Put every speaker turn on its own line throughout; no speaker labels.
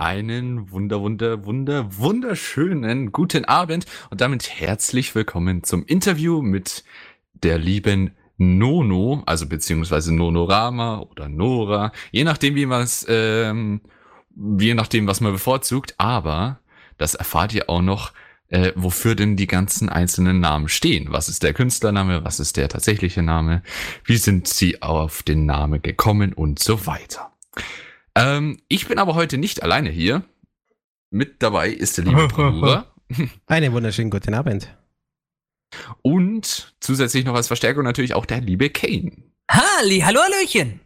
Einen wunder, wunder, wunder, wunderschönen guten Abend und damit herzlich willkommen zum Interview mit der lieben Nono, also beziehungsweise Nonorama oder Nora, je nachdem, wie man es, ähm, je nachdem, was man bevorzugt, aber das erfahrt ihr auch noch, äh, wofür denn die ganzen einzelnen Namen stehen. Was ist der Künstlername, was ist der tatsächliche Name, wie sind sie auf den Namen gekommen und so weiter. Ähm, ich bin aber heute nicht alleine hier. Mit dabei ist der liebe Bruder.
Einen wunderschönen guten Abend.
Und zusätzlich noch als Verstärkung natürlich auch der liebe Kane.
Halli, hallo, Hallöchen.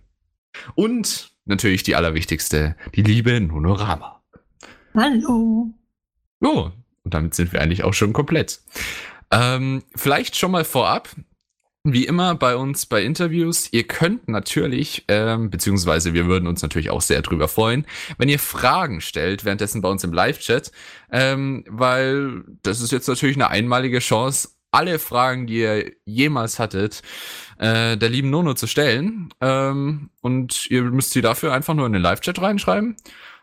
Und natürlich die allerwichtigste, die liebe Nonorama.
Hallo.
So, und damit sind wir eigentlich auch schon komplett. Ähm, vielleicht schon mal vorab, wie immer bei uns bei Interviews, ihr könnt natürlich, ähm, beziehungsweise wir würden uns natürlich auch sehr drüber freuen, wenn ihr Fragen stellt, währenddessen bei uns im Live-Chat, ähm, weil das ist jetzt natürlich eine einmalige Chance, alle Fragen, die ihr jemals hattet, äh, der lieben Nono zu stellen. Ähm, und ihr müsst sie dafür einfach nur in den Live-Chat reinschreiben.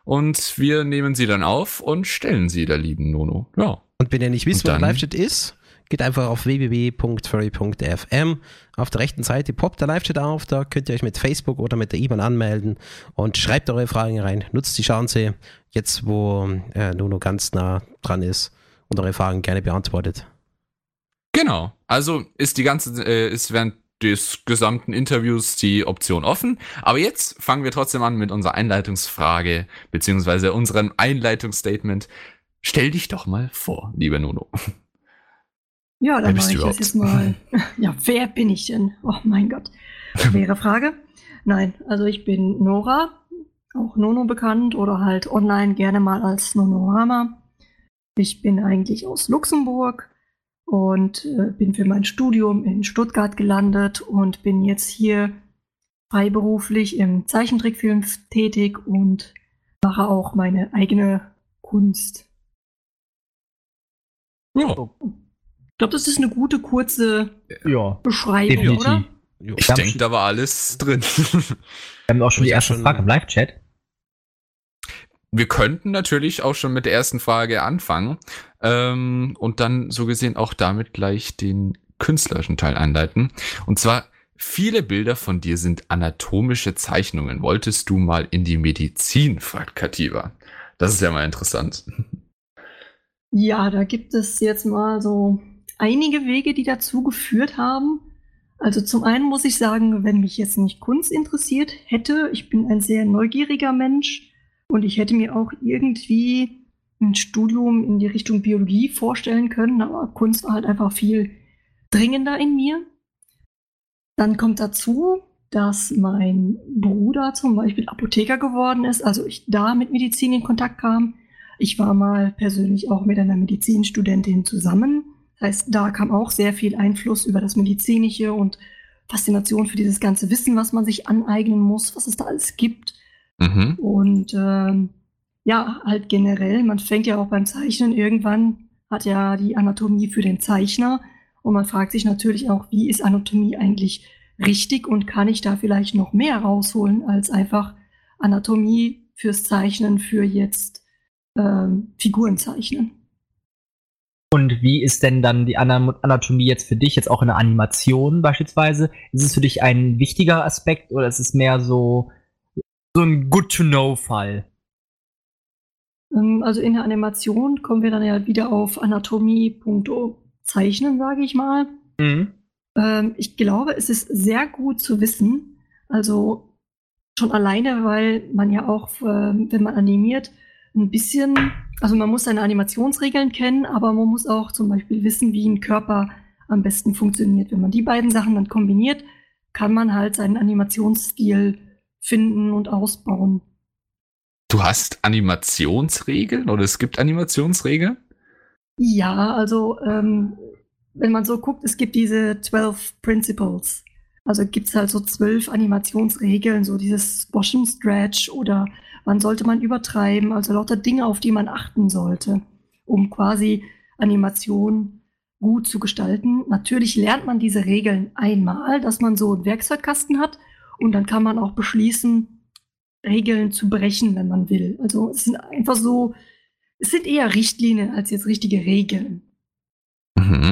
Und wir nehmen sie dann auf und stellen sie der lieben Nono. Ja.
Und wenn ihr nicht wisst, wo der Live-Chat ist, geht einfach auf www.furry.fm. Auf der rechten Seite poppt der Live-Chat auf, da könnt ihr euch mit Facebook oder mit der IBAN anmelden und schreibt eure Fragen rein. Nutzt die Chance, jetzt wo äh, Nuno ganz nah dran ist und eure Fragen gerne beantwortet.
Genau. Also ist die ganze, äh, ist während des gesamten Interviews die Option offen. Aber jetzt fangen wir trotzdem an mit unserer Einleitungsfrage, beziehungsweise unserem Einleitungsstatement. Stell dich doch mal vor, liebe Nono.
Ja, dann mache ich das jetzt mal. Ja, wer bin ich denn? Oh mein Gott. Schwere Frage. Nein, also ich bin Nora, auch Nono bekannt oder halt online gerne mal als Nonorama. Ich bin eigentlich aus Luxemburg und äh, bin für mein Studium in Stuttgart gelandet und bin jetzt hier freiberuflich im Zeichentrickfilm tätig und mache auch meine eigene Kunst. Ja glaube, das ist eine gute, kurze ja, Beschreibung, definitiv. oder?
Ich denke, da war alles drin.
Wir haben auch schon die erste Frage im Live-Chat.
Wir könnten natürlich auch schon mit der ersten Frage anfangen ähm, und dann so gesehen auch damit gleich den künstlerischen Teil einleiten. Und zwar, viele Bilder von dir sind anatomische Zeichnungen. Wolltest du mal in die Medizin, fragt Kativa. Das ist ja mal interessant.
Ja, da gibt es jetzt mal so einige Wege, die dazu geführt haben. Also zum einen muss ich sagen, wenn mich jetzt nicht Kunst interessiert hätte, ich bin ein sehr neugieriger Mensch und ich hätte mir auch irgendwie ein Studium in die Richtung Biologie vorstellen können, aber Kunst war halt einfach viel dringender in mir. Dann kommt dazu, dass mein Bruder zum Beispiel Apotheker geworden ist, also ich da mit Medizin in Kontakt kam. Ich war mal persönlich auch mit einer Medizinstudentin zusammen heißt, da kam auch sehr viel Einfluss über das Medizinische und Faszination für dieses ganze Wissen, was man sich aneignen muss, was es da alles gibt. Mhm. Und ähm, ja, halt generell, man fängt ja auch beim Zeichnen irgendwann, hat ja die Anatomie für den Zeichner und man fragt sich natürlich auch, wie ist Anatomie eigentlich richtig und kann ich da vielleicht noch mehr rausholen als einfach Anatomie fürs Zeichnen für jetzt ähm, Figuren zeichnen.
Und wie ist denn dann die Anatomie jetzt für dich, jetzt auch in der Animation beispielsweise? Ist es für dich ein wichtiger Aspekt oder ist es mehr so, so ein Good-to-Know-Fall?
Ähm, also in der Animation kommen wir dann ja wieder auf Anatomie, Zeichnen, sage ich mal. Mhm. Ähm, ich glaube, es ist sehr gut zu wissen. Also schon alleine, weil man ja auch, ähm, wenn man animiert, ein bisschen also man muss seine Animationsregeln kennen, aber man muss auch zum Beispiel wissen, wie ein Körper am besten funktioniert. Wenn man die beiden Sachen dann kombiniert, kann man halt seinen Animationsstil finden und ausbauen.
Du hast Animationsregeln oder es gibt Animationsregeln?
Ja, also ähm, wenn man so guckt, es gibt diese 12 Principles. Also gibt es halt so zwölf Animationsregeln, so dieses Wash Stretch oder wann sollte man übertreiben, also lauter Dinge, auf die man achten sollte, um quasi Animation gut zu gestalten. Natürlich lernt man diese Regeln einmal, dass man so einen Werkzeugkasten hat und dann kann man auch beschließen, Regeln zu brechen, wenn man will. Also es sind einfach so, es sind eher Richtlinien als jetzt richtige Regeln.
Mhm.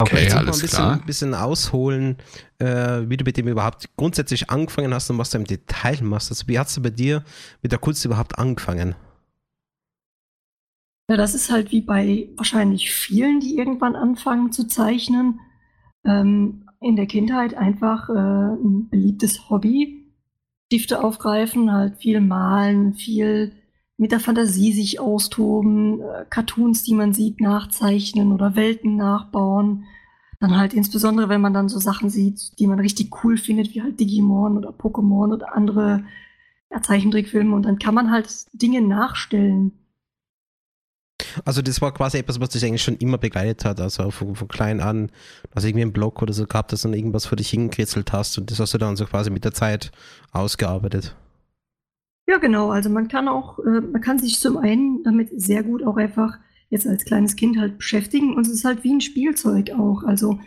Okay,
Jetzt
alles
mal ein bisschen,
klar.
bisschen ausholen, äh, wie du mit dem überhaupt grundsätzlich angefangen hast und was du im Detail machst. Also wie hat es bei dir mit der Kunst überhaupt angefangen?
Ja, das ist halt wie bei wahrscheinlich vielen, die irgendwann anfangen zu zeichnen. Ähm, in der Kindheit einfach äh, ein beliebtes Hobby. Stifte aufgreifen, halt viel malen, viel mit der Fantasie sich austoben, äh, Cartoons, die man sieht, nachzeichnen oder Welten nachbauen. Dann halt insbesondere, wenn man dann so Sachen sieht, die man richtig cool findet, wie halt Digimon oder Pokémon oder andere ja, Zeichentrickfilme. Und dann kann man halt Dinge nachstellen.
Also das war quasi etwas, was dich eigentlich schon immer begleitet hat, also von, von klein an, dass irgendwie einen Blog oder so gehabt hast und irgendwas für dich hingekritzelt hast und das hast du dann so quasi mit der Zeit ausgearbeitet.
Ja, genau. Also man kann auch, äh, man kann sich zum einen damit sehr gut auch einfach jetzt als kleines Kind halt beschäftigen und es ist halt wie ein Spielzeug auch. Also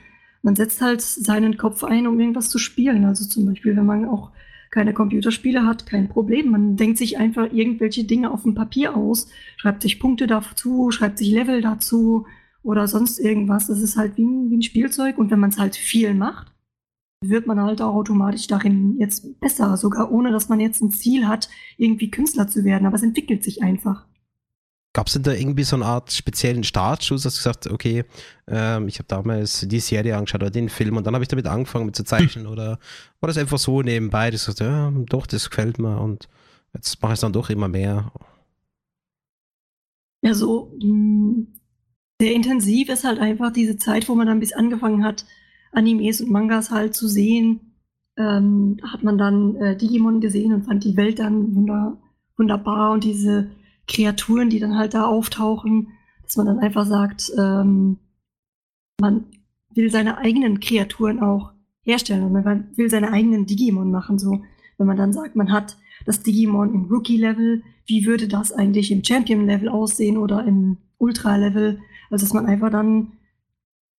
man setzt halt seinen Kopf ein, um irgendwas zu spielen. Also zum Beispiel, wenn man auch keine Computerspiele hat, kein Problem. Man denkt sich einfach irgendwelche Dinge auf dem Papier aus, schreibt sich Punkte dazu, schreibt sich Level dazu oder sonst irgendwas. Das ist halt wie ein, wie ein Spielzeug und wenn man es halt viel macht, wird man halt auch automatisch darin jetzt besser, sogar ohne dass man jetzt ein Ziel hat, irgendwie Künstler zu werden. Aber es entwickelt sich einfach.
Gab es denn da irgendwie so eine Art speziellen Startschuss, dass du gesagt okay, ähm, ich habe damals die Serie angeschaut oder den Film und dann habe ich damit angefangen mit zu zeichnen oder war das einfach so nebenbei, dass du sagst, ja, doch, das gefällt mir und jetzt mache ich es dann doch immer mehr.
Ja, so mh, sehr intensiv ist halt einfach diese Zeit, wo man dann bis angefangen hat, Animes und Mangas halt zu sehen. Ähm, hat man dann äh, Digimon gesehen und fand die Welt dann wunder, wunderbar und diese Kreaturen, die dann halt da auftauchen, dass man dann einfach sagt, ähm, man will seine eigenen Kreaturen auch herstellen und man will seine eigenen Digimon machen. So, wenn man dann sagt, man hat das Digimon im Rookie-Level, wie würde das eigentlich im Champion-Level aussehen oder im Ultra-Level? Also, dass man einfach dann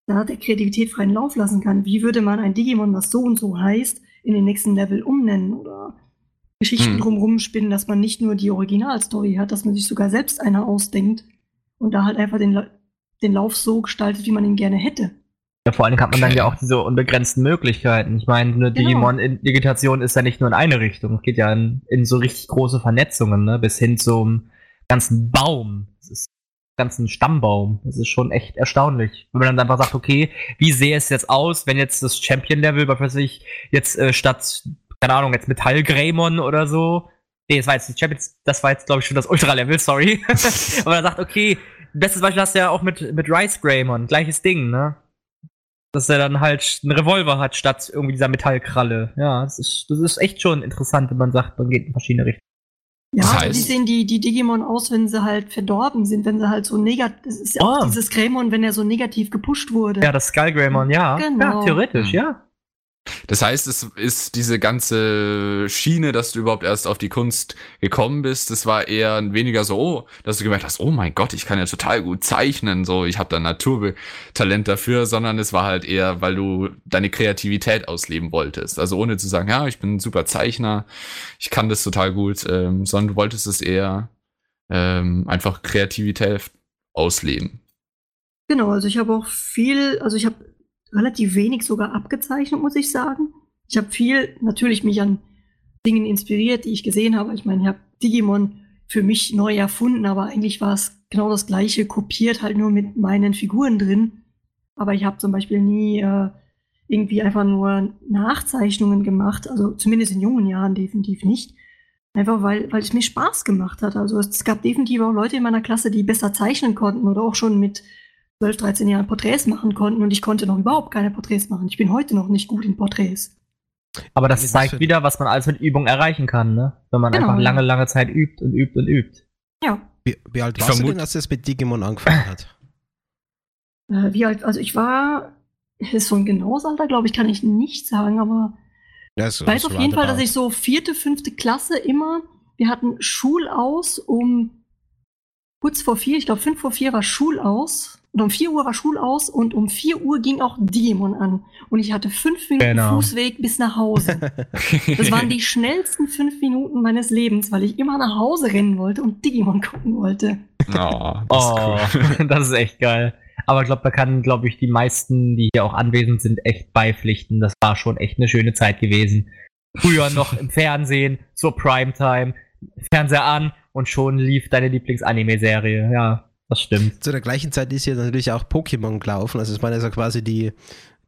da der Kreativität freien Lauf lassen kann. Wie würde man ein Digimon, was so und so heißt, in den nächsten Level umnennen oder Geschichten
Hm.
drumherum spinnen, dass man nicht nur die Originalstory hat, dass man sich sogar selbst eine ausdenkt und da halt einfach den, La- den Lauf so gestaltet, wie man ihn gerne hätte.
Ja, vor allem hat man dann ja auch diese unbegrenzten Möglichkeiten. Ich meine, eine
Genau.
Digimon-Digitation ist ja nicht nur in eine Richtung. Es geht ja in, in so richtig große Vernetzungen, ne? bis hin zum ganzen Baum. Ganzen Stammbaum. Das ist schon echt erstaunlich. Wenn man dann einfach sagt, okay, wie sähe es jetzt aus, wenn jetzt das Champion-Level, was ich, jetzt äh, statt, keine Ahnung, jetzt Metall-Greymon oder so. Nee, das war jetzt die Champions, das war jetzt, glaube ich, schon das Ultra-Level, sorry. Aber man sagt, okay, bestes Beispiel hast du ja auch mit, mit Rice Greymon, gleiches Ding, ne? dass er dann halt einen Revolver hat statt irgendwie dieser Metallkralle. Ja, das ist, das ist echt schon interessant, wenn man sagt, man geht in verschiedene Richtungen.
Ja,
Das
aber wie
heißt-
sehen die, die Digimon aus, wenn sie halt verdorben sind, wenn sie halt so negativ, das ist ja auch
Ah.
dieses Greymon, wenn er so negativ gepusht wurde.
Ja, das Skull Greymon, ja.
Genau.
Ja, theoretisch, ja.
Das heißt, es ist diese ganze Schiene, dass du überhaupt erst auf die Kunst gekommen bist, das war eher weniger so, oh, dass du gemerkt hast, oh mein Gott, ich kann ja total gut zeichnen, so, ich habe da Naturtalent dafür, sondern es war halt eher, weil du deine Kreativität ausleben wolltest. Also ohne zu sagen, ja, ich bin ein super Zeichner, ich kann das total gut, ähm, sondern du wolltest es eher ähm, einfach Kreativität ausleben.
Genau, also ich habe auch viel, also ich habe relativ wenig sogar abgezeichnet, muss ich sagen. Ich habe viel natürlich mich an Dingen inspiriert, die ich gesehen habe. Ich meine, ich habe Digimon für mich neu erfunden, aber eigentlich war es genau das gleiche, kopiert halt nur mit meinen Figuren drin. Aber ich habe zum Beispiel nie äh, irgendwie einfach nur Nachzeichnungen gemacht, also zumindest in jungen Jahren definitiv nicht. Einfach weil, weil es mir Spaß gemacht hat. Also es gab definitiv auch Leute in meiner Klasse, die besser zeichnen konnten oder auch schon mit 12, 13 Jahren Porträts machen konnten und ich konnte noch überhaupt keine Porträts machen. Ich bin heute noch nicht gut in Porträts.
Aber das
was
zeigt wieder, was man alles mit Übung erreichen kann, ne? Wenn man
Genau,
einfach lange, lange Zeit übt und übt und übt.
Ja.
Wie, wie alt
Ich
warst du
vermute-
denn, als es mit Digimon angefangen hat?
Äh, wie alt, also ich war, das ist so ein genaues Alter, glaube ich, kann ich nicht sagen, aber
Ja, so-
ich weiß
so
auf jeden Fall, dass ich so vierte, fünfte Klasse immer, wir hatten Schulaus um kurz vor vier, ich glaube fünf vor vier war Schulaus Und um 4 Uhr war Schul aus und um 4 Uhr ging auch Digimon an. Und ich hatte fünf Minuten
Genau.
Fußweg bis nach Hause. Das waren die schnellsten fünf Minuten meines Lebens, weil ich immer nach Hause rennen wollte und Digimon gucken wollte.
Oh, das
Oh,
ist cool.
das ist echt geil. Aber ich glaube, da kann, glaube ich, die meisten, die hier auch anwesend sind, echt beipflichten. Das war schon echt eine schöne Zeit gewesen. Früher noch im Fernsehen, zur Primetime, Fernseher an und schon lief deine Lieblings-Anime-Serie. Ja, das stimmt.
Zu der gleichen Zeit ist ja natürlich auch Pokémon gelaufen. Also es waren also quasi die,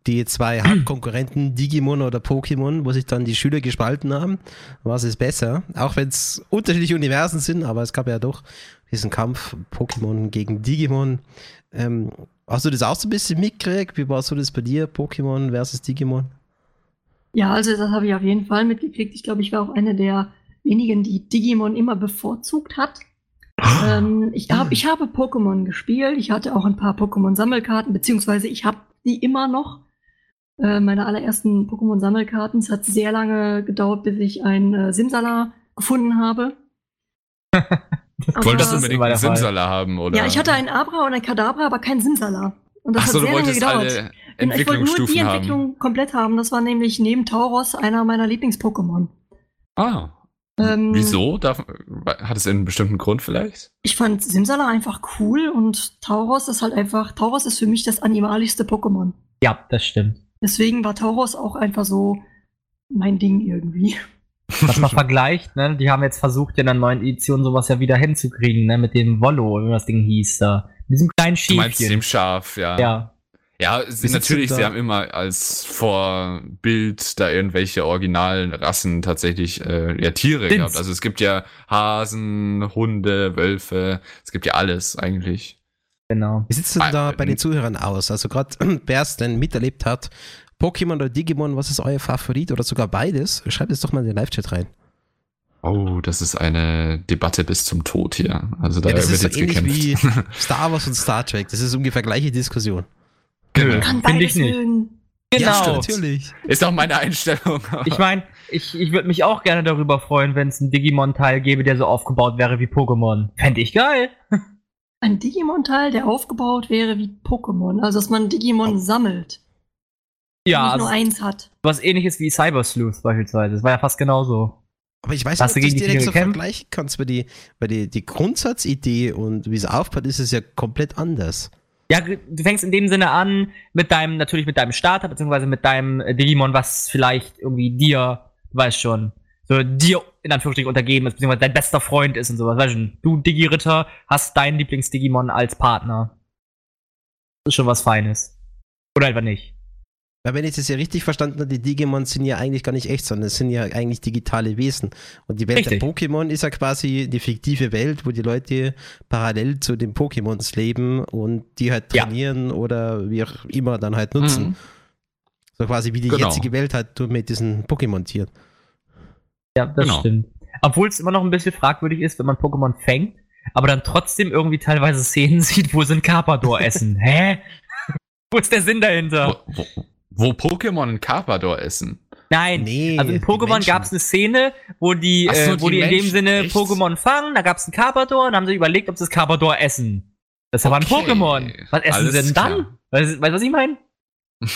die zwei Hauptkonkurrenten, Digimon oder Pokémon, wo sich dann die Schüler gespalten haben. Was ist besser? Auch wenn es unterschiedliche Universen sind, aber es gab ja doch diesen Kampf Pokémon gegen Digimon. Ähm, hast du das auch so ein bisschen mitgekriegt? Wie war so das bei dir, Pokémon versus Digimon?
Ja, also das habe ich auf jeden Fall mitgekriegt. Ich glaube, ich war auch eine der wenigen, die Digimon immer bevorzugt hat. Ähm, ich, hab, ich habe Pokémon gespielt. Ich hatte auch ein paar Pokémon-Sammelkarten, beziehungsweise ich habe die immer noch. Äh, meine allerersten Pokémon-Sammelkarten. Es hat sehr lange gedauert, bis ich ein äh, Simsala gefunden habe. Aber-
Wolltest du unbedingt einen. Simsala haben, oder?
Ja, ich hatte ein Abra und ein Kadabra, aber kein Simsala. Und das
Ach so,
hat
du
sehr lange gedauert.
alle
ich wollte nur die
Entwicklungsstufen haben.
Entwicklung komplett haben. Das war nämlich neben Tauros einer meiner Lieblings-Pokémon.
Ah.
Ähm,
Wieso? Darf, hat es einen bestimmten Grund vielleicht?
Ich fand Simsala einfach cool und Tauros ist halt einfach, Tauros ist für mich das animalischste Pokémon.
Ja, das stimmt.
Deswegen war Tauros auch einfach so mein Ding irgendwie.
Was man vergleicht, ne? Die haben jetzt versucht, in der neuen Edition sowas ja wieder hinzukriegen, ne? Mit dem Wollo, wie das Ding hieß da. Mit diesem kleinen
Du meinst dem Schaf, ja.
Ja.
Ja, sie, natürlich, sie haben immer als Vorbild da irgendwelche originalen Rassen tatsächlich äh, ja, Tiere
Stimmt.
gehabt. Also es gibt ja Hasen, Hunde, Wölfe, es gibt ja alles eigentlich.
Genau.
Wie sieht es denn
Ah,
da
äh,
bei den Zuhörern aus? Also gerade wer es denn miterlebt hat, Pokémon oder Digimon, was ist euer Favorit oder sogar beides? Schreibt es doch mal in den Live-Chat rein.
Oh, das ist eine Debatte bis zum Tod hier. Also da
Ja, das
wird
ist so
jetzt
ähnlich
gekämpft.
wie Star Wars und Star Trek. Das ist ungefähr gleiche Diskussion.
Nö,
Kann
finde
beides
ich nicht.
mögen.
Genau.
Ja, stimmt, natürlich.
ist auch meine Einstellung.
Ich meine, ich, ich würde mich auch gerne darüber freuen, wenn es einen Digimon-Teil gäbe, der so aufgebaut wäre wie Pokémon. Fände ich geil.
Ein Digimon-Teil, der aufgebaut wäre wie Pokémon. Also, dass man Digimon sammelt.
Ja,
nicht
also
nur eins hat.
was ähnliches wie Cyber Sleuth beispielsweise. Das war ja fast genauso.
Aber ich weiß
Hast
nicht,
du
ob du
gegen
das
die
direkt so vergleichen kannst, weil die, weil die, die Grundsatzidee und wie es aufbaut, ist es ja komplett anders.
Ja, du fängst in dem Sinne an mit deinem, natürlich mit deinem Starter, beziehungsweise mit deinem äh, Digimon, was vielleicht irgendwie dir, weißt schon, so dir in Anführungsstrichen untergeben ist, beziehungsweise dein bester Freund ist und sowas. Weißt du, du Digi-Ritter hast deinen Lieblings-Digimon als Partner. Das ist schon was Feines. Oder einfach nicht.
Weil wenn ich das ja richtig verstanden habe, die Digimon sind ja eigentlich gar nicht echt, sondern es sind ja eigentlich digitale Wesen. Und die Welt
Richtig.
der Pokémon ist ja quasi die fiktive Welt, wo die Leute parallel zu den Pokémons leben und die halt
Ja.
trainieren oder wie auch immer dann halt nutzen.
Mhm.
So quasi wie die
Genau.
jetzige Welt halt nur mit diesen Pokémon-Tieren.
Ja, das
Genau.
stimmt. Obwohl es immer noch ein bisschen fragwürdig ist, wenn man Pokémon fängt, aber dann trotzdem irgendwie teilweise Szenen sieht, wo sie einen Carpador essen. Hä? wo ist der Sinn dahinter?
Wo, wo, wo Pokémon einen Carpador essen.
Nein.
Nee,
Also in Pokémon gab es eine Szene, wo die,
so,
äh, wo
die
die, in dem Sinne
echt?
Pokémon fangen, da gab es einen Carpador und haben sie überlegt, ob sie das Carpador essen. Das war ein
Okay,
Pokémon. Was essen
alles
sie denn dann? Weißt du, was ich meine?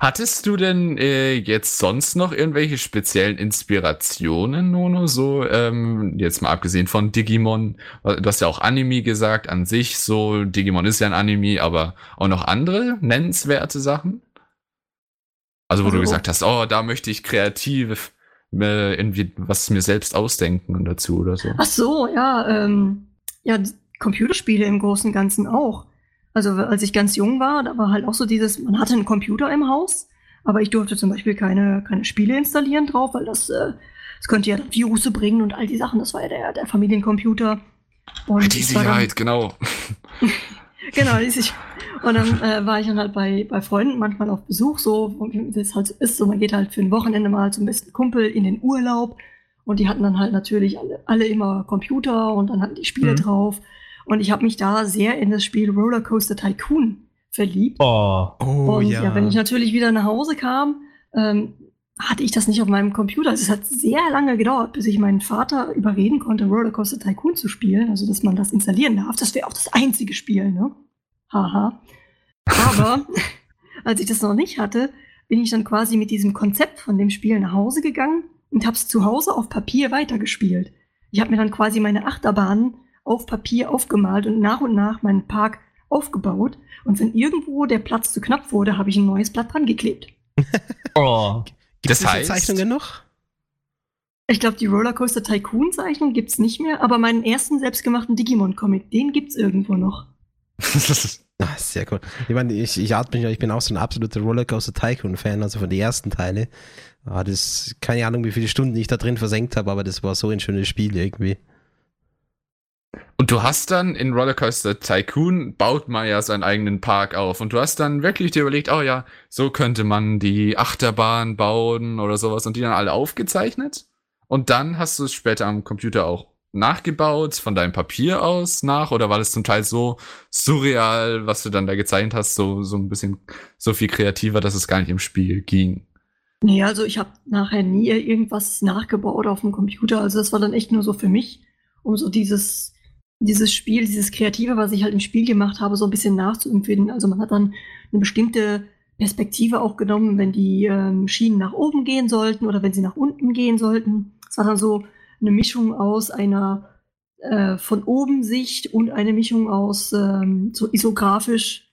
Hattest du denn äh, jetzt sonst noch irgendwelche speziellen Inspirationen, Nono? So, ähm, jetzt mal abgesehen von Digimon. Du hast ja auch Anime gesagt, an sich so. Digimon ist ja ein Anime, aber auch noch andere nennenswerte Sachen? Also, wo du
Also-
gesagt hast, oh, da möchte ich kreativ äh, irgendwie was mir selbst ausdenken und dazu oder so.
Ach so, ja, ähm, ja, Computerspiele im Großen und Ganzen auch. Also als ich ganz jung war, da war halt auch so dieses, man hatte einen Computer im Haus, aber ich durfte zum Beispiel keine, keine Spiele installieren drauf, weil das, äh, das könnte ja Virusse bringen und all die Sachen. Das war ja der, der Familiencomputer. Und
Die
ich war dann-
Sicherheit, genau.
Genau, die sich. Und dann äh, war ich dann halt bei, bei Freunden manchmal auf Besuch, so, wie das halt so ist, so man geht halt für ein Wochenende mal zum besten Kumpel in den Urlaub und die hatten dann halt natürlich alle, alle immer Computer und dann hatten die Spiele
Mhm.
drauf und ich habe mich da sehr in das Spiel Rollercoaster Tycoon verliebt.
Oh.
Oh
und ja. wenn ich natürlich wieder nach Hause kam, ähm, hatte ich das nicht auf meinem Computer. Also es hat sehr lange gedauert, bis ich meinen Vater überreden konnte, Rollercoaster Tycoon zu spielen, also dass man das installieren darf. Das wäre auch das einzige Spiel, ne? Haha. Aber als ich das noch nicht hatte, bin ich dann quasi mit diesem Konzept von dem Spiel nach Hause gegangen und habe es zu Hause auf Papier weitergespielt. Ich habe mir dann quasi meine Achterbahnen auf Papier aufgemalt und nach und nach meinen Park aufgebaut. Und wenn irgendwo der Platz zu knapp wurde, habe ich ein neues Blatt dran geklebt.
oh. Gibt es heißt, Zeichnungen noch?
Ich glaube, die Rollercoaster Tycoon Zeichnung gibt es nicht mehr, aber meinen ersten selbstgemachten Digimon Comic, den gibt es irgendwo noch.
ah, sehr cool. Ich meine, ich, ich, ich bin auch so ein absoluter Rollercoaster Tycoon Fan, also von den ersten Teile. Ah, das keine Ahnung, wie viele Stunden ich da drin versenkt habe, aber das war so ein schönes Spiel irgendwie.
Und du hast dann in Rollercoaster Tycoon baut man ja seinen eigenen Park auf. Und du hast dann wirklich dir überlegt, oh ja, so könnte man die Achterbahn bauen oder sowas und die dann alle aufgezeichnet. Und dann hast du es später am Computer auch nachgebaut, von deinem Papier aus nach, oder war das zum Teil so surreal, was du dann da gezeichnet hast, so, so ein bisschen so viel kreativer, dass es gar nicht im Spiel ging?
Nee, also ich habe nachher nie irgendwas nachgebaut auf dem Computer. Also das war dann echt nur so für mich, um so dieses dieses Spiel, dieses Kreative, was ich halt im Spiel gemacht habe, so ein bisschen nachzuempfinden. Also man hat dann eine bestimmte Perspektive auch genommen, wenn die ähm, Schienen nach oben gehen sollten oder wenn sie nach unten gehen sollten. Es war dann so eine Mischung aus einer äh, von oben Sicht und eine Mischung aus ähm, so isografisch.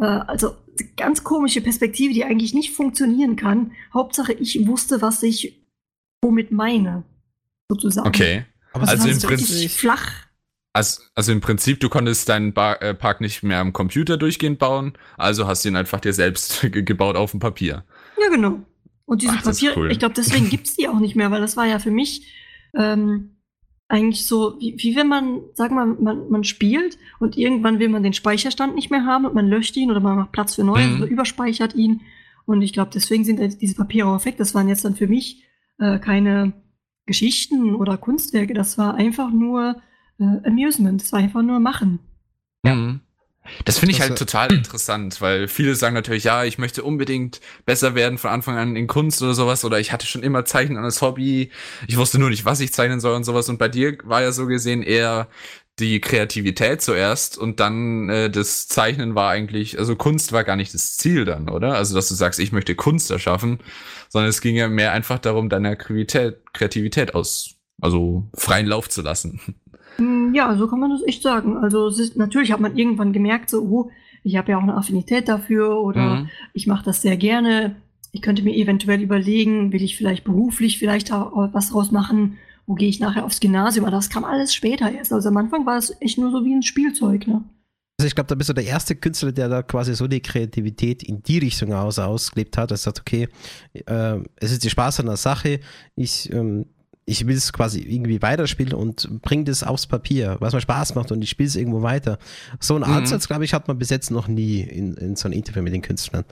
Äh, also ganz komische Perspektive, die eigentlich nicht funktionieren kann. Hauptsache, ich wusste, was ich womit meine, sozusagen.
Okay.
Aber also im Prinzip flach
also, also im Prinzip, du konntest deinen Bar, äh, Park nicht mehr am Computer durchgehend bauen, also hast du ihn einfach dir selbst gebaut auf dem Papier.
Ja, genau. Und diese Ach, Papier, cool. ich glaube, deswegen gibt's die auch nicht mehr, weil das war ja für mich ähm, eigentlich so, wie, wie wenn man, sag mal, man, man spielt und irgendwann will man den Speicherstand nicht mehr haben und man löscht ihn oder man macht Platz für neue mhm. oder überspeichert ihn. Und ich glaube, deswegen sind diese Papiere auch weg. Das waren jetzt dann für mich äh, keine Geschichten oder Kunstwerke. Das war einfach nur äh, Amusement. Es war einfach nur machen.
Ja. Mhm. Das finde ich halt total interessant, weil viele sagen natürlich, ja, ich möchte unbedingt besser werden von Anfang an in Kunst oder sowas oder ich hatte schon immer Zeichnen als Hobby. Ich wusste nur nicht, was ich zeichnen soll und sowas. Und bei dir war ja so gesehen eher die Kreativität zuerst und dann äh, das Zeichnen war eigentlich, also Kunst war gar nicht das Ziel dann, oder? Also dass du sagst, ich möchte Kunst erschaffen, sondern es ging ja mehr einfach darum, deine Kreativität, Kreativität aus, also freien Lauf zu lassen.
Hm, ja, so kann man das echt sagen. Also ist, natürlich hat man irgendwann gemerkt, so, oh, ich habe ja auch eine Affinität dafür oder mhm. ich mache das sehr gerne. Ich könnte mir eventuell überlegen, will ich vielleicht beruflich vielleicht was draus machen? Wo gehe ich nachher aufs Gymnasium? Aber das kam alles später erst. Also am Anfang war es echt nur so wie ein Spielzeug, ne?
Also ich glaube, da bist du der erste Künstler, der da quasi so die Kreativität in die Richtung aus ausgelebt hat. Er sagt, okay, äh, es ist die Spaß an der Sache. Ich ähm, ich will es quasi irgendwie weiterspielen und bringe das aufs Papier, was mir Spaß macht und ich spiele es irgendwo weiter. So einen mhm. Ansatz, glaube ich, hat man bis jetzt noch nie in, in so einem Interview mit den Künstlern.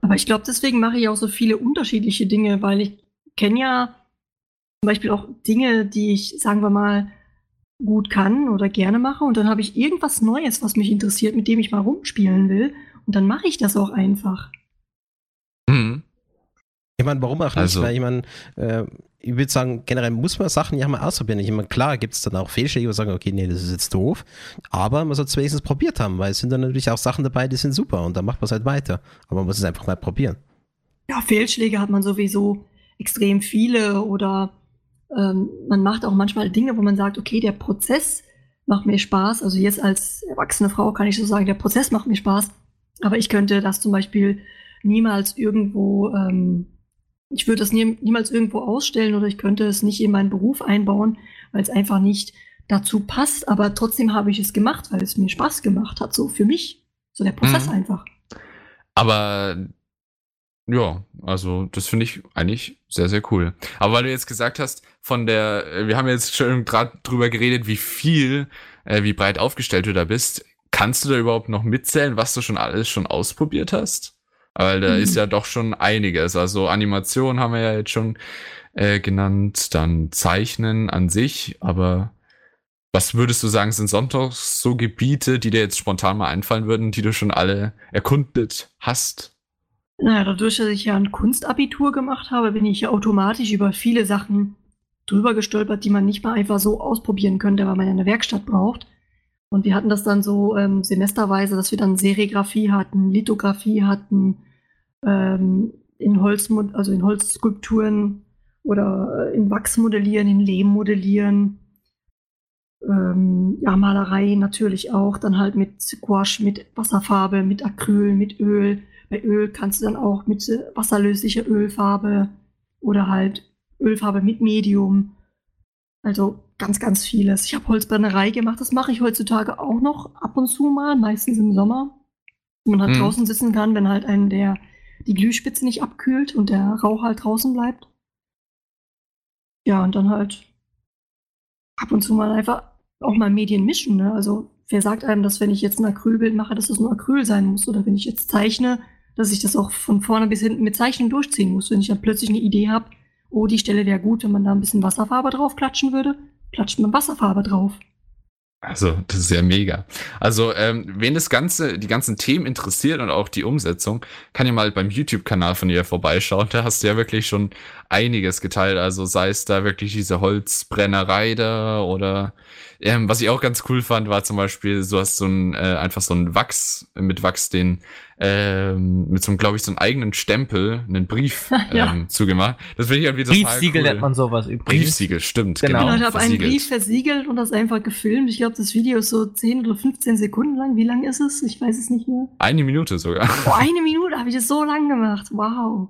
Aber ich glaube, deswegen mache ich auch so viele unterschiedliche Dinge, weil ich kenne ja zum Beispiel auch Dinge, die ich, sagen wir mal, gut kann oder gerne mache und dann habe ich irgendwas Neues, was mich interessiert, mit dem ich mal rumspielen will und dann mache ich das auch einfach.
Mhm. Ich meine, warum auch nicht? Also, Weil ich meine, äh, ich würde sagen, generell muss man Sachen ja mal ausprobieren. Ich meine, klar gibt es dann auch Fehlschläge, wo sagen, okay, nee, das ist jetzt doof. Aber man soll es wenigstens probiert haben, weil es sind dann natürlich auch Sachen dabei, die sind super und dann macht man es halt weiter. Aber man muss es einfach mal probieren.
Ja, Fehlschläge hat man sowieso extrem viele oder ähm, man macht auch manchmal Dinge, wo man sagt, okay, der Prozess macht mir Spaß. Also jetzt als erwachsene Frau kann ich so sagen, der Prozess macht mir Spaß. Aber ich könnte das zum Beispiel niemals irgendwo ähm, ich würde das nie, niemals irgendwo ausstellen oder ich könnte es nicht in meinen Beruf einbauen, weil es einfach nicht dazu passt. Aber trotzdem habe ich es gemacht, weil es mir Spaß gemacht hat, so für mich. So der Prozess mhm. einfach.
Aber ja, also das finde ich eigentlich sehr, sehr cool. Aber weil du jetzt gesagt hast, von der, wir haben jetzt schon gerade drüber geredet, wie viel, äh, wie breit aufgestellt du da bist. Kannst du da überhaupt noch mitzählen, was du schon alles schon ausprobiert hast? Weil da mhm. ist ja doch schon einiges. Also Animation haben wir ja jetzt schon äh, genannt, dann Zeichnen an sich, aber was würdest du sagen, sind sonst so Gebiete, die dir jetzt spontan mal einfallen würden, die du schon alle erkundet hast?
Naja, dadurch, dass ich ja ein Kunstabitur gemacht habe, bin ich ja automatisch über viele Sachen drüber gestolpert, die man nicht mal einfach so ausprobieren könnte, weil man ja eine Werkstatt braucht. Und wir hatten das dann so ähm, semesterweise, dass wir dann Serigraphie hatten, Lithografie hatten, ähm, in Holz, also in Holzskulpturen oder äh, in Wachs modellieren, in Lehm modellieren. Ähm, ja, Malerei natürlich auch, dann halt mit Gouache, mit Wasserfarbe, mit Acryl, mit Öl. Bei Öl kannst du dann auch mit äh, wasserlöslicher Ölfarbe oder halt Ölfarbe mit Medium. Also ganz, ganz vieles. Ich habe Holzbrennerei gemacht, das mache ich heutzutage auch noch ab und zu mal, meistens im Sommer. Wo man halt mhm. draußen sitzen kann, wenn halt einen der die Glühspitze nicht abkühlt und der Rauch halt draußen bleibt. Ja, und dann halt ab und zu mal einfach auch mal Medien mischen. Ne? Also wer sagt einem, dass wenn ich jetzt ein Acrylbild mache, dass das nur Acryl sein muss? Oder wenn ich jetzt zeichne, dass ich das auch von vorne bis hinten mit Zeichnen durchziehen muss. Wenn ich dann plötzlich eine Idee habe, oh, die Stelle wäre gut, wenn man da ein bisschen Wasserfarbe drauf klatschen würde, klatscht man Wasserfarbe drauf.
Also, das ist ja mega. Also, ähm, wen das Ganze, die ganzen Themen interessiert und auch die Umsetzung, kann ja mal beim YouTube-Kanal von ihr vorbeischauen. Da hast du ja wirklich schon einiges geteilt. Also, sei es da wirklich diese Holzbrennerei da oder ähm, was ich auch ganz cool fand, war zum Beispiel, du hast so ein, äh, einfach so ein Wachs, mit Wachs den, ähm, mit so einem, glaube ich, so einen eigenen Stempel, einen Brief ja. ähm, zugemacht. Das finde ich irgendwie
total Briefsiegel cool. nennt man sowas
übrigens. Briefsiegel, stimmt.
Genau. genau. Ich habe einen Brief versiegelt und das einfach gefilmt. Ich glaube, das Video ist so 10 oder 15 Sekunden lang. Wie lang ist es? Ich weiß es nicht mehr.
Eine Minute sogar.
Oh, eine Minute habe ich das so lang gemacht. Wow.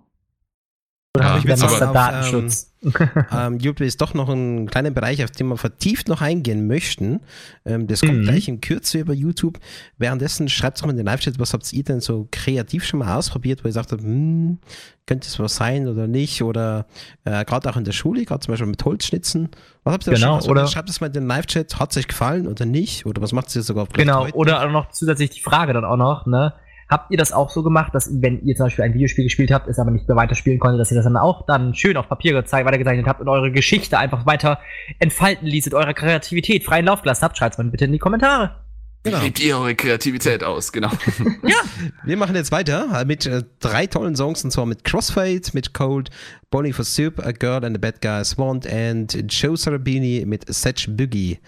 Oder ja, habe ich jetzt auf, Datenschutz? Ähm, ähm, YouTube ist doch noch ein kleiner Bereich, auf den wir vertieft noch eingehen möchten. Ähm, das kommt mhm. gleich in Kürze über YouTube. Währenddessen schreibt doch mal in den Live-Chat, was habt ihr denn so kreativ schon mal ausprobiert, wo ihr sagt, hm, könnte es was sein oder nicht? Oder äh, gerade auch in der Schule, gerade zum Beispiel mit Holzschnitzen. Was habt ihr
genau, schon, oder
schreibt es mal in den Live-Chat, hat es euch gefallen oder nicht? Oder was macht ihr sogar auf
Genau, heute? oder auch noch zusätzlich die Frage dann auch noch, ne? Habt ihr das auch so gemacht, dass wenn ihr zum Beispiel ein Videospiel gespielt habt, es aber nicht mehr weiterspielen konntet, dass ihr das dann auch dann schön auf Papier gezeigt, weitergezeichnet habt und eure Geschichte einfach weiter entfalten ließet, eure Kreativität freien Lauf gelassen habt? Schreibt's mal bitte in die Kommentare.
Genau. Lebt ihr eure Kreativität aus, genau.
ja, wir machen jetzt weiter mit äh, drei tollen Songs und zwar mit Crossfade, mit Cold, Bonnie for Soup, A Girl and the Bad Guys Want and Joe Sarabini mit Setch Boogie.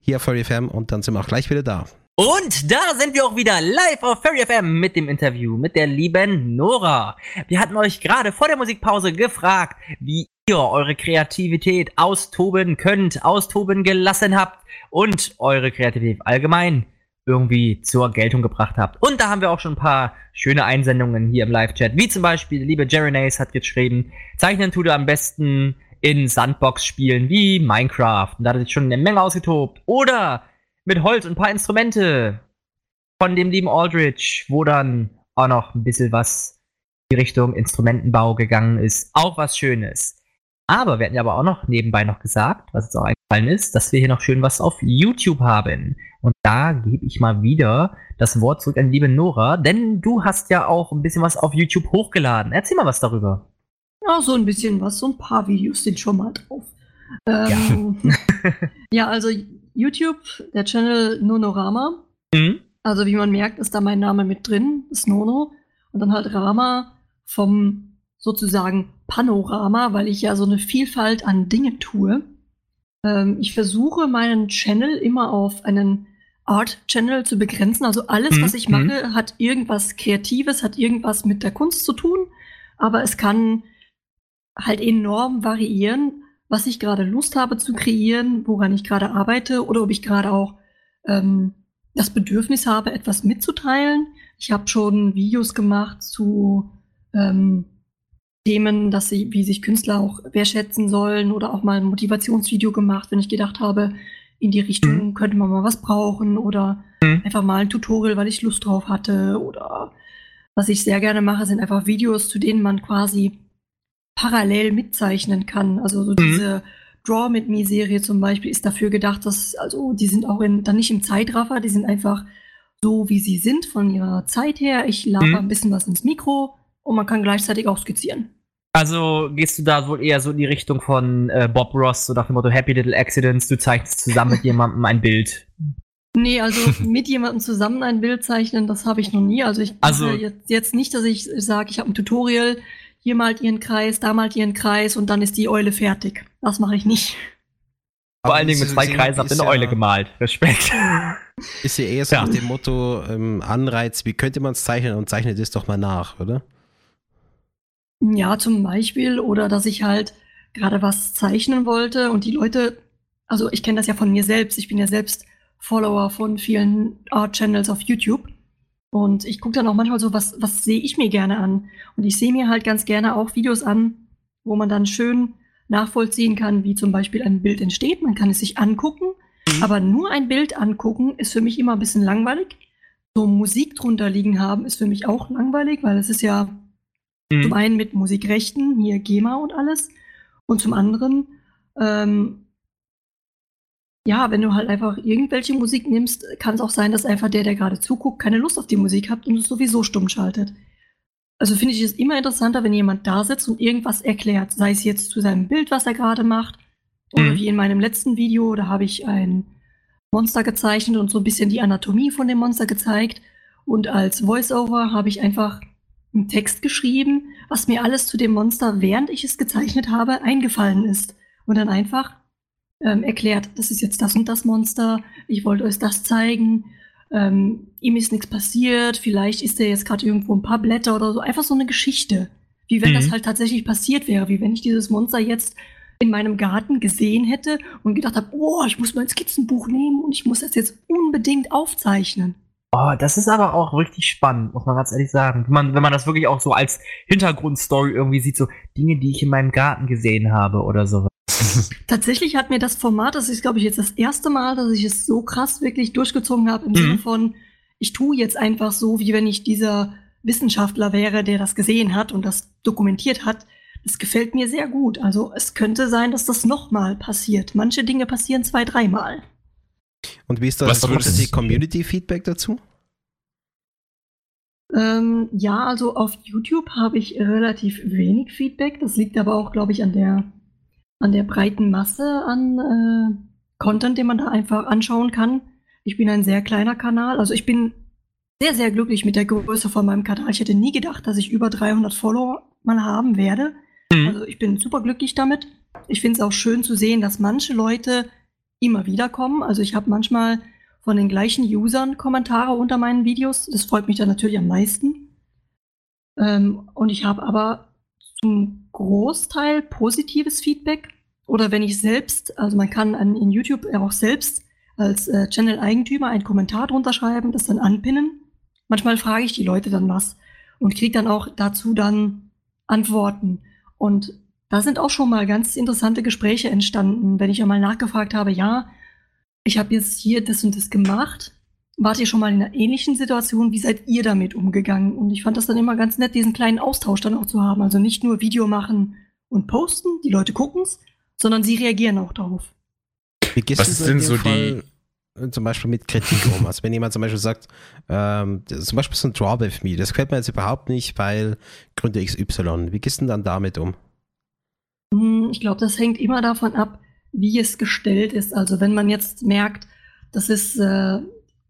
Hier auf FM und dann sind wir auch gleich wieder da.
Und da sind wir auch wieder live auf Fairy FM mit dem Interview mit der lieben Nora. Wir hatten euch gerade vor der Musikpause gefragt, wie ihr eure Kreativität austoben könnt, austoben gelassen habt und eure Kreativität allgemein irgendwie zur Geltung gebracht habt. Und da haben wir auch schon ein paar schöne Einsendungen hier im Live-Chat, wie zum Beispiel, liebe Jerry Nace hat geschrieben, zeichnen tut er am besten in Sandbox-Spielen wie Minecraft. Und da hat sich schon eine Menge ausgetobt. Oder mit Holz und ein paar Instrumente von dem lieben Aldrich, wo dann auch noch ein bisschen was in die Richtung Instrumentenbau gegangen ist. Auch was Schönes. Aber wir hatten ja aber auch noch nebenbei noch gesagt, was jetzt auch eingefallen ist, dass wir hier noch schön was auf YouTube haben. Und da gebe ich mal wieder das Wort zurück an liebe Nora, denn du hast ja auch ein bisschen was auf YouTube hochgeladen. Erzähl mal was darüber.
Ja, so ein bisschen was. So ein paar Videos sind schon mal drauf. Ähm, ja. ja, also YouTube, der Channel Nonorama. Mhm. Also wie man merkt, ist da mein Name mit drin, ist Nono. Und dann halt Rama vom sozusagen Panorama, weil ich ja so eine Vielfalt an Dinge tue. Ähm, ich versuche meinen Channel immer auf einen Art-Channel zu begrenzen. Also alles, mhm. was ich mache, mhm. hat irgendwas Kreatives, hat irgendwas mit der Kunst zu tun. Aber es kann halt enorm variieren was ich gerade Lust habe zu kreieren, woran ich gerade arbeite oder ob ich gerade auch ähm, das Bedürfnis habe, etwas mitzuteilen. Ich habe schon Videos gemacht zu ähm, Themen, dass sie, wie sich Künstler auch wertschätzen sollen oder auch mal ein Motivationsvideo gemacht, wenn ich gedacht habe, in die Richtung mhm. könnte man mal was brauchen oder mhm. einfach mal ein Tutorial, weil ich Lust drauf hatte oder was ich sehr gerne mache, sind einfach Videos, zu denen man quasi parallel mitzeichnen kann. Also so mhm. diese Draw mit Me Serie zum Beispiel ist dafür gedacht, dass, also die sind auch in, dann nicht im Zeitraffer, die sind einfach so, wie sie sind von ihrer Zeit her. Ich laber mhm. ein bisschen was ins Mikro und man kann gleichzeitig auch skizzieren.
Also gehst du da wohl eher so in die Richtung von äh, Bob Ross, so nach dem Motto Happy Little Accidents, du zeichnest zusammen mit jemandem ein Bild.
Nee, also mit jemandem zusammen ein Bild zeichnen, das habe ich noch nie. Also ich
also,
jetzt, jetzt nicht, dass ich sage, ich habe ein Tutorial, hier malt ihr einen Kreis, da malt ihr einen Kreis und dann ist die Eule fertig. Das mache ich nicht.
Vor allen Dingen mit zwei Kreisen auf eine ja, Eule gemalt. Respekt.
Ist ja eher so ja. nach dem Motto ähm, Anreiz, wie könnte man es zeichnen und zeichnet es doch mal nach, oder?
Ja, zum Beispiel. Oder dass ich halt gerade was zeichnen wollte und die Leute, also ich kenne das ja von mir selbst, ich bin ja selbst Follower von vielen Art-Channels auf YouTube. Und ich gucke dann auch manchmal so, was, was sehe ich mir gerne an? Und ich sehe mir halt ganz gerne auch Videos an, wo man dann schön nachvollziehen kann, wie zum Beispiel ein Bild entsteht. Man kann es sich angucken, mhm. aber nur ein Bild angucken ist für mich immer ein bisschen langweilig. So Musik drunter liegen haben ist für mich auch langweilig, weil es ist ja mhm. zum einen mit Musikrechten, hier GEMA und alles, und zum anderen ähm, ja, wenn du halt einfach irgendwelche Musik nimmst, kann es auch sein, dass einfach der, der gerade zuguckt, keine Lust auf die Musik hat und es sowieso stumm schaltet. Also finde ich es immer interessanter, wenn jemand da sitzt und irgendwas erklärt, sei es jetzt zu seinem Bild, was er gerade macht, oder mhm. wie in meinem letzten Video, da habe ich ein Monster gezeichnet und so ein bisschen die Anatomie von dem Monster gezeigt. Und als Voiceover habe ich einfach einen Text geschrieben, was mir alles zu dem Monster, während ich es gezeichnet habe, eingefallen ist. Und dann einfach ähm, erklärt, das ist jetzt das und das Monster, ich wollte euch das zeigen, ähm, ihm ist nichts passiert, vielleicht ist er jetzt gerade irgendwo ein paar Blätter oder so, einfach so eine Geschichte. Wie wenn mhm. das halt tatsächlich passiert wäre, wie wenn ich dieses Monster jetzt in meinem Garten gesehen hätte und gedacht habe, oh, ich muss mein Skizzenbuch nehmen und ich muss das jetzt unbedingt aufzeichnen.
Oh, das ist aber auch richtig spannend, muss man ganz ehrlich sagen. Wenn man, wenn man das wirklich auch so als Hintergrundstory irgendwie sieht, so Dinge, die ich in meinem Garten gesehen habe oder so.
Tatsächlich hat mir das Format, das ist, glaube ich, jetzt das erste Mal, dass ich es so krass wirklich durchgezogen habe, im mhm. Sinne von, ich tue jetzt einfach so, wie wenn ich dieser Wissenschaftler wäre, der das gesehen hat und das dokumentiert hat. Das gefällt mir sehr gut. Also es könnte sein, dass das nochmal passiert. Manche Dinge passieren zwei, dreimal.
Und wie ist das, das Community-Feedback dazu?
Ähm, ja, also auf YouTube habe ich relativ wenig Feedback. Das liegt aber auch, glaube ich, an der an der breiten Masse an äh, Content, den man da einfach anschauen kann. Ich bin ein sehr kleiner Kanal, also ich bin sehr, sehr glücklich mit der Größe von meinem Kanal. Ich hätte nie gedacht, dass ich über 300 Follower mal haben werde. Mhm. Also ich bin super glücklich damit. Ich finde es auch schön zu sehen, dass manche Leute immer wieder kommen. Also ich habe manchmal von den gleichen Usern Kommentare unter meinen Videos. Das freut mich dann natürlich am meisten. Ähm, und ich habe aber zum Großteil positives Feedback. Oder wenn ich selbst, also man kann an, in YouTube auch selbst als äh, Channel-Eigentümer einen Kommentar drunter schreiben, das dann anpinnen. Manchmal frage ich die Leute dann was und kriege dann auch dazu dann Antworten. Und da sind auch schon mal ganz interessante Gespräche entstanden, wenn ich einmal nachgefragt habe, ja, ich habe jetzt hier das und das gemacht wart ihr schon mal in einer ähnlichen Situation? Wie seid ihr damit umgegangen? Und ich fand das dann immer ganz nett, diesen kleinen Austausch dann auch zu haben. Also nicht nur Video machen und posten, die Leute gucken's, sondern sie reagieren auch darauf.
Wie gehst Was sind so Fall die äh, zum Beispiel mit Kritik um? Also wenn jemand zum Beispiel sagt, ähm, zum Beispiel so ein Draw with me, das gefällt mir jetzt überhaupt nicht, weil Gründe XY. Wie gehst du dann damit um?
Hm, ich glaube, das hängt immer davon ab, wie es gestellt ist. Also wenn man jetzt merkt, das ist äh,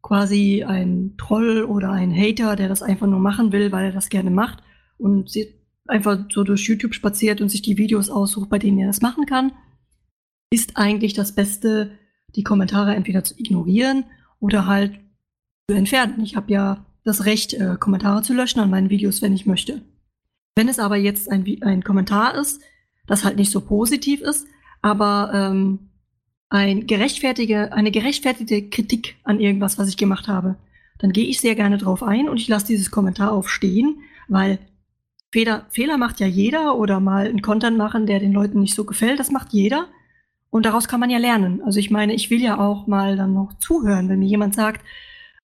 quasi ein Troll oder ein Hater, der das einfach nur machen will, weil er das gerne macht und einfach so durch YouTube spaziert und sich die Videos aussucht, bei denen er das machen kann, ist eigentlich das Beste, die Kommentare entweder zu ignorieren oder halt zu entfernen. Ich habe ja das Recht, äh, Kommentare zu löschen an meinen Videos, wenn ich möchte. Wenn es aber jetzt ein, ein Kommentar ist, das halt nicht so positiv ist, aber ähm, ein gerechtfertige, eine gerechtfertigte Kritik an irgendwas, was ich gemacht habe, dann gehe ich sehr gerne drauf ein und ich lasse dieses Kommentar aufstehen, weil Fehler, Fehler macht ja jeder oder mal einen Content machen, der den Leuten nicht so gefällt, das macht jeder. Und daraus kann man ja lernen. Also ich meine, ich will ja auch mal dann noch zuhören, wenn mir jemand sagt,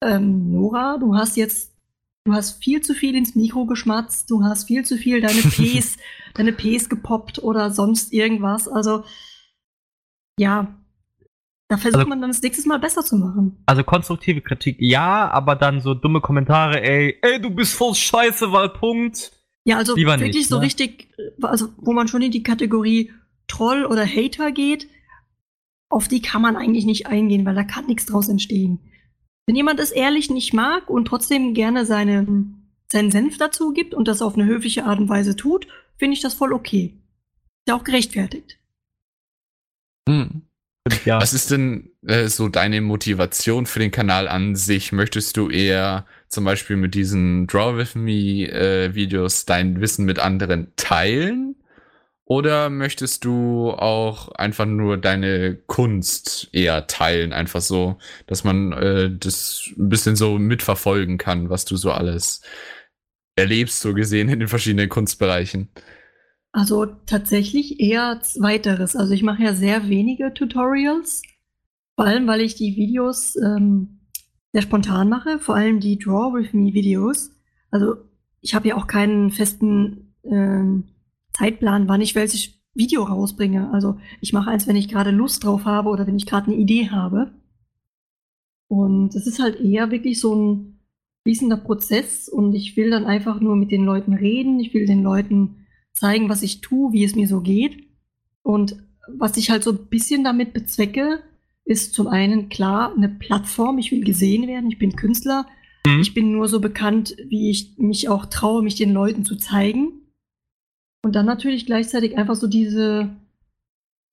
ähm, Nora, du hast jetzt, du hast viel zu viel ins Mikro geschmatzt, du hast viel zu viel deine Ps, deine Ps gepoppt oder sonst irgendwas. Also ja, da versucht also, man dann das nächste Mal besser zu machen.
Also konstruktive Kritik ja, aber dann so dumme Kommentare, ey, ey, du bist voll scheiße, weil Punkt.
Ja, also Lieber wirklich nicht, so ne? richtig, also wo man schon in die Kategorie Troll oder Hater geht, auf die kann man eigentlich nicht eingehen, weil da kann nichts draus entstehen. Wenn jemand es ehrlich nicht mag und trotzdem gerne seine, seinen Senf dazu gibt und das auf eine höfliche Art und Weise tut, finde ich das voll okay. Ist ja auch gerechtfertigt.
Hm. Ja. Was ist denn äh, so deine Motivation für den Kanal an sich? Möchtest du eher zum Beispiel mit diesen Draw With Me äh, Videos dein Wissen mit anderen teilen? Oder möchtest du auch einfach nur deine Kunst eher teilen? Einfach so, dass man äh, das ein bisschen so mitverfolgen kann, was du so alles erlebst, so gesehen in den verschiedenen Kunstbereichen.
Also tatsächlich eher zweiteres. Also ich mache ja sehr wenige Tutorials, vor allem weil ich die Videos ähm, sehr spontan mache, vor allem die Draw with Me Videos. Also ich habe ja auch keinen festen ähm, Zeitplan, wann ich welches Video rausbringe. Also ich mache eins, wenn ich gerade Lust drauf habe oder wenn ich gerade eine Idee habe. Und es ist halt eher wirklich so ein fließender Prozess und ich will dann einfach nur mit den Leuten reden. Ich will den Leuten zeigen, was ich tue, wie es mir so geht. Und was ich halt so ein bisschen damit bezwecke, ist zum einen klar eine Plattform. Ich will gesehen werden. Ich bin Künstler. Mhm. Ich bin nur so bekannt, wie ich mich auch traue, mich den Leuten zu zeigen. Und dann natürlich gleichzeitig einfach so diese,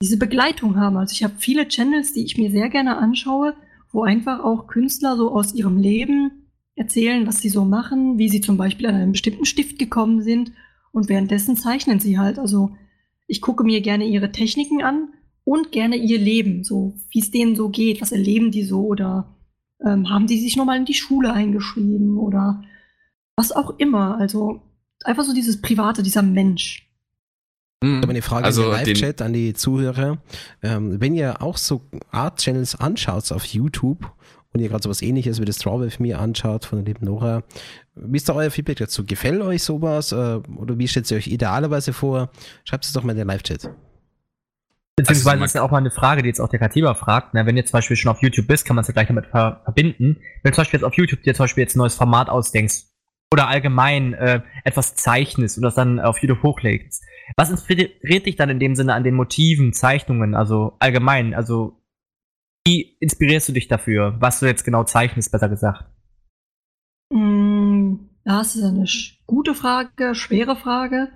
diese Begleitung haben. Also ich habe viele Channels, die ich mir sehr gerne anschaue, wo einfach auch Künstler so aus ihrem Leben erzählen, was sie so machen, wie sie zum Beispiel an einen bestimmten Stift gekommen sind und währenddessen zeichnen sie halt. Also ich gucke mir gerne ihre Techniken an und gerne ihr Leben, so wie es denen so geht, was erleben die so oder ähm, haben die sich nochmal in die Schule eingeschrieben oder was auch immer. Also einfach so dieses Private, dieser Mensch.
Ich habe eine Frage also im Live-Chat an die Zuhörer. Ähm, wenn ihr auch so Art-Channels anschaut auf YouTube und ihr gerade so was ähnliches wie das Strawberry mir anschaut von der lieben Nora, wie ist da euer Feedback dazu? Gefällt euch sowas? Äh, oder wie stellt ihr euch idealerweise vor? Schreibt es doch mal in den Live-Chat.
Beziehungsweise also, ist ja auch mal eine Frage, die jetzt auch der Katiba fragt. Ne? Wenn du zum Beispiel schon auf YouTube bist, kann man es ja gleich damit ver verbinden. Wenn du zum Beispiel jetzt auf YouTube dir zum Beispiel jetzt ein neues Format ausdenkst oder allgemein äh, etwas zeichnest und das dann auf YouTube hochlegst, was inspiriert dich dann in dem Sinne an den Motiven, Zeichnungen, also allgemein? Also wie inspirierst du dich dafür, was du jetzt genau zeichnest, besser gesagt?
Mm, das ist eine gute Frage, schwere Frage.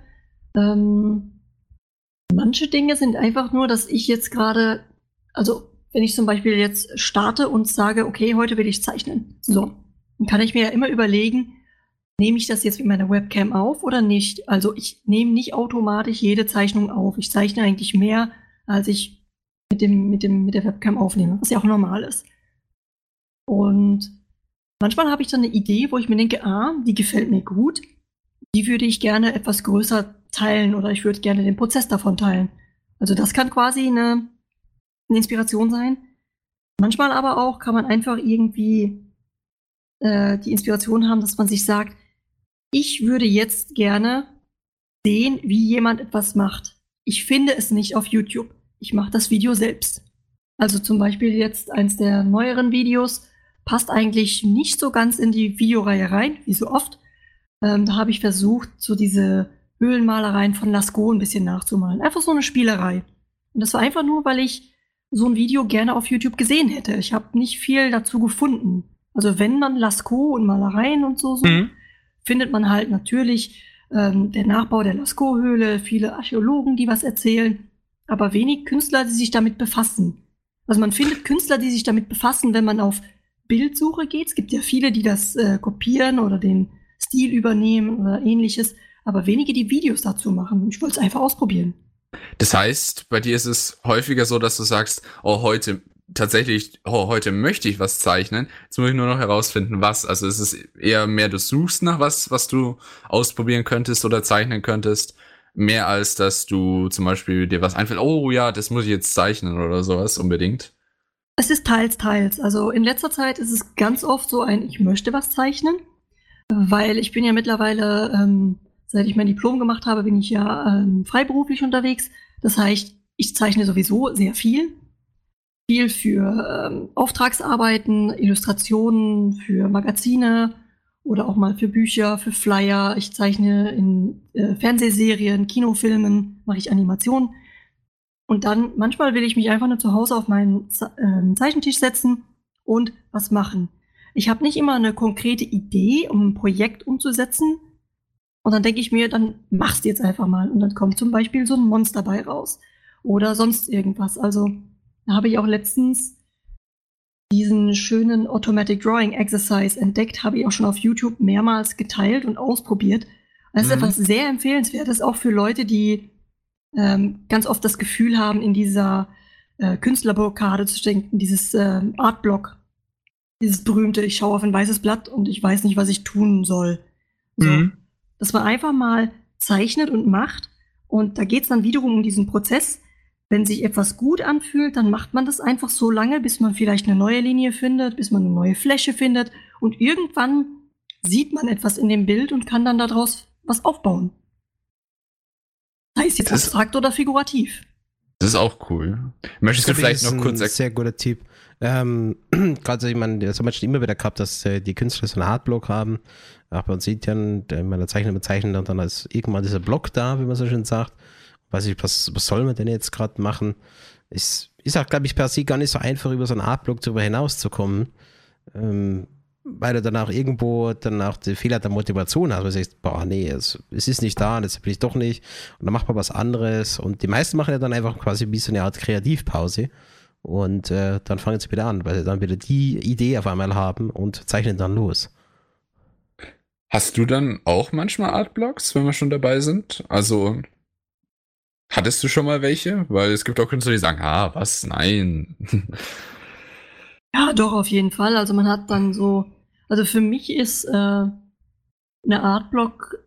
Ähm, manche Dinge sind einfach nur, dass ich jetzt gerade, also wenn ich zum Beispiel jetzt starte und sage, okay, heute will ich zeichnen, so, dann kann ich mir ja immer überlegen, nehme ich das jetzt mit meiner Webcam auf oder nicht? Also ich nehme nicht automatisch jede Zeichnung auf. Ich zeichne eigentlich mehr, als ich mit dem, mit dem, mit der Webcam aufnehme, was ja auch normal ist. Und Manchmal habe ich dann eine Idee, wo ich mir denke, ah, die gefällt mir gut. Die würde ich gerne etwas größer teilen oder ich würde gerne den Prozess davon teilen. Also das kann quasi eine, eine Inspiration sein. Manchmal aber auch kann man einfach irgendwie äh, die Inspiration haben, dass man sich sagt, ich würde jetzt gerne sehen, wie jemand etwas macht. Ich finde es nicht auf YouTube. Ich mache das Video selbst. Also zum Beispiel jetzt eins der neueren Videos, passt eigentlich nicht so ganz in die Videoreihe rein, wie so oft. Ähm, da habe ich versucht, so diese Höhlenmalereien von Lascaux ein bisschen nachzumalen. Einfach so eine Spielerei. Und das war einfach nur, weil ich so ein Video gerne auf YouTube gesehen hätte. Ich habe nicht viel dazu gefunden. Also wenn man Lascaux und Malereien und so sucht, mhm. findet man halt natürlich ähm, der Nachbau der Lascaux-Höhle, viele Archäologen, die was erzählen, aber wenig Künstler, die sich damit befassen. Also man findet Künstler, die sich damit befassen, wenn man auf Bildsuche geht. Es gibt ja viele, die das äh, kopieren oder den Stil übernehmen oder ähnliches, aber wenige, die Videos dazu machen. Ich wollte es einfach ausprobieren.
Das heißt, bei dir ist es häufiger so, dass du sagst, oh, heute tatsächlich, oh, heute möchte ich was zeichnen. Jetzt muss ich nur noch herausfinden, was. Also es ist eher mehr, du suchst nach was, was du ausprobieren könntest oder zeichnen könntest. Mehr als, dass du zum Beispiel dir was einfällt, oh ja, das muss ich jetzt zeichnen oder sowas unbedingt.
Es ist teils, teils. Also in letzter Zeit ist es ganz oft so ein, ich möchte was zeichnen, weil ich bin ja mittlerweile, ähm, seit ich mein Diplom gemacht habe, bin ich ja ähm, freiberuflich unterwegs. Das heißt, ich zeichne sowieso sehr viel. Viel für ähm, Auftragsarbeiten, Illustrationen, für Magazine oder auch mal für Bücher, für Flyer. Ich zeichne in äh, Fernsehserien, Kinofilmen, mache ich Animationen. Und dann, manchmal will ich mich einfach nur zu Hause auf meinen äh, Zeichentisch setzen und was machen. Ich habe nicht immer eine konkrete Idee, um ein Projekt umzusetzen. Und dann denke ich mir, dann machst du jetzt einfach mal. Und dann kommt zum Beispiel so ein Monster bei raus. Oder sonst irgendwas. Also Da habe ich auch letztens diesen schönen Automatic Drawing Exercise entdeckt, habe ich auch schon auf YouTube mehrmals geteilt und ausprobiert. Das ist mhm. etwas sehr empfehlenswertes, auch für Leute, die ähm, ganz oft das Gefühl haben, in dieser äh, Künstlerblockade zu stecken, dieses äh, Artblock, dieses berühmte, ich schaue auf ein weißes Blatt und ich weiß nicht, was ich tun soll. So, mhm. Dass man einfach mal zeichnet und macht. Und da geht es dann wiederum um diesen Prozess. Wenn sich etwas gut anfühlt, dann macht man das einfach so lange, bis man vielleicht eine neue Linie findet, bis man eine neue Fläche findet. Und irgendwann sieht man etwas in dem Bild und kann dann daraus was aufbauen. Es jetzt das abstrakt oder figurativ.
Das ist auch cool. Möchtest du vielleicht noch kurz
erklären? Sehr guter Tipp. Ähm, Gerade, ich meine, das haben wir schon immer wieder gehabt, dass äh, die Künstler so einen Hardblock haben. Auch bei uns sieht ja, in meiner Zeichnung bezeichnet und dann ist irgendwann dieser Block da, wie man so schön sagt. Weiß ich, was, was soll man denn jetzt gerade machen? Ist, ist auch, glaube ich, per se gar nicht so einfach, über so einen Artblock darüber hinauszukommen. Ähm, weil du dann auch irgendwo dann auch den Fehler der Motivation hast, weil du sagst, boah, nee, es, es ist nicht da und jetzt will ich doch nicht. Und dann macht man was anderes. Und die meisten machen ja dann einfach quasi wie so eine Art Kreativpause. Und äh, dann fangen sie wieder an, weil sie dann wieder die Idee auf einmal haben und zeichnen dann los.
Hast du dann auch manchmal Artblocks, wenn wir schon dabei sind? Also, hattest du schon mal welche? Weil es gibt auch Künstler, die sagen, ah, was? Nein.
Ja, doch, auf jeden Fall. Also man hat dann so, also für mich ist äh, eine Artblock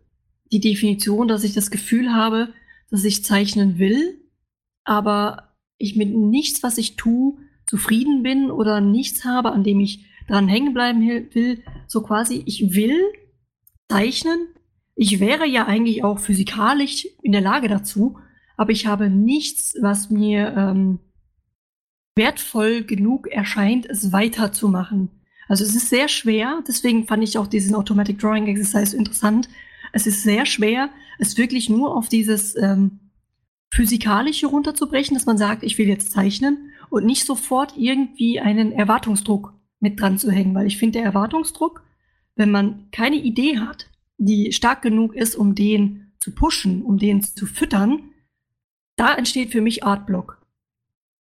die Definition, dass ich das Gefühl habe, dass ich zeichnen will, aber ich mit nichts, was ich tue, zufrieden bin oder nichts habe, an dem ich dran hängen bleiben will. So quasi, ich will zeichnen. Ich wäre ja eigentlich auch physikalisch in der Lage dazu, aber ich habe nichts, was mir ähm, wertvoll genug erscheint, es weiterzumachen. Also es ist sehr schwer, deswegen fand ich auch diesen Automatic Drawing Exercise interessant. Es ist sehr schwer, es wirklich nur auf dieses ähm, Physikalische runterzubrechen, dass man sagt, ich will jetzt zeichnen und nicht sofort irgendwie einen Erwartungsdruck mit dran zu hängen, weil ich finde, der Erwartungsdruck, wenn man keine Idee hat, die stark genug ist, um den zu pushen, um den zu füttern, da entsteht für mich Artblock.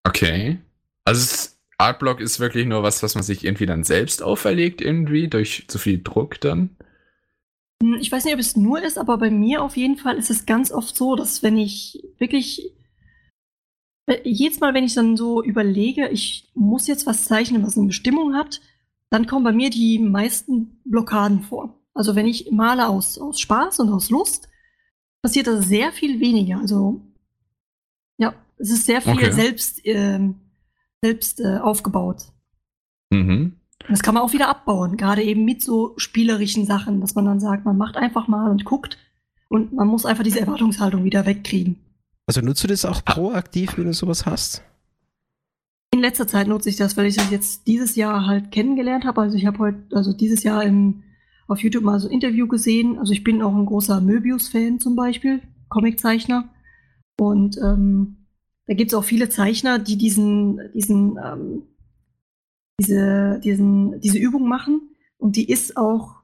Okay. Also Artblock ist wirklich nur was, was man sich irgendwie dann selbst auferlegt, irgendwie, durch zu viel Druck dann.
Hm, ich weiß nicht, ob es nur ist, aber bei mir auf jeden Fall ist es ganz oft so, dass wenn ich wirklich äh, jedes Mal, wenn ich dann so überlege, ich muss jetzt was zeichnen, was eine Bestimmung hat, dann kommen bei mir die meisten Blockaden vor. Also wenn ich male aus, aus Spaß und aus Lust, passiert das sehr viel weniger. Also ja, es ist sehr viel okay. selbst ähm, selbst äh, aufgebaut. Mhm. Das kann man auch wieder abbauen, gerade eben mit so spielerischen Sachen, dass man dann sagt, man macht einfach mal und guckt und man muss einfach diese Erwartungshaltung wieder wegkriegen.
Also nutzt du das auch proaktiv, wenn du sowas hast?
In letzter Zeit nutze ich das, weil ich das jetzt dieses Jahr halt kennengelernt habe. Also ich habe heute, also dieses Jahr im, auf YouTube mal so ein Interview gesehen. Also ich bin auch ein großer Möbius-Fan zum Beispiel, Comiczeichner. Und ähm, da gibt es auch viele Zeichner, die diesen, diesen, ähm, diese, diesen, diese Übung machen. Und die ist auch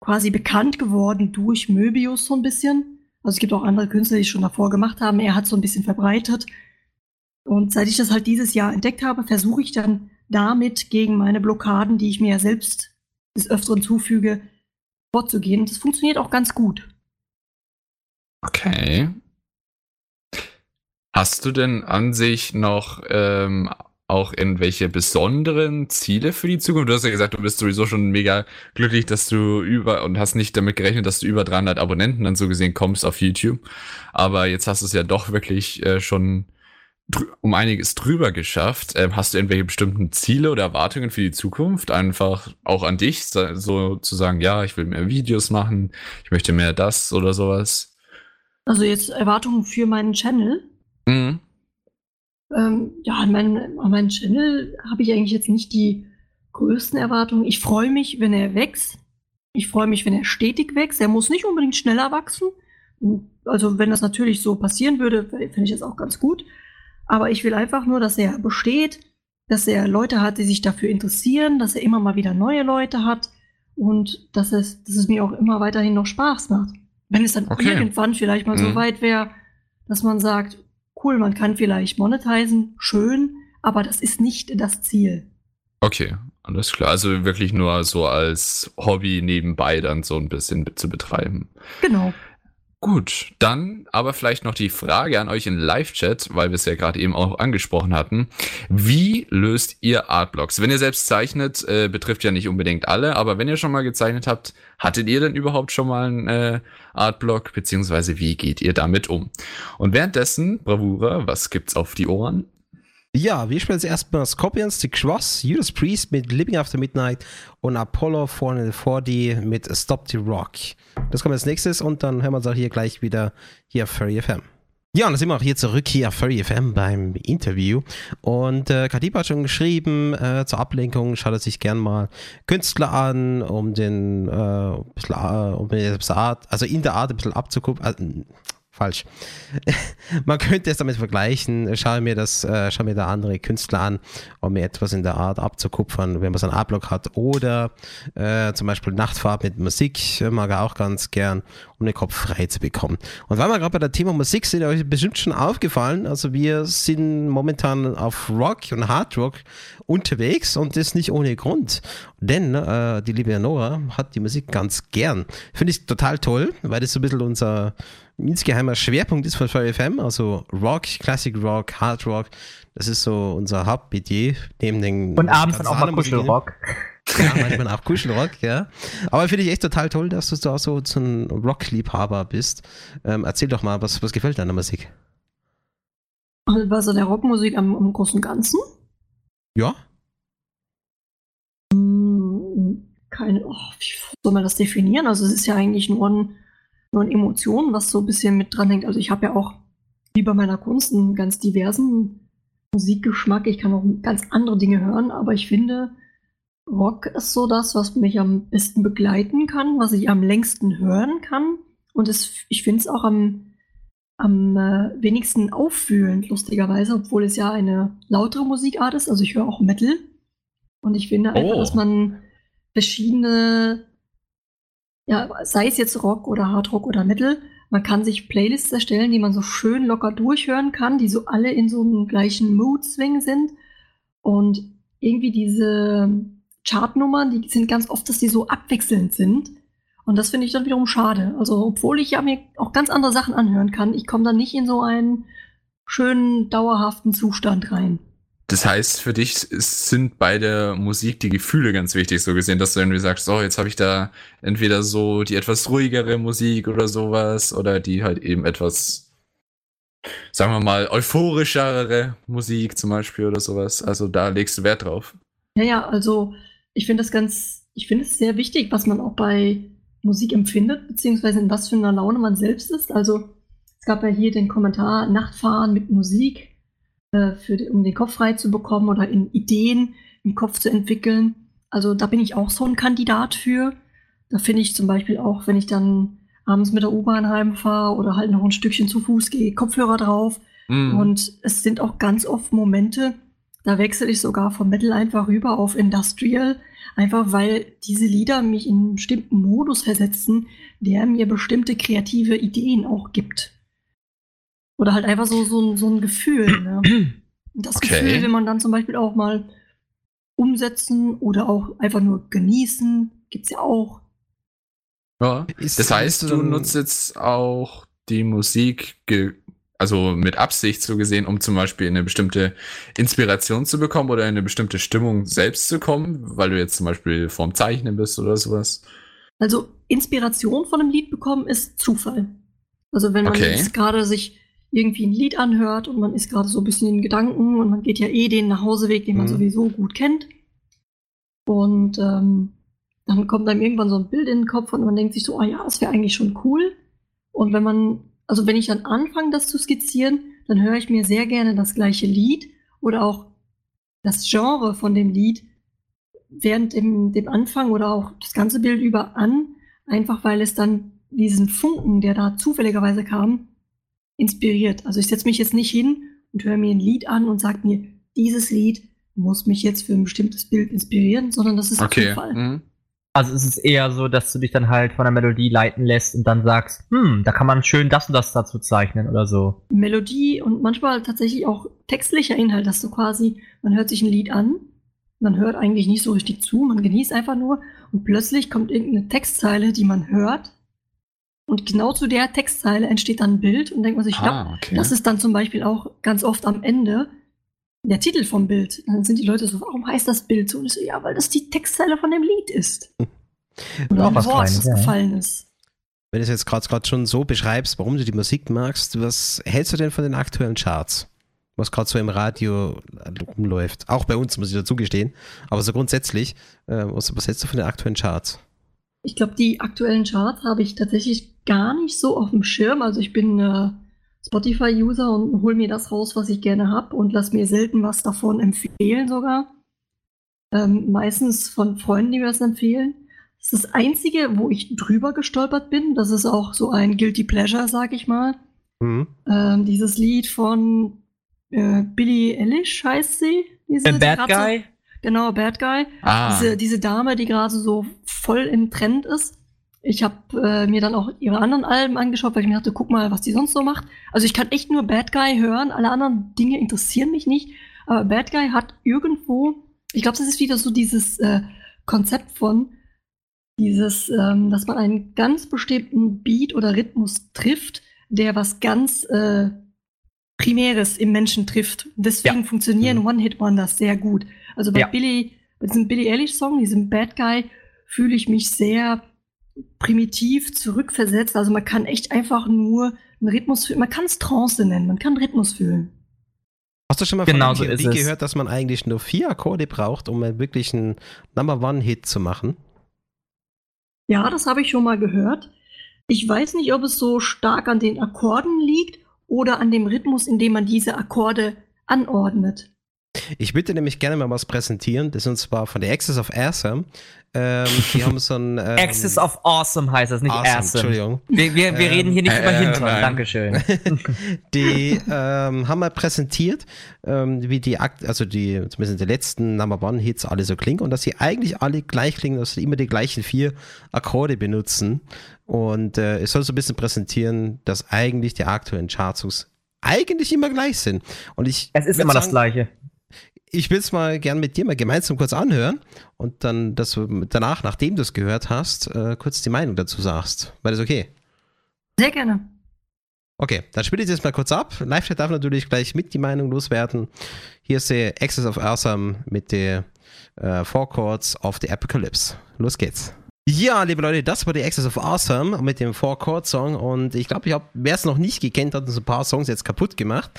quasi bekannt geworden durch Möbius so ein bisschen. Also es gibt auch andere Künstler, die es schon davor gemacht haben. Er hat so ein bisschen verbreitet. Und seit ich das halt dieses Jahr entdeckt habe, versuche ich dann damit gegen meine Blockaden, die ich mir ja selbst des Öfteren zufüge, vorzugehen. Das funktioniert auch ganz gut.
Okay. Hast du denn an sich noch ähm, auch irgendwelche besonderen Ziele für die Zukunft? Du hast ja gesagt, du bist sowieso schon mega glücklich, dass du über und hast nicht damit gerechnet, dass du über 300 Abonnenten dann so gesehen kommst auf YouTube. Aber jetzt hast du es ja doch wirklich äh, schon um einiges drüber geschafft. Ähm, hast du irgendwelche bestimmten Ziele oder Erwartungen für die Zukunft? Einfach auch an dich, so zu sagen, ja, ich will mehr Videos machen, ich möchte mehr das oder sowas.
Also jetzt Erwartungen für meinen Channel. Mhm. Ähm, ja, an meinem, an meinem Channel habe ich eigentlich jetzt nicht die größten Erwartungen. Ich freue mich, wenn er wächst. Ich freue mich, wenn er stetig wächst. Er muss nicht unbedingt schneller wachsen. Also wenn das natürlich so passieren würde, finde ich das auch ganz gut. Aber ich will einfach nur, dass er besteht, dass er Leute hat, die sich dafür interessieren, dass er immer mal wieder neue Leute hat und dass es, dass es mir auch immer weiterhin noch Spaß macht. Wenn es dann okay. irgendwann vielleicht mal mhm. so weit wäre, dass man sagt, cool, man kann vielleicht monetizen, schön, aber das ist nicht das Ziel.
Okay, alles klar. Also wirklich nur so als Hobby nebenbei dann so ein bisschen zu betreiben.
Genau.
Gut, dann aber vielleicht noch die Frage an euch in Live-Chat, weil wir es ja gerade eben auch angesprochen hatten. Wie löst ihr Artblocks? Wenn ihr selbst zeichnet, äh, betrifft ja nicht unbedingt alle, aber wenn ihr schon mal gezeichnet habt, hattet ihr denn überhaupt schon mal einen äh, Artblock, beziehungsweise wie geht ihr damit um? Und währenddessen, Bravura, was gibt's auf die Ohren?
Ja, wir spielen jetzt erstmal Scorpions, The Cross, Judas Priest mit Living After Midnight und Apollo 440 mit Stop the Rock. Das kommt als nächstes und dann hören wir uns auch hier gleich wieder hier auf Furry FM. Ja, und dann sind wir auch hier zurück hier auf Furry FM beim Interview. Und äh, Kadiba hat schon geschrieben, äh, zur Ablenkung schaut er sich gern mal Künstler an, um den, äh, bisschen, äh, um Art, also in der Art ein bisschen abzugucken. Äh, falsch. Man könnte es damit vergleichen. Schau mir das, äh, schau mir da andere Künstler an, um mir etwas in der Art abzukupfern, wenn man so einen A-Block hat. Oder äh, zum Beispiel Nachtfahrt mit Musik, mag er auch ganz gern, um den Kopf frei zu bekommen. Und weil wir gerade bei der Thema Musik sind, euch bestimmt schon aufgefallen, also wir sind momentan auf Rock und Hard Rock unterwegs und das nicht ohne Grund. Denn äh, die liebe Nora hat die Musik ganz gern. Finde ich total toll, weil das so ein bisschen unser insgeheimer Schwerpunkt ist von Fire FM, also Rock, Classic Rock, Hard Rock. Das ist so unser Hauptmetier neben den.
Und abends dann auch mal Kuschelrock.
Ja, manchmal auch Kuschelrock, ja. Aber finde ich echt total toll, dass du da so, so ein Rock-Liebhaber bist. Ähm, erzähl doch mal, was, was gefällt deiner Musik?
Was so der Rockmusik am, am Großen und Ganzen?
Ja.
Hm, keine, oh, wie soll man das definieren? Also es ist ja eigentlich nur ein nur an Emotionen, was so ein bisschen mit dran hängt. Also ich habe ja auch, wie bei meiner Kunst, einen ganz diversen Musikgeschmack. Ich kann auch ganz andere Dinge hören, aber ich finde, Rock ist so das, was mich am besten begleiten kann, was ich am längsten hören kann. Und es, ich finde es auch am, am äh, wenigsten auffühlend, lustigerweise, obwohl es ja eine lautere Musikart ist. Also ich höre auch Metal. Und ich finde einfach, oh. dass man verschiedene ja, sei es jetzt Rock oder Hardrock oder Metal, man kann sich Playlists erstellen, die man so schön locker durchhören kann, die so alle in so einem gleichen Mood-Swing sind. Und irgendwie diese Chartnummern, die sind ganz oft, dass die so abwechselnd sind. Und das finde ich dann wiederum schade. Also, obwohl ich ja mir auch ganz andere Sachen anhören kann, ich komme dann nicht in so einen schönen, dauerhaften Zustand rein.
Das heißt, für dich sind bei der Musik die Gefühle ganz wichtig, so gesehen, dass du irgendwie sagst, so, jetzt habe ich da entweder so die etwas ruhigere Musik oder sowas oder die halt eben etwas, sagen wir mal, euphorischere Musik zum Beispiel oder sowas. Also da legst du Wert drauf.
Ja, ja, also ich finde das ganz, ich finde es sehr wichtig, was man auch bei Musik empfindet, beziehungsweise in was für einer Laune man selbst ist. Also es gab ja hier den Kommentar Nachtfahren mit Musik äh, für, um den Kopf frei zu bekommen oder in Ideen im Kopf zu entwickeln. Also da bin ich auch so ein Kandidat für. Da finde ich zum Beispiel auch, wenn ich dann abends mit der U-Bahn heimfahre oder halt noch ein Stückchen zu Fuß gehe, Kopfhörer drauf. Mm. Und es sind auch ganz oft Momente, da wechsle ich sogar vom Metal einfach rüber auf Industrial, einfach weil diese Lieder mich in einen bestimmten Modus versetzen, der mir bestimmte kreative Ideen auch gibt. Oder halt einfach so, so, so ein Gefühl. Ne? Das okay. Gefühl will man dann zum Beispiel auch mal umsetzen oder auch einfach nur genießen. Gibt's ja auch.
Ja. das heißt, du nutzt jetzt auch die Musik, also mit Absicht so gesehen, um zum Beispiel eine bestimmte Inspiration zu bekommen oder in eine bestimmte Stimmung selbst zu kommen, weil du jetzt zum Beispiel vorm Zeichnen bist oder sowas.
Also Inspiration von einem Lied bekommen ist Zufall. Also wenn man okay. jetzt gerade sich irgendwie ein Lied anhört und man ist gerade so ein bisschen in Gedanken und man geht ja eh den Nachhauseweg, den man mhm. sowieso gut kennt. Und ähm, dann kommt einem irgendwann so ein Bild in den Kopf und man denkt sich so, oh ja, das wäre eigentlich schon cool. Und wenn man, also wenn ich dann anfange, das zu skizzieren, dann höre ich mir sehr gerne das gleiche Lied oder auch das Genre von dem Lied während dem, dem Anfang oder auch das ganze Bild über an, einfach weil es dann diesen Funken, der da zufälligerweise kam, inspiriert. Also ich setze mich jetzt nicht hin und höre mir ein Lied an und sage mir, dieses Lied muss mich jetzt für ein bestimmtes Bild inspirieren, sondern das ist
okay. Zufall. Mhm.
Also es ist eher so, dass du dich dann halt von der Melodie leiten lässt und dann sagst, hm, da kann man schön das und das dazu zeichnen oder so.
Melodie und manchmal tatsächlich auch textlicher Inhalt, dass du quasi, man hört sich ein Lied an, man hört eigentlich nicht so richtig zu, man genießt einfach nur und plötzlich kommt irgendeine Textzeile, die man hört und genau zu der Textzeile entsteht dann ein Bild und denkt man sich,
Ah,
ja,
okay.
das ist dann zum Beispiel auch ganz oft am Ende der Titel vom Bild. Dann sind die Leute so, warum heißt das Bild so? Und ich so, ja, weil das die Textzeile von dem Lied ist. Oder
Auch
ein
was
Wort,
Kleines,
das
ja.
gefallen ist.
Wenn du es jetzt gerade schon so beschreibst, warum du die Musik magst, was hältst du denn von den aktuellen Charts? Was gerade so im Radio rumläuft. Auch bei uns, muss ich dazu gestehen. Aber so grundsätzlich, äh, was, was hältst du von den aktuellen Charts?
Ich glaube, die aktuellen Charts habe ich tatsächlich gar nicht so auf dem Schirm. Also ich bin äh, Spotify-User und hole mir das raus, was ich gerne habe und lass mir selten was davon empfehlen sogar. Ähm, meistens von Freunden, die mir das empfehlen. Das ist das Einzige, wo ich drüber gestolpert bin. Das ist auch so ein Guilty Pleasure, sag ich mal.
Mhm.
Ähm, dieses Lied von äh, Billie Eilish heißt sie. Diese,
A Bad
grad so-
Guy?
Genau, Bad Guy.
Ah,
Diese, diese Dame, die gerade so voll im Trend ist. Ich habe äh, mir dann auch ihre anderen Alben angeschaut, weil ich mir dachte, guck mal, was die sonst so macht. Also ich kann echt nur Bad Guy hören, alle anderen Dinge interessieren mich nicht. Aber Bad Guy hat irgendwo, ich glaube, das ist wieder so dieses äh, Konzept von dieses, ähm, dass man einen ganz bestimmten Beat oder Rhythmus trifft, der was ganz äh, Primäres im Menschen trifft. Deswegen funktionieren
Mhm.
One-Hit-Wonders sehr gut. Also bei
Ja.
Billy, bei diesem Billie Eilish-Song, diesem Bad Guy, fühle ich mich sehr primitiv zurückversetzt. Also man kann echt einfach nur einen Rhythmus fühlen. Man kann es Trance nennen, man kann Rhythmus fühlen.
Hast du schon mal
Genau
von
so
der
es.
gehört, dass man eigentlich nur vier Akkorde braucht, um einen wirklichen Number One-Hit zu machen?
Ja, das habe ich schon mal gehört. Ich weiß nicht, ob es so stark an den Akkorden liegt oder an dem Rhythmus, in dem man diese Akkorde anordnet.
Ich würde nämlich gerne mal was präsentieren, das ist und zwar von der Axis of Awesome. Ähm, die haben so ein. Ähm,
Axis of Awesome heißt das, nicht
awesome,
Awesome.
Entschuldigung.
Wir, wir, wir
Ähm,
reden hier nicht
äh,
über
äh,
Hintern.
nein.
Dankeschön.
Die ähm, haben mal präsentiert, ähm, wie die Akt, also die, zumindest die letzten Number One Hits alle so klingen und dass sie eigentlich alle gleich klingen, dass sie immer die gleichen vier Akkorde benutzen. Und äh, es soll so ein bisschen präsentieren, dass eigentlich die aktuellen Charts eigentlich immer gleich sind. Und ich
Es ist immer das
sagen,
Gleiche.
Ich will es mal gern mit dir mal gemeinsam kurz anhören und dann, dass du danach, nachdem du es gehört hast, äh, kurz die Meinung dazu sagst. War das okay?
Sehr gerne.
Okay, dann spiele ich das mal kurz ab. Live-Chat darf natürlich gleich mit die Meinung loswerden. Hier ist der Access of Awesome mit der äh, Four Chords of the Apocalypse. Los geht's. Ja, liebe Leute, das war die Access of Awesome mit dem Four Chord Song und ich glaube, ich habe, wer es noch nicht gekannt hat, so ein paar Songs jetzt kaputt gemacht,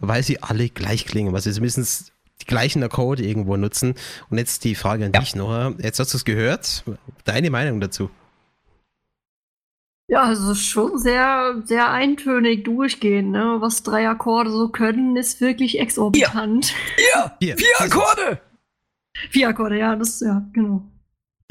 weil sie alle gleich klingen, weil sie zumindest die gleichen Akkorde irgendwo nutzen. Und jetzt die Frage an
Ja.
dich, Nora. Jetzt hast du es gehört. Deine Meinung dazu?
Ja, also schon sehr, sehr eintönig durchgehen. Ne? Was drei Akkorde so können, ist wirklich exorbitant.
Hier.
Akkorde!
Vier Akkorde, ja, das ja, genau.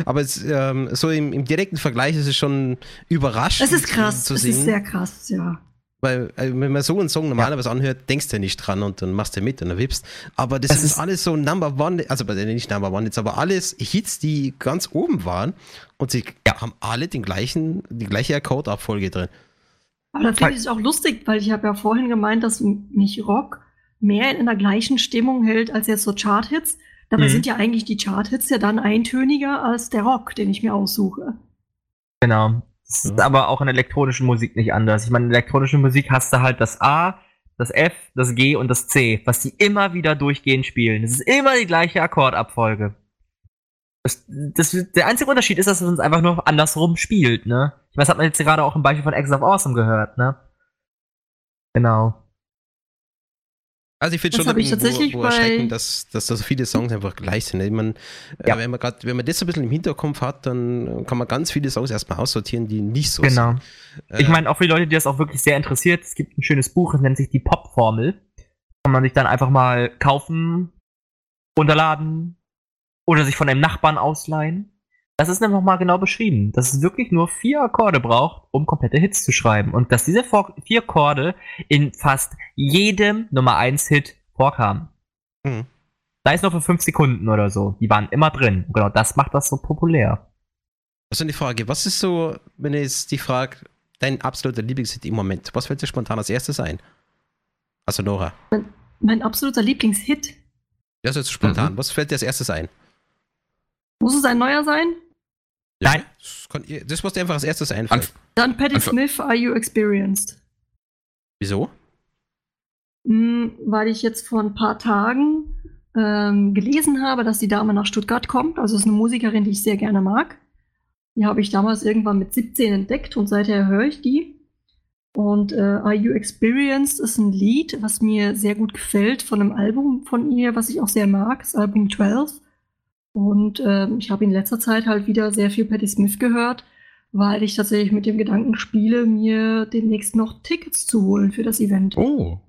Aber es, ähm, so im, im direkten Vergleich ist es schon überraschend
Es ist krass,
zu
es
sehen.
ist sehr krass, ja.
Weil äh, wenn man so einen Song normalerweise anhört, denkst du ja nicht dran und dann machst du mit und dann wippst. Aber das,
Das
ist,
ist-
alles so Number One, also bei denen nicht Number One jetzt, aber alles Hits, die ganz oben waren und sie haben alle den gleichen, die gleiche Akkordabfolge drin.
Aber da finde ich es auch lustig, weil ich habe ja vorhin gemeint, dass mich Rock mehr in der gleichen Stimmung hält als jetzt so Chart-Hits. Dabei
Mhm.
sind ja eigentlich die Chart-Hits ja dann eintöniger als der Rock, den ich mir aussuche.
Genau. Das ist
Ja.
aber auch in elektronischen Musik nicht anders. Ich meine, in elektronischen Musik hast du halt das A, das F, das G und das C, was die immer wieder durchgehend spielen. Es ist immer die gleiche Akkordabfolge. Das, das, der einzige Unterschied ist, dass es uns einfach nur andersrum spielt, ne? Ich weiß, hat man jetzt gerade auch im Beispiel von X of Awesome gehört, ne? Genau.
Also ich finde schon
ich
irgendwo-
tatsächlich
wo
bei-
erschreckend, dass, dass da so viele Songs einfach gleich sind. Ich mein, äh,
Ja.
wenn, man grad, wenn man das ein bisschen im Hinterkopf hat, dann kann man ganz viele Songs erstmal aussortieren, die nicht so
Genau.
sind.
Ich
Äh,
meine, auch für die Leute, die das auch wirklich sehr interessiert, es gibt ein schönes Buch, das nennt sich die Pop-Formel. Kann man sich dann einfach mal kaufen, runterladen oder sich von einem Nachbarn ausleihen. Das ist nämlich nochmal genau beschrieben, dass es wirklich nur vier Akkorde braucht, um komplette Hits zu schreiben. Und dass diese vier Akkorde in fast jedem Nummer 1 Hit vorkamen.
Mhm.
Sei es nur für fünf Sekunden oder so. Die waren immer drin. Und Genau das macht das so populär.
Was ist die Frage? Was ist so, wenn ich jetzt die frage, dein absoluter Lieblingshit im Moment? Was fällt dir spontan als erstes ein? Also Nora.
Mein, mein absoluter Lieblingshit.
Ja, so jetzt spontan. Mhm. Was fällt dir als erstes ein?
Muss es ein neuer sein?
Nein. Das, kann, das muss dir einfach als erstes einfallen.
Dann Patti Smith, Are You Experienced?
Wieso?
Hm, weil ich jetzt vor ein paar Tagen ähm, gelesen habe, dass die Dame nach Stuttgart kommt. Also es ist eine Musikerin, die ich sehr gerne mag. Die habe ich damals irgendwann mit 17 entdeckt und seither höre ich die. Und äh, Are You Experienced ist ein Lied, was mir sehr gut gefällt von einem Album von ihr, was ich auch sehr mag, das Album 12. Und äh, ich habe in letzter Zeit halt wieder sehr viel Patti Smith gehört, weil ich tatsächlich mit dem Gedanken spiele, mir demnächst noch Tickets zu holen für das Event.
Oh.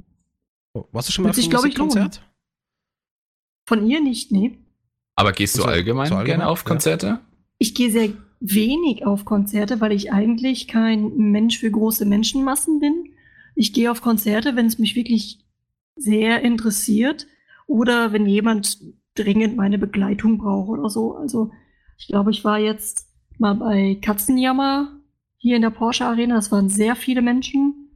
oh warst du schon mal auf einem Konzert?
Von ihr nicht, nee.
Aber gehst du also, allgemein, allgemein, gerne auf Konzerte? Ja.
Ich gehe sehr wenig auf Konzerte, weil ich eigentlich kein Mensch für große Menschenmassen bin. Ich gehe auf Konzerte, wenn es mich wirklich sehr interessiert oder wenn jemand dringend meine Begleitung braucht oder so. Also ich glaube, ich war jetzt mal bei Katzenjammer hier in der Porsche Arena. Das waren sehr viele Menschen.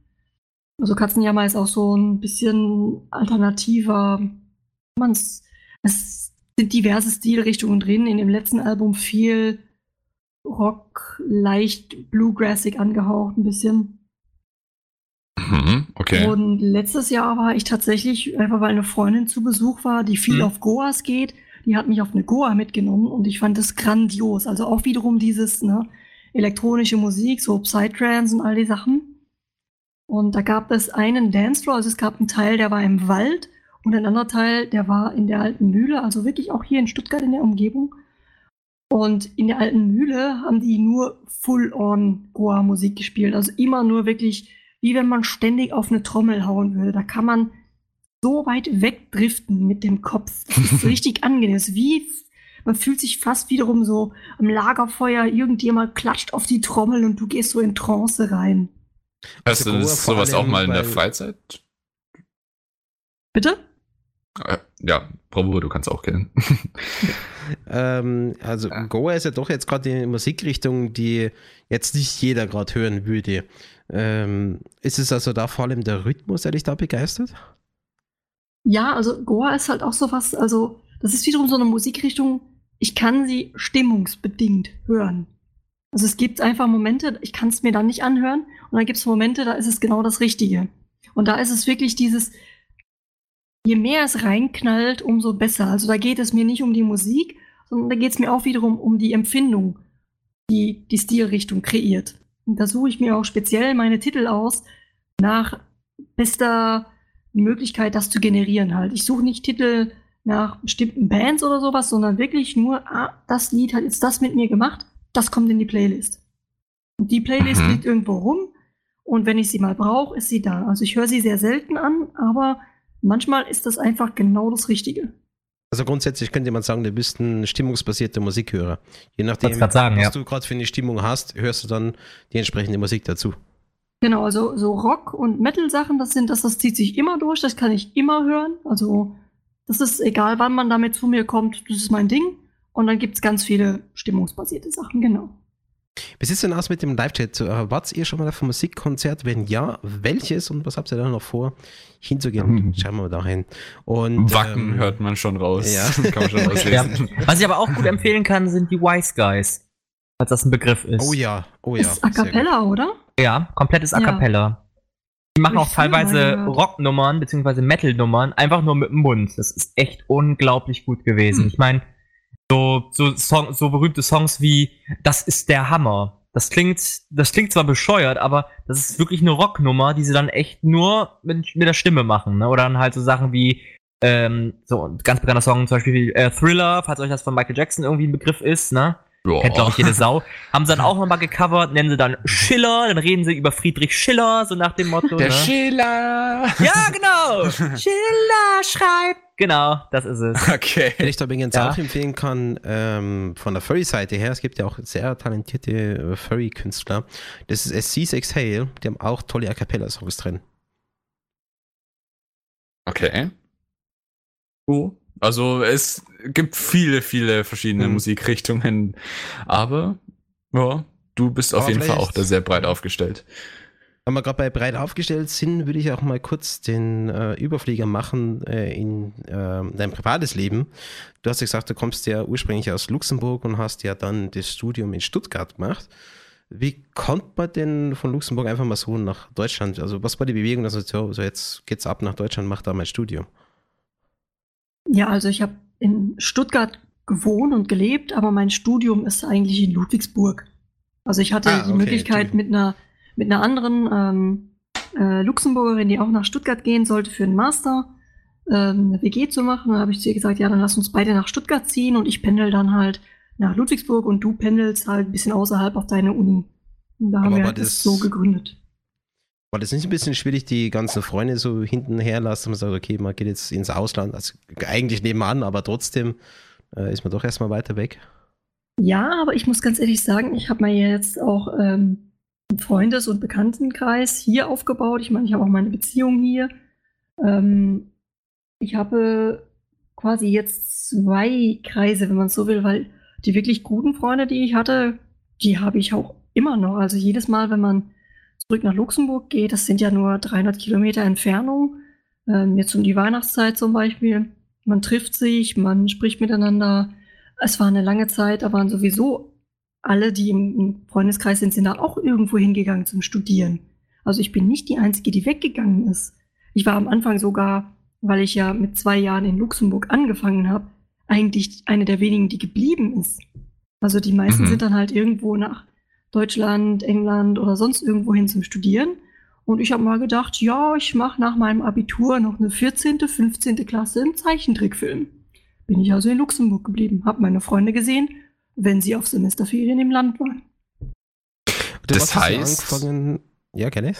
Also Katzenjammer ist auch so ein bisschen alternativer. Man's, es sind diverse Stilrichtungen drin. In dem letzten Album viel Rock, leicht bluegrassig angehaucht, ein bisschen.
Mhm, okay.
Und letztes Jahr war ich tatsächlich, einfach weil eine Freundin zu Besuch war, die viel mhm. auf Goas geht, die hat mich auf eine Goa mitgenommen und ich fand das grandios. Also auch wiederum dieses, ne, elektronische Musik, so Psytrance und all die Sachen. Und da gab es einen Dancefloor, also es gab einen Teil, der war im Wald und ein anderer Teil, der war in der alten Mühle, also wirklich auch hier in Stuttgart in der Umgebung. Und in der alten Mühle haben die nur Full-on Goa-Musik gespielt. Also immer nur wirklich, wie wenn man ständig auf eine Trommel hauen würde. Da kann man so weit wegdriften mit dem Kopf. Das ist richtig angenehm. Das ist wie, man fühlt sich fast wiederum so am Lagerfeuer, irgendjemand klatscht auf die Trommel und du gehst so in Trance rein.
Hast du das sowas auch mal in der Freizeit?
Bitte?
Äh, ja, Bravo, du kannst auch kennen.
ähm, also ja. Goa ist ja doch jetzt gerade eine Musikrichtung, die jetzt nicht jeder gerade hören würde. Ähm, ist es also da vor allem der Rhythmus, der dich da begeistert?
Ja, also Goa ist halt auch so was, also das ist wiederum so eine Musikrichtung, ich kann sie stimmungsbedingt hören. Also es gibt einfach Momente, ich kann es mir dann nicht anhören und dann gibt es Momente, da ist es genau das Richtige. Und da ist es wirklich dieses, je mehr es reinknallt, umso besser. Also da geht es mir nicht um die Musik, sondern da geht es mir auch wiederum um die Empfindung, die die Stilrichtung kreiert. Und da suche ich mir auch speziell meine Titel aus nach bester Möglichkeit, das zu generieren halt. Ich suche nicht Titel nach bestimmten Bands oder sowas, sondern wirklich nur, ah, das Lied hat jetzt das mit mir gemacht, das kommt in die Playlist. Und die Playlist mhm. liegt irgendwo rum und wenn ich sie mal brauche, ist sie da. Also ich höre sie sehr selten an, aber manchmal ist das einfach genau das Richtige.
Also grundsätzlich könnte man sagen, du bist ein stimmungsbasierter Musikhörer. Je nachdem,
sagen,
was
ja.
du gerade für eine Stimmung hast, hörst du dann die entsprechende Musik dazu.
Genau, also so Rock- und Metal-Sachen, das sind das, das zieht sich immer durch, das kann ich immer hören. Also das ist egal, wann man damit zu mir kommt, das ist mein Ding. Und dann gibt es ganz viele stimmungsbasierte Sachen, genau.
Wie sieht es denn aus mit dem Live-Chat? Äh, wart ihr schon mal auf einem Musikkonzert? Wenn ja, welches und was habt ihr da noch vor, hinzugehen? Mhm. Schauen wir mal dahin. Und,
Wacken ähm, hört man schon raus.
Ja.
kann man schon rauslesen.
Ja. Was ich aber auch gut empfehlen kann, sind die Wise Guys. Falls das ein Begriff ist.
Oh ja, oh ja.
Ist A Cappella, oder?
Ja, komplettes A Cappella. Ja. Die machen auch teilweise Rocknummern bzw. Metal-Nummern einfach nur mit dem Mund. Das ist echt unglaublich gut gewesen. Hm. Ich meine, so, so, Song, so berühmte Songs wie Das ist der Hammer. Das klingt, das klingt zwar bescheuert, aber das ist wirklich eine Rocknummer, die sie dann echt nur mit, mit der Stimme machen, ne? Oder dann halt so Sachen wie, ähm, so ein ganz bekannter Song, zum Beispiel wie, äh, Thriller, falls euch das von Michael Jackson irgendwie ein Begriff ist, ne? Ja. Kennt, glaube ich, jede Sau. Haben sie dann auch nochmal gecovert, nennen sie dann Schiller, dann reden sie über Friedrich Schiller, so nach dem Motto.
Der
ne?
Schiller!
Ja, genau! Schiller schreibt! Genau, das ist es.
Okay. Wenn ich da übrigens ja. auch empfehlen kann, ähm, von der Furry-Seite her, es gibt ja auch sehr talentierte äh, Furry-Künstler. Das ist SC's Exhale, die haben auch tolle A Cappella-Songs drin.
Okay. Uh. Also es gibt viele, viele verschiedene hm. Musikrichtungen, aber Ja, du bist auf jeden Fall auch da sehr breit aufgestellt.
Wenn wir gerade bei breit aufgestellt sind, würde ich auch mal kurz den äh, Überflieger machen äh, in äh, dein privates Leben. Du hast ja gesagt, du kommst ja ursprünglich aus Luxemburg und hast ja dann das Studium in Stuttgart gemacht. Wie kommt man denn von Luxemburg einfach mal so nach Deutschland? Also was war die Bewegung, dass so, so jetzt geht's ab nach Deutschland, mach da mein Studium?
Ja, also ich habe in Stuttgart gewohnt und gelebt, aber mein Studium ist eigentlich in Ludwigsburg. Also ich hatte ah, okay, die Möglichkeit mit einer mit einer anderen ähm, äh, Luxemburgerin, die auch nach Stuttgart gehen sollte für einen Master, ähm, eine WG zu machen. Da habe ich zu ihr gesagt, ja, dann lass uns beide nach Stuttgart ziehen und ich pendel dann halt nach Ludwigsburg und du pendelst halt ein bisschen außerhalb auf deine Uni. Und da Aber haben wir halt das, das so gegründet.
War das nicht ein bisschen schwierig, die ganzen Freunde so hinten herlassen? Man sagt, okay, man geht jetzt ins Ausland, also eigentlich nebenan, aber trotzdem äh, ist man doch erstmal weiter weg.
Ja, aber ich muss ganz ehrlich sagen, ich habe mir jetzt auch ähm, einen Freundes- und Bekanntenkreis hier aufgebaut. Ich meine, ich habe auch meine Beziehung hier. Ähm, ich habe quasi jetzt zwei Kreise, wenn man so will, weil die wirklich guten Freunde, die ich hatte, die habe ich auch immer noch. Also jedes Mal, wenn man zurück nach Luxemburg geht, das sind ja nur 300 Kilometer Entfernung, ähm, jetzt um die Weihnachtszeit zum Beispiel. Man trifft sich, man spricht miteinander. Es war eine lange Zeit, da waren sowieso alle, die im Freundeskreis sind, sind da auch irgendwo hingegangen zum Studieren. Also ich bin nicht die Einzige, die weggegangen ist. Ich war am Anfang sogar, weil ich ja mit zwei Jahren in Luxemburg angefangen habe, eigentlich eine der wenigen, die geblieben ist. Also die meisten mhm. sind dann halt irgendwo nach Deutschland, England oder sonst irgendwo hin zum Studieren. Und ich habe mal gedacht, ja, ich mache nach meinem Abitur noch eine 14., 15. Klasse im Zeichentrickfilm. Bin ich also in Luxemburg geblieben, habe meine Freunde gesehen, wenn sie auf Semesterferien im Land waren.
Das heißt,
ja, kenne ich.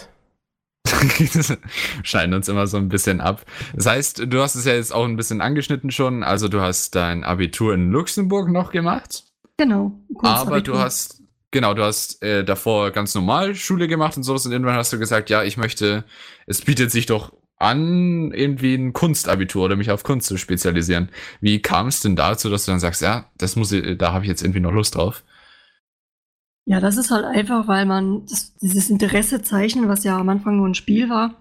scheinen uns immer so ein bisschen ab. Das heißt, du hast es ja jetzt auch ein bisschen angeschnitten schon. Also du hast dein Abitur in Luxemburg noch gemacht.
Genau.
Aber du hast Genau, du hast äh, davor ganz normal Schule gemacht und sowas und irgendwann hast du gesagt, ja, ich möchte, es bietet sich doch an, irgendwie ein Kunstabitur oder mich auf Kunst zu spezialisieren. Wie kam es denn dazu, dass du dann sagst, ja, das muss ich, da habe ich jetzt irgendwie noch Lust drauf?
Ja, das ist halt einfach, weil man das, dieses Interesse zeichnen, was ja am Anfang nur ein Spiel war,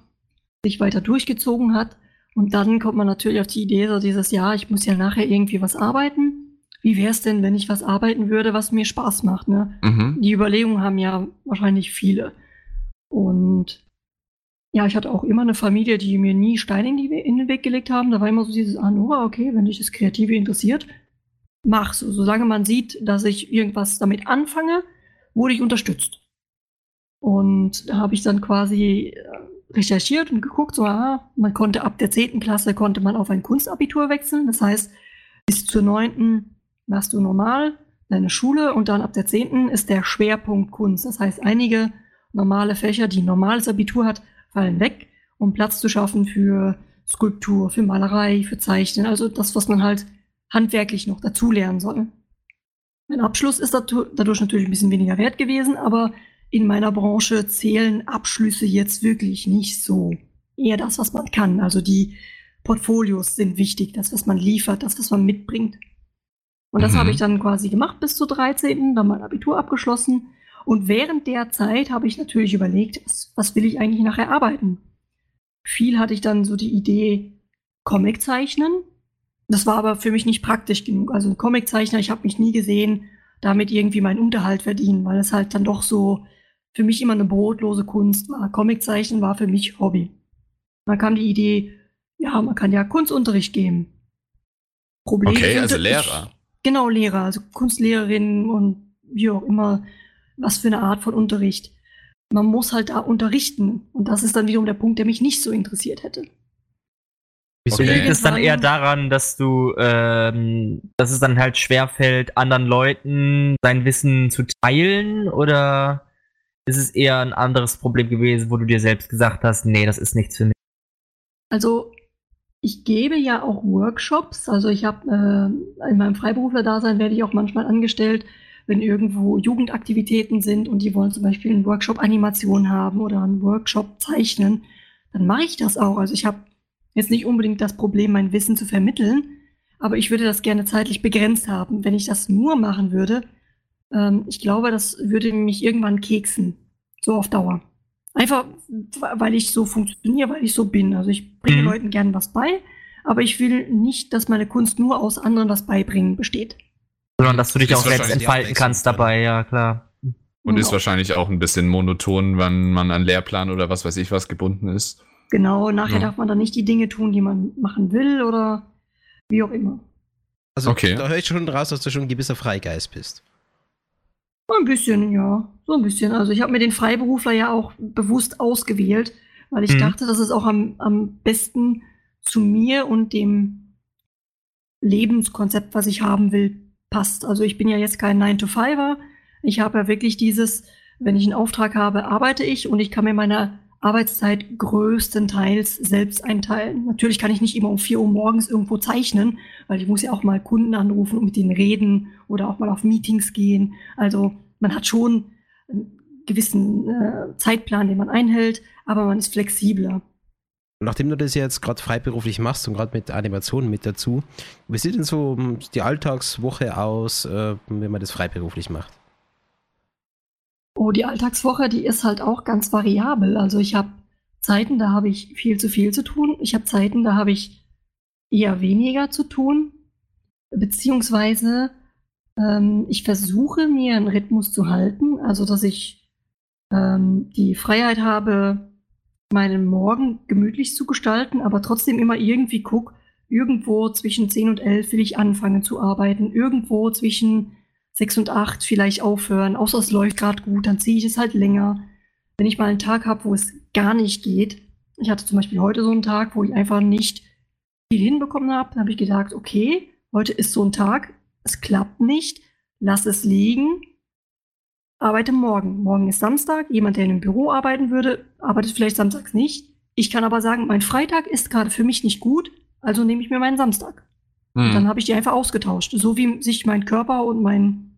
sich weiter durchgezogen hat. Und dann kommt man natürlich auf die Idee, so dieses, ja, ich muss ja nachher irgendwie was arbeiten wie wäre es denn, wenn ich was arbeiten würde, was mir Spaß macht? Ne? Mhm. Die Überlegungen haben ja wahrscheinlich viele. Und ja, ich hatte auch immer eine Familie, die mir nie Steine in, die, in den Weg gelegt haben. Da war immer so dieses, ah, Nora, okay, wenn dich das Kreative interessiert, mach so. Solange man sieht, dass ich irgendwas damit anfange, wurde ich unterstützt. Und da habe ich dann quasi äh, recherchiert und geguckt, so, ah, man konnte ab der 10. Klasse konnte man auf ein Kunstabitur wechseln. Das heißt, bis zur 9 machst du normal deine Schule und dann ab der 10. ist der Schwerpunkt Kunst. Das heißt, einige normale Fächer, die ein normales Abitur hat, fallen weg, um Platz zu schaffen für Skulptur, für Malerei, für Zeichnen, also das, was man halt handwerklich noch dazu lernen soll. Mein Abschluss ist dadurch natürlich ein bisschen weniger wert gewesen, aber in meiner Branche zählen Abschlüsse jetzt wirklich nicht so. Eher das, was man kann. Also die Portfolios sind wichtig, das, was man liefert, das, was man mitbringt. Und das mhm. habe ich dann quasi gemacht bis zur 13., dann mein Abitur abgeschlossen. Und während der Zeit habe ich natürlich überlegt, was, was will ich eigentlich nachher arbeiten? Viel hatte ich dann so die Idee, Comic zeichnen. Das war aber für mich nicht praktisch genug. Also Comiczeichner, ich habe mich nie gesehen, damit irgendwie meinen Unterhalt verdienen, weil es halt dann doch so für mich immer eine brotlose Kunst war. Comiczeichnen war für mich Hobby. Dann kam die Idee, ja, man kann ja Kunstunterricht geben.
Problem okay, also Lehrer.
Genau, Lehrer, also Kunstlehrerin und wie auch immer, was für eine Art von Unterricht. Man muss halt da unterrichten. Und das ist dann wiederum der Punkt, der mich nicht so interessiert hätte.
Wieso okay. liegt es dann eher daran, dass du, ähm, dass es dann halt schwerfällt, anderen Leuten sein Wissen zu teilen? Oder ist es eher ein anderes Problem gewesen, wo du dir selbst gesagt hast, nee, das ist nichts für mich?
Also ich gebe ja auch Workshops. Also ich habe äh, in meinem Freiberufler-Dasein werde ich auch manchmal angestellt, wenn irgendwo Jugendaktivitäten sind und die wollen zum Beispiel einen Workshop Animation haben oder einen Workshop zeichnen, dann mache ich das auch. Also ich habe jetzt nicht unbedingt das Problem, mein Wissen zu vermitteln, aber ich würde das gerne zeitlich begrenzt haben. Wenn ich das nur machen würde, ähm, ich glaube, das würde mich irgendwann keksen. So auf Dauer. Einfach, weil ich so funktioniere, weil ich so bin. Also ich bringe mhm. Leuten gern was bei, aber ich will nicht, dass meine Kunst nur aus anderen was beibringen besteht.
Sondern dass du dich auch selbst entfalten kannst dabei, ja klar.
Und genau. ist wahrscheinlich auch ein bisschen monoton, wenn man an Lehrplan oder was weiß ich was gebunden ist.
Genau, nachher ja. darf man dann nicht die Dinge tun, die man machen will oder wie auch immer.
Also okay. da höre ich schon raus, dass du schon ein gewisser Freigeist bist.
Ein bisschen, ja. So ein bisschen. Also ich habe mir den Freiberufler ja auch bewusst ausgewählt, weil ich mhm. dachte, dass es auch am, am besten zu mir und dem Lebenskonzept, was ich haben will, passt. Also ich bin ja jetzt kein 9-to-5er. Ich habe ja wirklich dieses, wenn ich einen Auftrag habe, arbeite ich und ich kann mir meine Arbeitszeit größtenteils selbst einteilen. Natürlich kann ich nicht immer um 4 Uhr morgens irgendwo zeichnen, weil ich muss ja auch mal Kunden anrufen und mit denen reden oder auch mal auf Meetings gehen. Also man hat schon einen gewissen äh, Zeitplan, den man einhält, aber man ist flexibler.
Nachdem du das jetzt gerade freiberuflich machst und gerade mit Animationen mit dazu, wie sieht denn so hm, die Alltagswoche aus, äh, wenn man das freiberuflich macht?
Oh, die Alltagswoche, die ist halt auch ganz variabel. Also ich habe Zeiten, da habe ich viel zu viel zu tun. Ich habe Zeiten, da habe ich eher weniger zu tun. Beziehungsweise ähm, ich versuche mir einen Rhythmus zu halten, also dass ich ähm, die Freiheit habe, meinen Morgen gemütlich zu gestalten, aber trotzdem immer irgendwie guck, irgendwo zwischen 10 und 11 will ich anfangen zu arbeiten, irgendwo zwischen sechs und acht vielleicht aufhören, außer es läuft gerade gut, dann ziehe ich es halt länger. Wenn ich mal einen Tag habe, wo es gar nicht geht, ich hatte zum Beispiel heute so einen Tag, wo ich einfach nicht viel hinbekommen habe, dann habe ich gedacht, okay, heute ist so ein Tag, es klappt nicht, lass es liegen, arbeite morgen. Morgen ist Samstag, jemand, der in einem Büro arbeiten würde, arbeitet vielleicht samstags nicht. Ich kann aber sagen, mein Freitag ist gerade für mich nicht gut, also nehme ich mir meinen Samstag. Und dann habe ich die einfach ausgetauscht. So wie sich mein Körper und mein,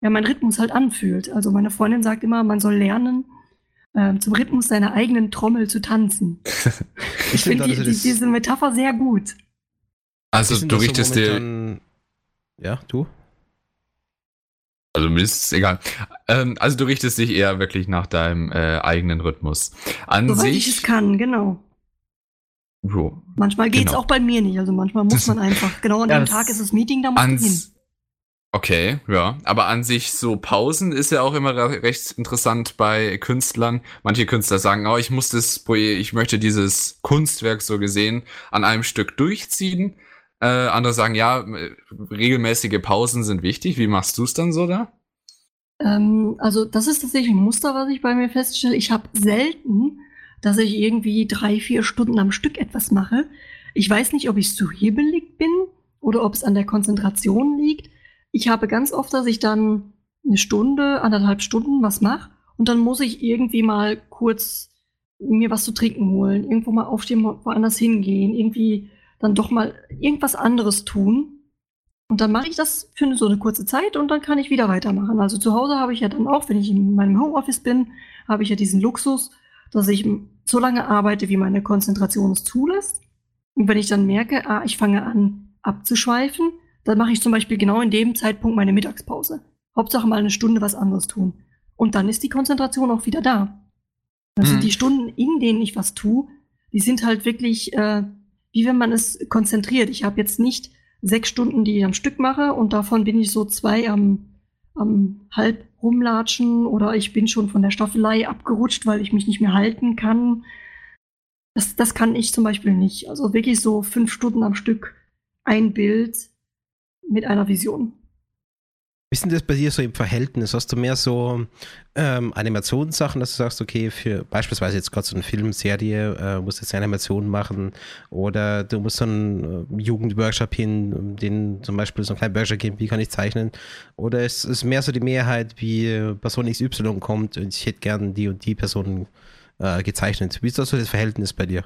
ja, mein Rhythmus halt anfühlt. Also meine Freundin sagt immer, man soll lernen, äh, zum Rhythmus seiner eigenen Trommel zu tanzen. ich finde die, die, diese Metapher sehr gut.
Also du richtest so dir.
Ja, du?
Also mir ist es egal. Ähm, also du richtest dich eher wirklich nach deinem äh, eigenen Rhythmus. An
Soweit
sich.
ich es kann, genau.
Jo.
Manchmal geht es genau. auch bei mir nicht. Also manchmal muss man einfach, genau an dem Tag ist das Meeting, da muss man hin.
Okay, ja. Aber an sich so Pausen ist ja auch immer recht interessant bei Künstlern. Manche Künstler sagen, oh, ich muss das ich möchte dieses Kunstwerk so gesehen an einem Stück durchziehen. Äh, andere sagen, ja, regelmäßige Pausen sind wichtig. Wie machst du es dann so da?
Ähm, also das ist tatsächlich ein Muster, was ich bei mir feststelle. Ich habe selten dass ich irgendwie drei, vier Stunden am Stück etwas mache. Ich weiß nicht, ob ich zu hebelig bin oder ob es an der Konzentration liegt. Ich habe ganz oft, dass ich dann eine Stunde, anderthalb Stunden was mache und dann muss ich irgendwie mal kurz mir was zu trinken holen, irgendwo mal aufstehen, woanders hingehen, irgendwie dann doch mal irgendwas anderes tun. Und dann mache ich das für so eine kurze Zeit und dann kann ich wieder weitermachen. Also zu Hause habe ich ja dann auch, wenn ich in meinem Homeoffice bin, habe ich ja diesen Luxus, dass ich so lange arbeite, wie meine Konzentration es zulässt. Und wenn ich dann merke, ah, ich fange an abzuschweifen, dann mache ich zum Beispiel genau in dem Zeitpunkt meine Mittagspause. Hauptsache mal eine Stunde was anderes tun. Und dann ist die Konzentration auch wieder da. Also mhm. die Stunden, in denen ich was tue, die sind halt wirklich, äh, wie wenn man es konzentriert. Ich habe jetzt nicht sechs Stunden, die ich am Stück mache und davon bin ich so zwei am, am halb rumlatschen oder ich bin schon von der Staffelei abgerutscht, weil ich mich nicht mehr halten kann. Das, das kann ich zum Beispiel nicht. Also wirklich so fünf Stunden am Stück ein Bild mit einer Vision.
Wie ist denn das bei dir so im Verhältnis? Hast du mehr so ähm, Animationssachen, dass du sagst, okay, für beispielsweise jetzt gerade so eine Filmserie, äh, musst jetzt eine Animation machen oder du musst so einen äh, Jugendworkshop hin, den zum Beispiel so einen kleinen Workshop geben, wie kann ich zeichnen? Oder ist es mehr so die Mehrheit, wie Person XY kommt und ich hätte gern die und die Person äh, gezeichnet? Wie ist das so das Verhältnis bei dir?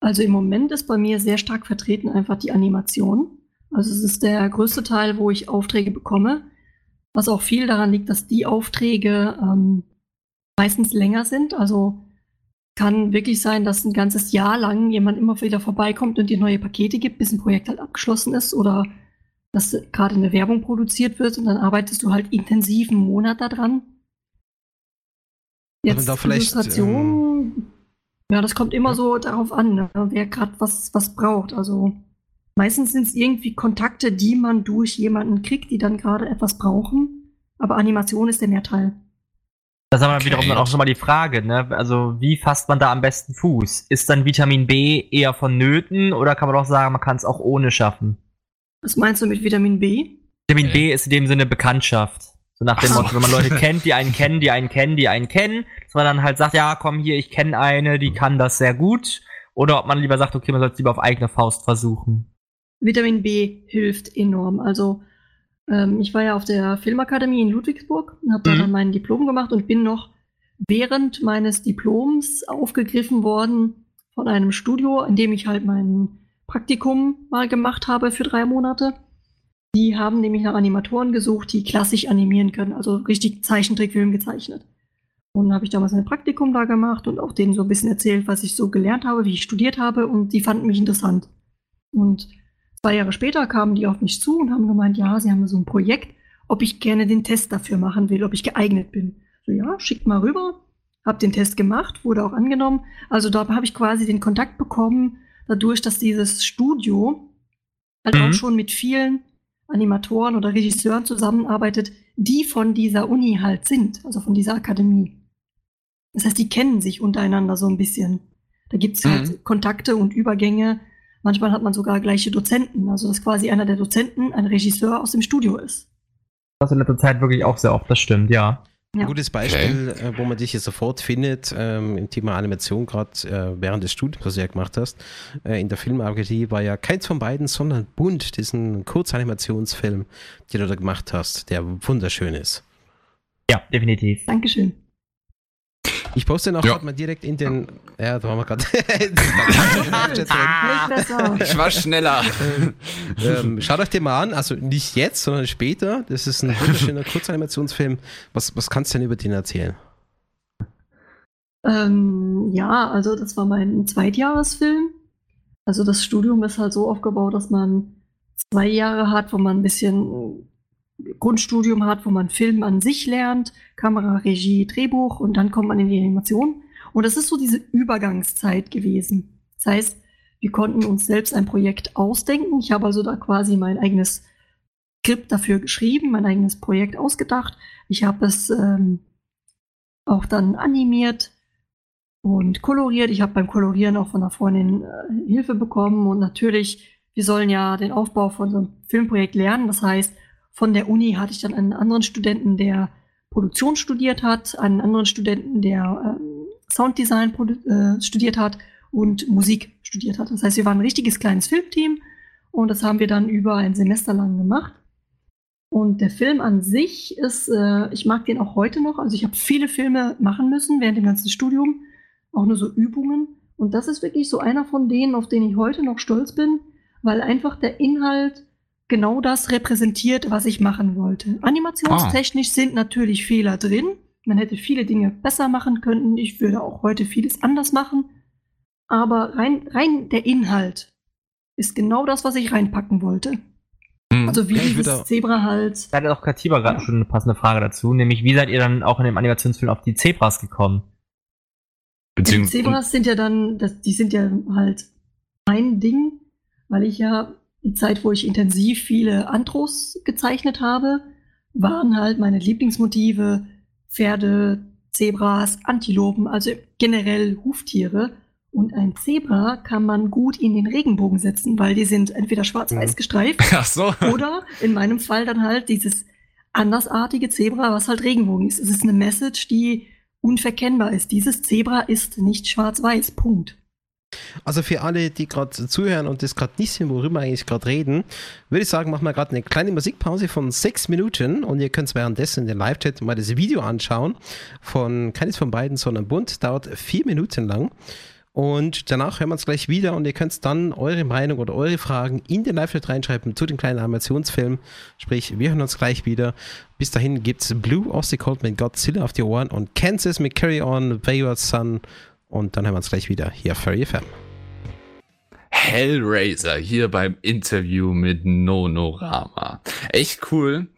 Also im Moment ist bei mir sehr stark vertreten einfach die Animation. Also es ist der größte Teil, wo ich Aufträge bekomme, was auch viel daran liegt, dass die Aufträge ähm, meistens länger sind. Also kann wirklich sein, dass ein ganzes Jahr lang jemand immer wieder vorbeikommt und dir neue Pakete gibt, bis ein Projekt halt abgeschlossen ist oder dass gerade eine Werbung produziert wird und dann arbeitest du halt intensiv einen Monat daran.
Jetzt da
Illustration, ähm, ja, das kommt immer ja. so darauf an, ne, wer gerade was, was braucht. Also meistens sind es irgendwie Kontakte, die man durch jemanden kriegt, die dann gerade etwas brauchen. Aber Animation ist der Mehrteil.
Das ist aber okay. wiederum dann auch schon mal die Frage, ne? Also, wie fasst man da am besten Fuß? Ist dann Vitamin B eher vonnöten oder kann man auch sagen, man kann es auch ohne schaffen?
Was meinst du mit Vitamin B?
Vitamin okay. B ist in dem Sinne Bekanntschaft. So nach dem Motto, wenn man Leute kennt, die einen kennen, die einen kennen, die einen kennen, dass man dann halt sagt, ja, komm hier, ich kenne eine, die kann das sehr gut. Oder ob man lieber sagt, okay, man soll es lieber auf eigene Faust versuchen.
Vitamin B hilft enorm. Also ähm, ich war ja auf der Filmakademie in Ludwigsburg und habe mhm. da dann mein Diplom gemacht und bin noch während meines Diploms aufgegriffen worden von einem Studio, in dem ich halt mein Praktikum mal gemacht habe für drei Monate. Die haben nämlich nach Animatoren gesucht, die klassisch animieren können, also richtig Zeichentrickfilm gezeichnet. Und dann habe ich damals ein Praktikum da gemacht und auch denen so ein bisschen erzählt, was ich so gelernt habe, wie ich studiert habe und die fanden mich interessant. Und Zwei Jahre später kamen die auf mich zu und haben gemeint, ja, sie haben so ein Projekt, ob ich gerne den Test dafür machen will, ob ich geeignet bin. So, ja, schickt mal rüber. Hab den Test gemacht, wurde auch angenommen. Also da habe ich quasi den Kontakt bekommen, dadurch, dass dieses Studio halt mhm. auch schon mit vielen Animatoren oder Regisseuren zusammenarbeitet, die von dieser Uni halt sind, also von dieser Akademie. Das heißt, die kennen sich untereinander so ein bisschen. Da gibt's halt mhm. Kontakte und Übergänge, Manchmal hat man sogar gleiche Dozenten, also dass quasi einer der Dozenten ein Regisseur aus dem Studio ist.
Das in letzter Zeit wirklich auch sehr oft, das stimmt, ja.
Ja. Ein gutes Beispiel, okay. Äh, wo man dich hier sofort findet, ähm, im Thema Animation, gerade äh, während des Studiums, was du ja gemacht hast, äh, in der Filmakademie war ja keins von beiden, sondern Bunt, diesen Kurzanimationsfilm, den du da gemacht hast, der wunderschön ist.
Ja, definitiv.
Dankeschön.
Ich poste noch ja. mal direkt in den. Ja, da waren wir gerade.
ich war schneller.
ähm, schaut euch den mal an, also nicht jetzt, sondern später. Das ist ein wunderschöner Kurzanimationsfilm. Was, was kannst du denn über den erzählen?
Ähm, ja, also das war mein Zweitjahresfilm. Also das Studium ist halt so aufgebaut, dass man zwei Jahre hat, wo man ein bisschen Grundstudium hat, wo man Film an sich lernt, Kamera, Regie, Drehbuch und dann kommt man in die Animation. Und das ist so diese Übergangszeit gewesen. Das heißt, wir konnten uns selbst ein Projekt ausdenken. Ich habe also da quasi mein eigenes Skript dafür geschrieben, mein eigenes Projekt ausgedacht. Ich habe es ähm, auch dann animiert und koloriert. Ich habe beim Kolorieren auch von einer Freundin äh, Hilfe bekommen und natürlich, wir sollen ja den Aufbau von so einem Filmprojekt lernen. Das heißt, von der Uni hatte ich dann einen anderen Studenten, der Produktion studiert hat, einen anderen Studenten, der ähm, Sounddesign äh, studiert hat und Musik studiert hat. Das heißt, wir waren ein richtiges kleines Filmteam und das haben wir dann über ein Semester lang gemacht. Und der Film an sich ist, äh, ich mag den auch heute noch. Also ich habe viele Filme machen müssen während dem ganzen Studium, auch nur so Übungen. Und das ist wirklich so einer von denen, auf den ich heute noch stolz bin, weil einfach der Inhalt genau das repräsentiert, was ich machen wollte. Animationstechnisch ah. sind natürlich Fehler drin. Man hätte viele Dinge besser machen können. Ich würde auch heute vieles anders machen. Aber rein, rein der Inhalt ist genau das, was ich reinpacken wollte. Hm. Also wie ja, dieses Zebrahals.
Da hat auch Katiba gerade ja. schon eine passende Frage dazu, nämlich wie seid ihr dann auch in dem Animationsfilm auf die Zebras gekommen?
Die Zebras sind ja dann, das, die sind ja halt ein Ding, weil ich ja die Zeit, wo ich intensiv viele Andros gezeichnet habe, waren halt meine Lieblingsmotive Pferde, Zebras, Antilopen, also generell Huftiere. Und ein Zebra kann man gut in den Regenbogen setzen, weil die sind entweder schwarz-weiß mhm. gestreift
Ach so.
oder in meinem Fall dann halt dieses andersartige Zebra, was halt Regenbogen ist. Es ist eine Message, die unverkennbar ist. Dieses Zebra ist nicht schwarz-weiß. Punkt.
Also für alle, die gerade zuhören und das gerade nicht sehen, worüber wir eigentlich gerade reden, würde ich sagen, machen wir gerade eine kleine Musikpause von sechs Minuten und ihr könnt währenddessen in den Live-Chat mal das Video anschauen von keines von beiden, sondern bunt, dauert vier Minuten lang. Und danach hören wir uns gleich wieder und ihr könnt dann eure Meinung oder eure Fragen in den Live-Chat reinschreiben zu dem kleinen Animationsfilm. Sprich, wir hören uns gleich wieder. Bis dahin gibt es Blue Aussie Cold mit Godzilla auf die Ohren und Kansas mit Carry On, Wayward Sun und dann hören wir uns gleich wieder hier auf Furry FM.
Hellraiser hier beim Interview mit Nonorama. Echt cool.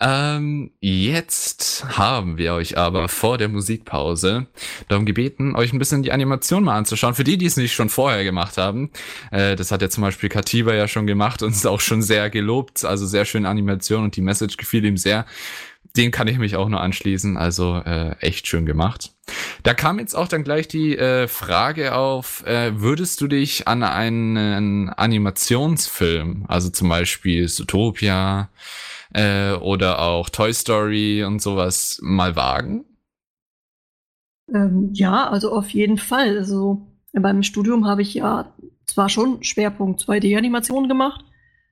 Ähm, jetzt haben wir euch aber vor der Musikpause darum gebeten, euch ein bisschen die Animation mal anzuschauen. Für die, die es nicht schon vorher gemacht haben, äh, das hat ja zum Beispiel Katiba ja schon gemacht und ist auch schon sehr gelobt. Also sehr schöne Animation und die Message gefiel ihm sehr. Den kann ich mich auch nur anschließen. Also äh, echt schön gemacht. Da kam jetzt auch dann gleich die äh, Frage auf, äh, würdest du dich an einen Animationsfilm, also zum Beispiel Zootopia, äh, oder auch Toy Story und sowas mal wagen?
Ähm, ja, also auf jeden Fall. Also beim Studium habe ich ja zwar schon Schwerpunkt 2D-Animation gemacht,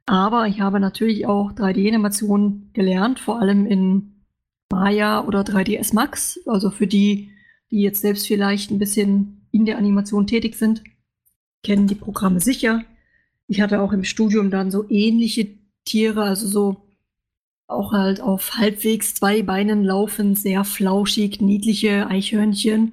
aber ich habe natürlich auch 3D-Animation gelernt, vor allem in Maya oder 3ds Max. Also für die, die jetzt selbst vielleicht ein bisschen in der Animation tätig sind, kennen die Programme sicher. Ich hatte auch im Studium dann so ähnliche Tiere, also so auch halt auf halbwegs zwei Beinen laufen, sehr flauschig, niedliche Eichhörnchen.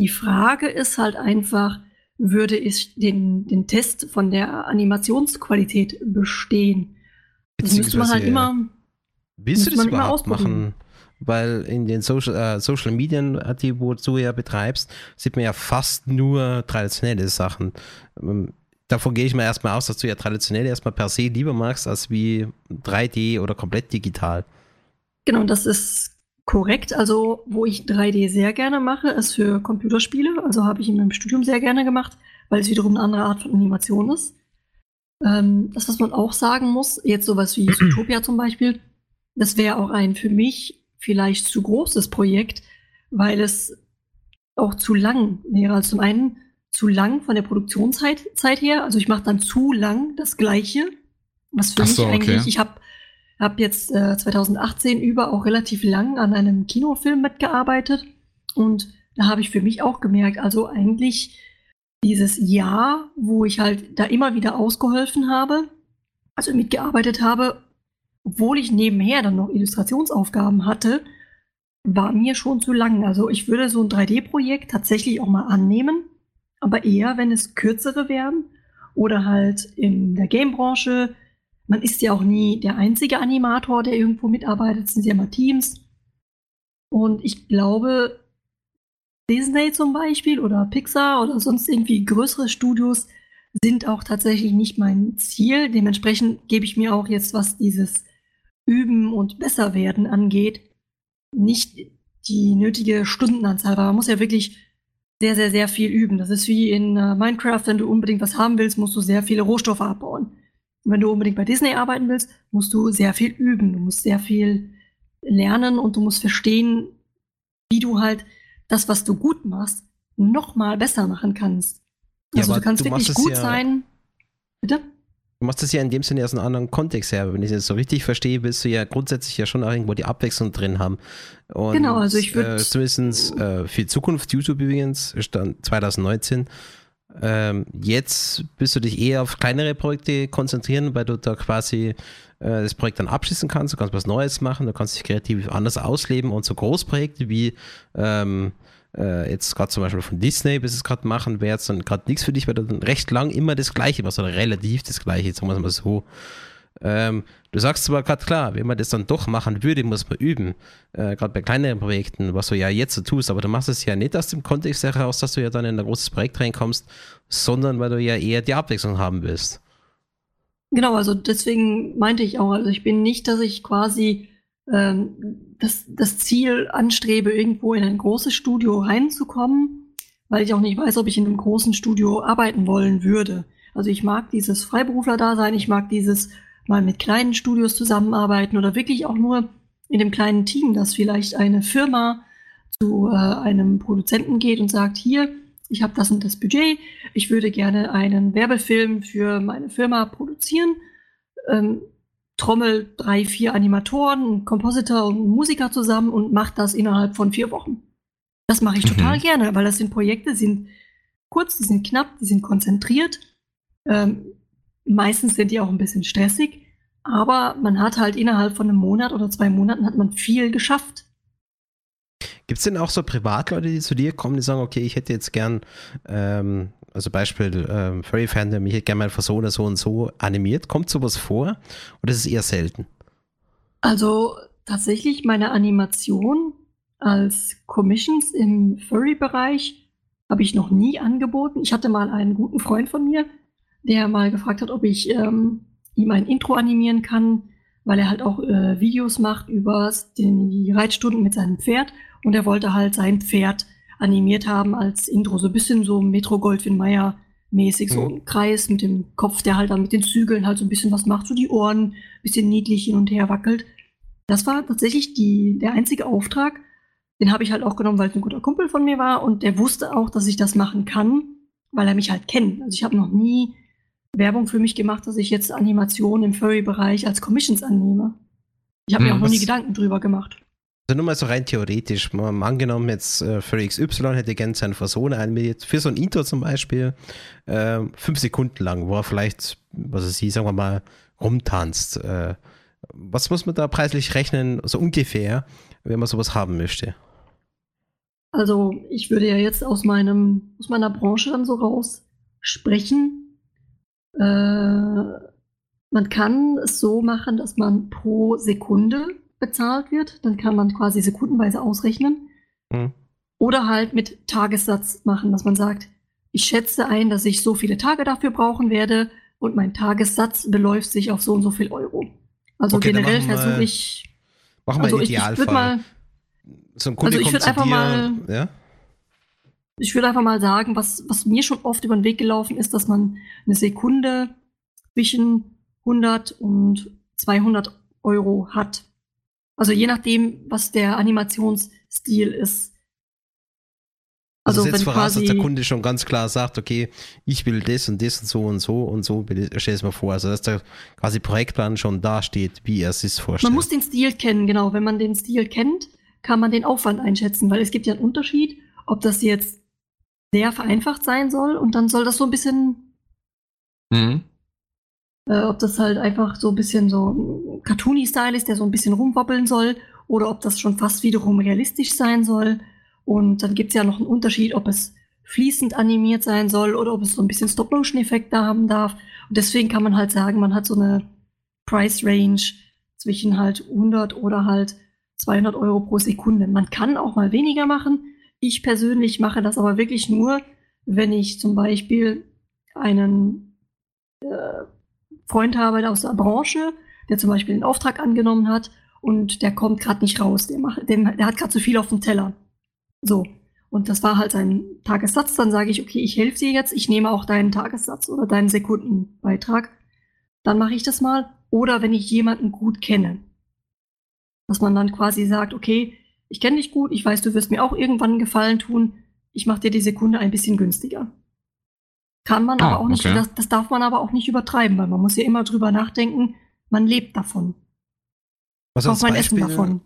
Die Frage ist halt einfach, würde ich den, den Test von der Animationsqualität bestehen?
Das müsste man halt immer. Willst du das überhaupt machen? Weil in den Social, äh, Social Medien, die wo du ja betreibst, sieht man ja fast nur traditionelle Sachen. Ähm, davon gehe ich mal erstmal aus, dass du ja traditionell erstmal per se lieber magst, als wie 3D oder komplett digital.
Genau, das ist korrekt. Also, wo ich 3D sehr gerne mache, ist für Computerspiele. Also habe ich in meinem Studium sehr gerne gemacht, weil es wiederum eine andere Art von Animation ist. Ähm, das, was man auch sagen muss, jetzt sowas wie Zootopia zum Beispiel, das wäre auch ein für mich vielleicht zu großes Projekt, weil es auch zu lang wäre. Also zum einen zu lang von der Produktionszeit Zeit her. Also ich mache dann zu lang das Gleiche. Was für so, mich eigentlich, okay. ich habe hab jetzt äh, 2018 über auch relativ lang an einem Kinofilm mitgearbeitet. Und da habe ich für mich auch gemerkt, also eigentlich dieses Jahr, wo ich halt da immer wieder ausgeholfen habe, also mitgearbeitet habe, obwohl ich nebenher dann noch Illustrationsaufgaben hatte, war mir schon zu lang. Also ich würde so ein 3D-Projekt tatsächlich auch mal annehmen aber eher, wenn es kürzere werden oder halt in der Gamebranche. Man ist ja auch nie der einzige Animator, der irgendwo mitarbeitet, es sind ja immer Teams. Und ich glaube, Disney zum Beispiel oder Pixar oder sonst irgendwie größere Studios sind auch tatsächlich nicht mein Ziel. Dementsprechend gebe ich mir auch jetzt, was dieses Üben und Besserwerden angeht, nicht die nötige Stundenanzahl. Aber man muss ja wirklich sehr, sehr, sehr viel üben. Das ist wie in äh, Minecraft, wenn du unbedingt was haben willst, musst du sehr viele Rohstoffe abbauen. Und wenn du unbedingt bei Disney arbeiten willst, musst du sehr viel üben. Du musst sehr viel lernen und du musst verstehen, wie du halt das, was du gut machst, noch mal besser machen kannst. Also ja, du kannst du wirklich gut ja sein.
Bitte? Du machst das ja in dem Sinne aus einem anderen Kontext her. Wenn ich das so richtig verstehe, willst du ja grundsätzlich ja schon auch irgendwo die Abwechslung drin haben.
Und, genau, also ich würde.
Äh, zumindest äh, für Zukunft YouTube übrigens, stand 2019. Ähm, jetzt bist du dich eher auf kleinere Projekte konzentrieren, weil du da quasi äh, das Projekt dann abschließen kannst. Du kannst was Neues machen, du kannst dich kreativ anders ausleben und so Großprojekte wie ähm, äh, jetzt gerade zum Beispiel von Disney, bis es gerade machen, wäre jetzt dann gerade nichts für dich, weil du dann recht lang immer das Gleiche machst oder relativ das Gleiche, sagen wir es mal so. Ähm, du sagst zwar gerade klar, wenn man das dann doch machen würde, muss man üben. Äh, gerade bei kleineren Projekten, was du ja jetzt so tust, aber du machst es ja nicht aus dem Kontext heraus, dass du ja dann in ein großes Projekt reinkommst, sondern weil du ja eher die Abwechslung haben willst.
Genau, also deswegen meinte ich auch, also ich bin nicht, dass ich quasi ähm, das, das Ziel anstrebe, irgendwo in ein großes Studio reinzukommen, weil ich auch nicht weiß, ob ich in einem großen Studio arbeiten wollen würde. Also ich mag dieses Freiberufler-Dasein, ich mag dieses mal mit kleinen Studios zusammenarbeiten oder wirklich auch nur in dem kleinen Team, dass vielleicht eine Firma zu äh, einem Produzenten geht und sagt, hier, ich habe das und das Budget, ich würde gerne einen Werbefilm für meine Firma produzieren. Ähm, trommel drei, vier Animatoren, einen Kompositor und einen Musiker zusammen und macht das innerhalb von vier Wochen. Das mache ich mhm. total gerne, weil das sind Projekte, die sind kurz, die sind knapp, die sind konzentriert. Ähm, meistens sind die auch ein bisschen stressig, aber man hat halt innerhalb von einem Monat oder zwei Monaten hat man viel geschafft.
Gibt es denn auch so Privatleute, die zu dir kommen, die sagen, okay, ich hätte jetzt gern, ähm, also Beispiel ähm, Furry Fandom, ich hätte gerne mal Persona so und so animiert. Kommt sowas vor oder ist es eher selten?
Also tatsächlich meine Animation als Commissions im Furry-Bereich habe ich noch nie angeboten. Ich hatte mal einen guten Freund von mir, der mal gefragt hat, ob ich ähm, ihm ein Intro animieren kann, weil er halt auch äh, Videos macht über den, die Reitstunden mit seinem Pferd und er wollte halt sein Pferd animiert haben als Intro, so ein bisschen so Metro Goldwyn Mayer mäßig, so ein Kreis mit dem Kopf, der halt dann mit den Zügeln halt so ein bisschen was macht, so die Ohren ein bisschen niedlich hin und her wackelt. Das war tatsächlich die, der einzige Auftrag. Den habe ich halt auch genommen, weil es ein guter Kumpel von mir war und der wusste auch, dass ich das machen kann, weil er mich halt kennt. Also ich habe noch nie Werbung für mich gemacht, dass ich jetzt Animationen im Furry-Bereich als Commissions annehme. Ich habe mir
Hm,
auch noch nie Gedanken drüber gemacht.
Also nur mal so rein theoretisch. Mal angenommen, jetzt äh, für XY hätte gern seine Persona animiert, für so ein Intro zum Beispiel, äh, fünf Sekunden lang, wo er vielleicht, was weiß ich, sagen wir mal, rumtanzt. Äh, was muss man da preislich rechnen, so ungefähr, wenn man sowas haben möchte?
Also ich würde ja jetzt aus meinem, aus meiner Branche dann so raus sprechen. Äh, man kann es so machen, dass man pro Sekunde bezahlt wird. Dann kann man quasi sekundenweise ausrechnen.
Hm.
Oder halt mit Tagessatz machen, dass man sagt, ich schätze ein, dass ich so viele Tage dafür brauchen werde und mein Tagessatz beläuft sich auf so und so viel Euro. Also
Okay,
generell versuche ich,
Machen wir
also
einen
ich, ich würde
Idealfall.
mal,
so ein Kunde
also ich
kommt
würd
zu
einfach
dir,
mal-
ja?
Ich würde einfach mal sagen, was, was mir schon oft über den Weg gelaufen ist, dass man eine Sekunde zwischen 100 und 200 Euro hat. Also je nachdem, was der Animationsstil ist.
Also,
Also
setzt
wenn
voraus, dass der Kunde schon ganz klar sagt, okay, ich will das und das und so und so und so, stell es mir vor. Also dass der quasi Projektplan schon da steht, wie er es sich vorstellt.
man muss den Stil kennen, genau. Wenn man den Stil kennt, kann man den Aufwand einschätzen, weil es gibt ja einen Unterschied, ob das jetzt sehr vereinfacht sein soll und dann soll das so ein bisschen
Mhm.
äh, ob das halt einfach so ein bisschen so ein Cartoony-Style ist, der so ein bisschen rumwobbeln soll, oder ob das schon fast wiederum realistisch sein soll. Und dann gibt's ja noch einen Unterschied, ob es fließend animiert sein soll oder ob es so ein bisschen Stop-Motion-Effekt da haben darf. Und deswegen kann man halt sagen, man hat so eine Price-Range zwischen halt 100 oder halt 200 Euro pro Sekunde. Man kann auch mal weniger machen. Ich persönlich mache das aber wirklich nur, wenn ich zum Beispiel einen äh, Freund habe aus der Branche, der zum Beispiel einen Auftrag angenommen hat und der kommt gerade nicht raus. Der, macht, der, der hat gerade zu viel auf dem Teller. So. Und das war halt sein Tagessatz. Dann sage ich, okay, ich helfe dir jetzt, ich nehme auch deinen Tagessatz oder deinen Sekundenbeitrag. Dann mache ich das mal. Oder wenn ich jemanden gut kenne. Dass man dann quasi sagt, okay, ich kenne dich gut, ich weiß, du wirst mir auch irgendwann einen Gefallen tun, ich mache dir die Sekunde ein bisschen günstiger. Kann man
Ah,
aber auch nicht,
okay.
das, das darf man aber auch nicht übertreiben, weil man muss ja immer drüber nachdenken, man lebt davon.
also
Kauft
als
mein Essen
Beispiel,
davon.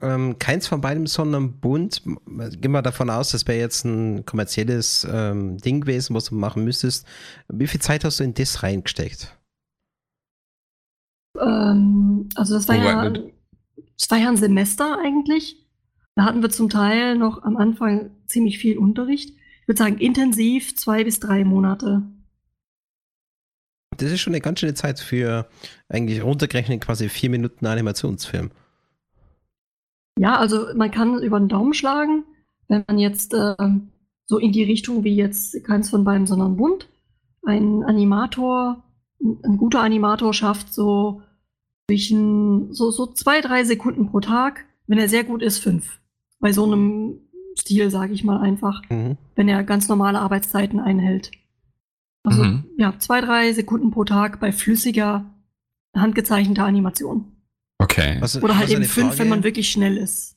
Ähm, keins von beidem, sondern bunt. Gehen wir davon aus, das wäre jetzt ein kommerzielles ähm, Ding gewesen, was du machen müsstest. Wie viel Zeit hast du in das reingesteckt?
Ähm, also das war
Wobei,
ja, das war ja ein Semester eigentlich. Da hatten wir zum Teil noch am Anfang ziemlich viel Unterricht. Ich würde sagen intensiv zwei bis drei Monate.
Das ist schon eine ganz schöne Zeit für eigentlich runtergerechnet quasi vier Minuten Animationsfilm.
Ja, also man kann über den Daumen schlagen, wenn man jetzt ähm, so in die Richtung wie jetzt keins von beiden, sondern bunt, ein Animator, ein guter Animator schafft so zwischen so, so zwei, drei Sekunden pro Tag, wenn er sehr gut ist, fünf. Bei so einem Stil, sage ich mal einfach,
Mhm.
wenn er ganz normale Arbeitszeiten einhält. Also
Mhm.
ja, zwei, drei Sekunden pro Tag bei flüssiger, handgezeichneter Animation.
Okay.
Was-
Oder halt
was
eben fünf,
Frage-
wenn man wirklich schnell ist.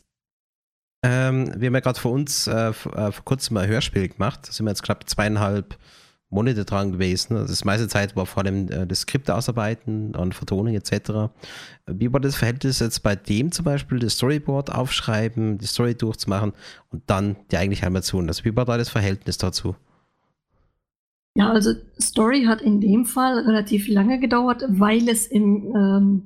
Ähm, wir haben ja gerade vor uns äh, äh, vor kurzem mal ein Hörspiel gemacht. Da sind wir jetzt knapp zweieinhalb Monate dran gewesen. Also Das meiste Zeit war vor allem äh, das Skript ausarbeiten und Vertonung etc. Wie war das Verhältnis jetzt bei dem zum Beispiel, das Storyboard aufschreiben, die Story durchzumachen und dann die eigentliche Animation? Also wie war da das Verhältnis dazu?
Ja, also Story hat in dem Fall relativ lange gedauert, weil es im, ähm,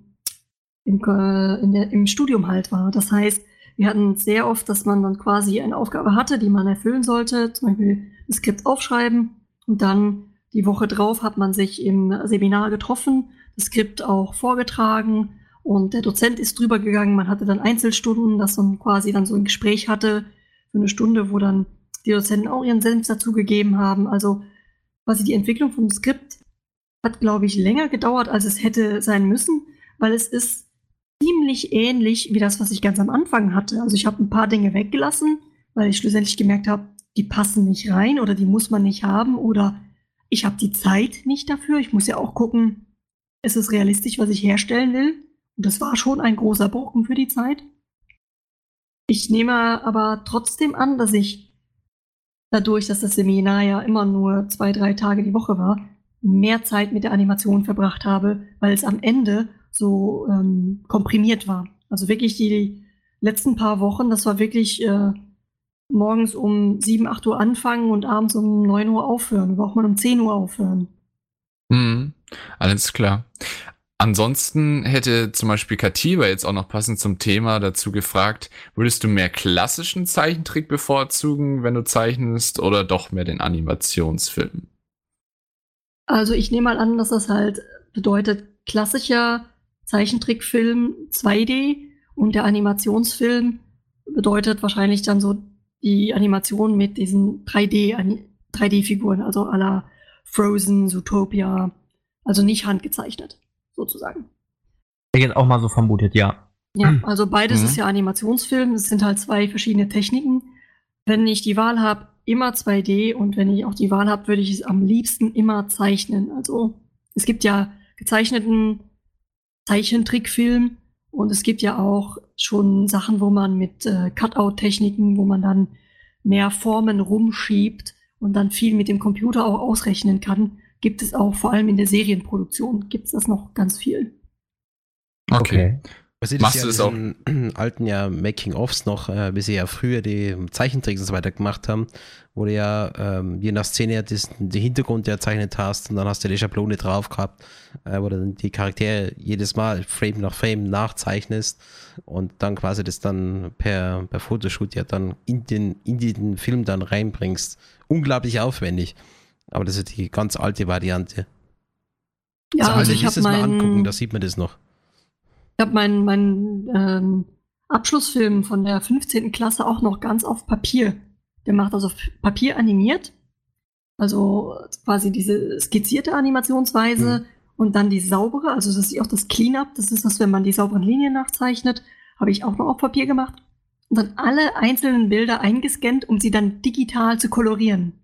im, äh, der, im Studium halt war. Das heißt, Wir hatten sehr oft, dass man dann quasi eine Aufgabe hatte, die man erfüllen sollte, zum Beispiel das Skript aufschreiben und dann die Woche drauf hat man sich im Seminar getroffen, das Skript auch vorgetragen und der Dozent ist drüber gegangen. Man hatte dann Einzelstunden, dass man quasi dann so ein Gespräch hatte für eine Stunde, wo dann die Dozenten auch ihren Senf dazugegeben haben. Also quasi die Entwicklung vom Skript hat, glaube ich, länger gedauert, als es hätte sein müssen, weil es ist ziemlich ähnlich wie das, was ich ganz am Anfang hatte. Also ich habe ein paar Dinge weggelassen, weil ich schlussendlich gemerkt habe, die passen nicht rein oder die muss man nicht haben oder ich habe die Zeit nicht dafür. Ich muss ja auch gucken, ist es realistisch, was ich herstellen will. Und das war schon ein großer Brocken für die Zeit. Ich nehme aber trotzdem an, dass ich dadurch, dass das Seminar ja immer nur zwei, drei Tage die Woche war, mehr Zeit mit der Animation verbracht habe, weil es am Ende so ähm, komprimiert war. Also wirklich die letzten paar Wochen, das war wirklich äh, morgens um 7, 8 Uhr anfangen und abends um 9 Uhr aufhören. Oder auch mal um 10 Uhr aufhören.
Mhm, alles klar. Ansonsten hätte zum Beispiel Katiba jetzt auch noch passend zum Thema dazu gefragt, würdest du mehr klassischen Zeichentrick bevorzugen, wenn du zeichnest, oder doch mehr den Animationsfilm?
Also ich nehme mal an, dass das halt bedeutet, klassischer Zeichentrickfilm 2D und der Animationsfilm bedeutet wahrscheinlich dann so die Animation mit diesen 3D, 3D-Figuren, also à la Frozen, Zootopia, also nicht handgezeichnet, sozusagen.
Ich jetzt auch mal so vermutet, ja.
Ja, also beides
Mhm.
ist ja Animationsfilm, es sind halt zwei verschiedene Techniken. Wenn ich die Wahl habe, immer 2D und wenn ich auch die Wahl habe, würde ich es am liebsten immer zeichnen. Also es gibt ja gezeichneten Zeichentrickfilm und es gibt ja auch schon Sachen, wo man mit äh, Cutout-Techniken, wo man dann mehr Formen rumschiebt und dann viel mit dem Computer auch ausrechnen kann, gibt es auch vor allem in der Serienproduktion gibt es das noch ganz viel.
Was ich
Machst
ja
du das
in diesen alten ja Making-ofs noch, äh, wie sie ja früher die Zeichentricks und so weiter gemacht haben, wo du ja ähm, je nach Szene ja das, den Hintergrund erzeichnet hast und dann hast du die Schablone drauf gehabt, äh, wo du dann die Charaktere jedes Mal Frame nach Frame nachzeichnest und dann quasi das dann per, per Fotoshoot ja dann in den, in den Film dann reinbringst. Unglaublich aufwendig. Aber das ist die ganz alte Variante.
Ja,
also,
also
ich
ich
muss
habe
das mal angucken, da sieht man das noch.
Ich habe meinen mein, ähm, Abschlussfilm von der 15. Klasse auch noch ganz auf Papier gemacht, also auf Papier animiert. Also quasi diese skizzierte Animationsweise
Mhm.
und dann die saubere, also das ist auch das Cleanup, das ist das, wenn man die sauberen Linien nachzeichnet, habe ich auch noch auf Papier gemacht. Und dann alle einzelnen Bilder eingescannt, um sie dann digital zu kolorieren.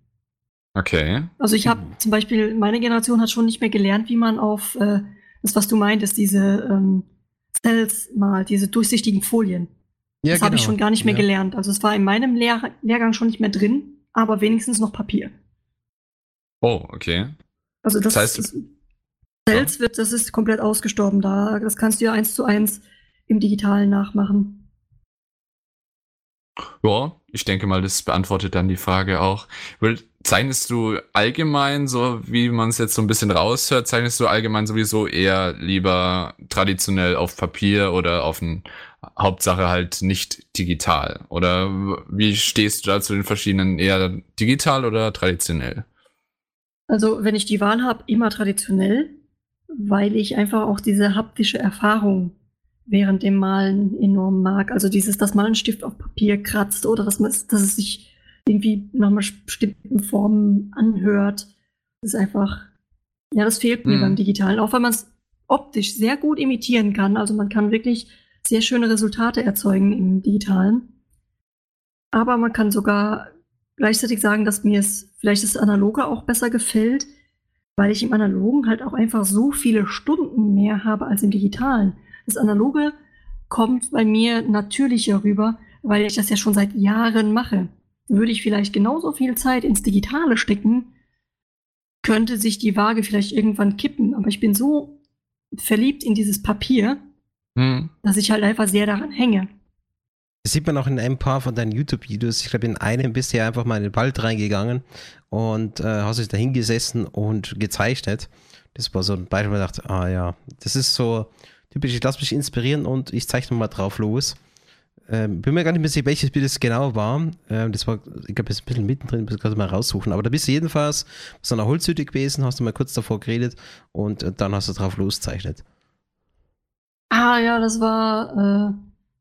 Okay.
Also ich habe zum Beispiel, meine Generation hat schon nicht mehr gelernt, wie man auf äh, das, was du meintest, diese ähm, Cells malt, diese durchsichtigen Folien.
Ja,
das habe ich
genau.
schon gar nicht mehr
Ja.
gelernt. Also es war in meinem Lehr Lehrgang schon nicht mehr drin, aber wenigstens noch Papier.
Oh, okay.
Also das,
Das heißt-
ist, Cells wird, das ist komplett ausgestorben da. Das kannst du ja eins zu eins im Digitalen nachmachen.
Ja, ich denke mal, das beantwortet dann die Frage auch. Weil, zeichnest du allgemein, so wie man es jetzt so ein bisschen raushört, zeichnest du allgemein sowieso eher lieber traditionell auf Papier oder auf ein Hauptsache halt nicht digital? Oder wie stehst du da zu den verschiedenen eher digital oder traditionell?
Also wenn ich die Wahl habe, immer traditionell, weil ich einfach auch diese haptische Erfahrung während dem Malen enorm mag. Also dieses, dass man einen Stift auf Papier kratzt oder dass, man, dass es sich irgendwie nach einer bestimmten Form anhört. Das ist einfach, ja, das fehlt mir
Mhm.
beim Digitalen. Auch weil man es optisch sehr gut imitieren kann. Also man kann wirklich sehr schöne Resultate erzeugen im Digitalen. Aber man kann sogar gleichzeitig sagen, dass mir es vielleicht das Analoge auch besser gefällt, weil ich im Analogen halt auch einfach so viele Stunden mehr habe als im Digitalen. Das Analoge kommt bei mir natürlicher rüber, weil ich das ja schon seit Jahren mache. Würde ich vielleicht genauso viel Zeit ins Digitale stecken, könnte sich die Waage vielleicht irgendwann kippen. Aber ich bin so verliebt in dieses Papier,
Hm.
dass ich halt einfach sehr daran hänge.
Das sieht man auch in ein paar von deinen YouTube-Videos. Ich glaube, in einem bist du ja einfach mal in den Wald reingegangen und äh, hast dich da hingesessen und gezeichnet. Das war so ein Beispiel, wo ich dachte, ah ja, das ist so typisch, ich lasse mich inspirieren und ich zeichne mal drauf los. Ähm, bin mir gar nicht mehr sicher, welches Bild es genau war. Ähm, das war, ich glaube, ist ein bisschen mittendrin, ich muss gerade mal raussuchen. Aber da bist du jedenfalls so einer Holzhütte gewesen, hast du mal kurz davor geredet und äh, dann hast du drauf loszeichnet.
Ah ja, das war äh,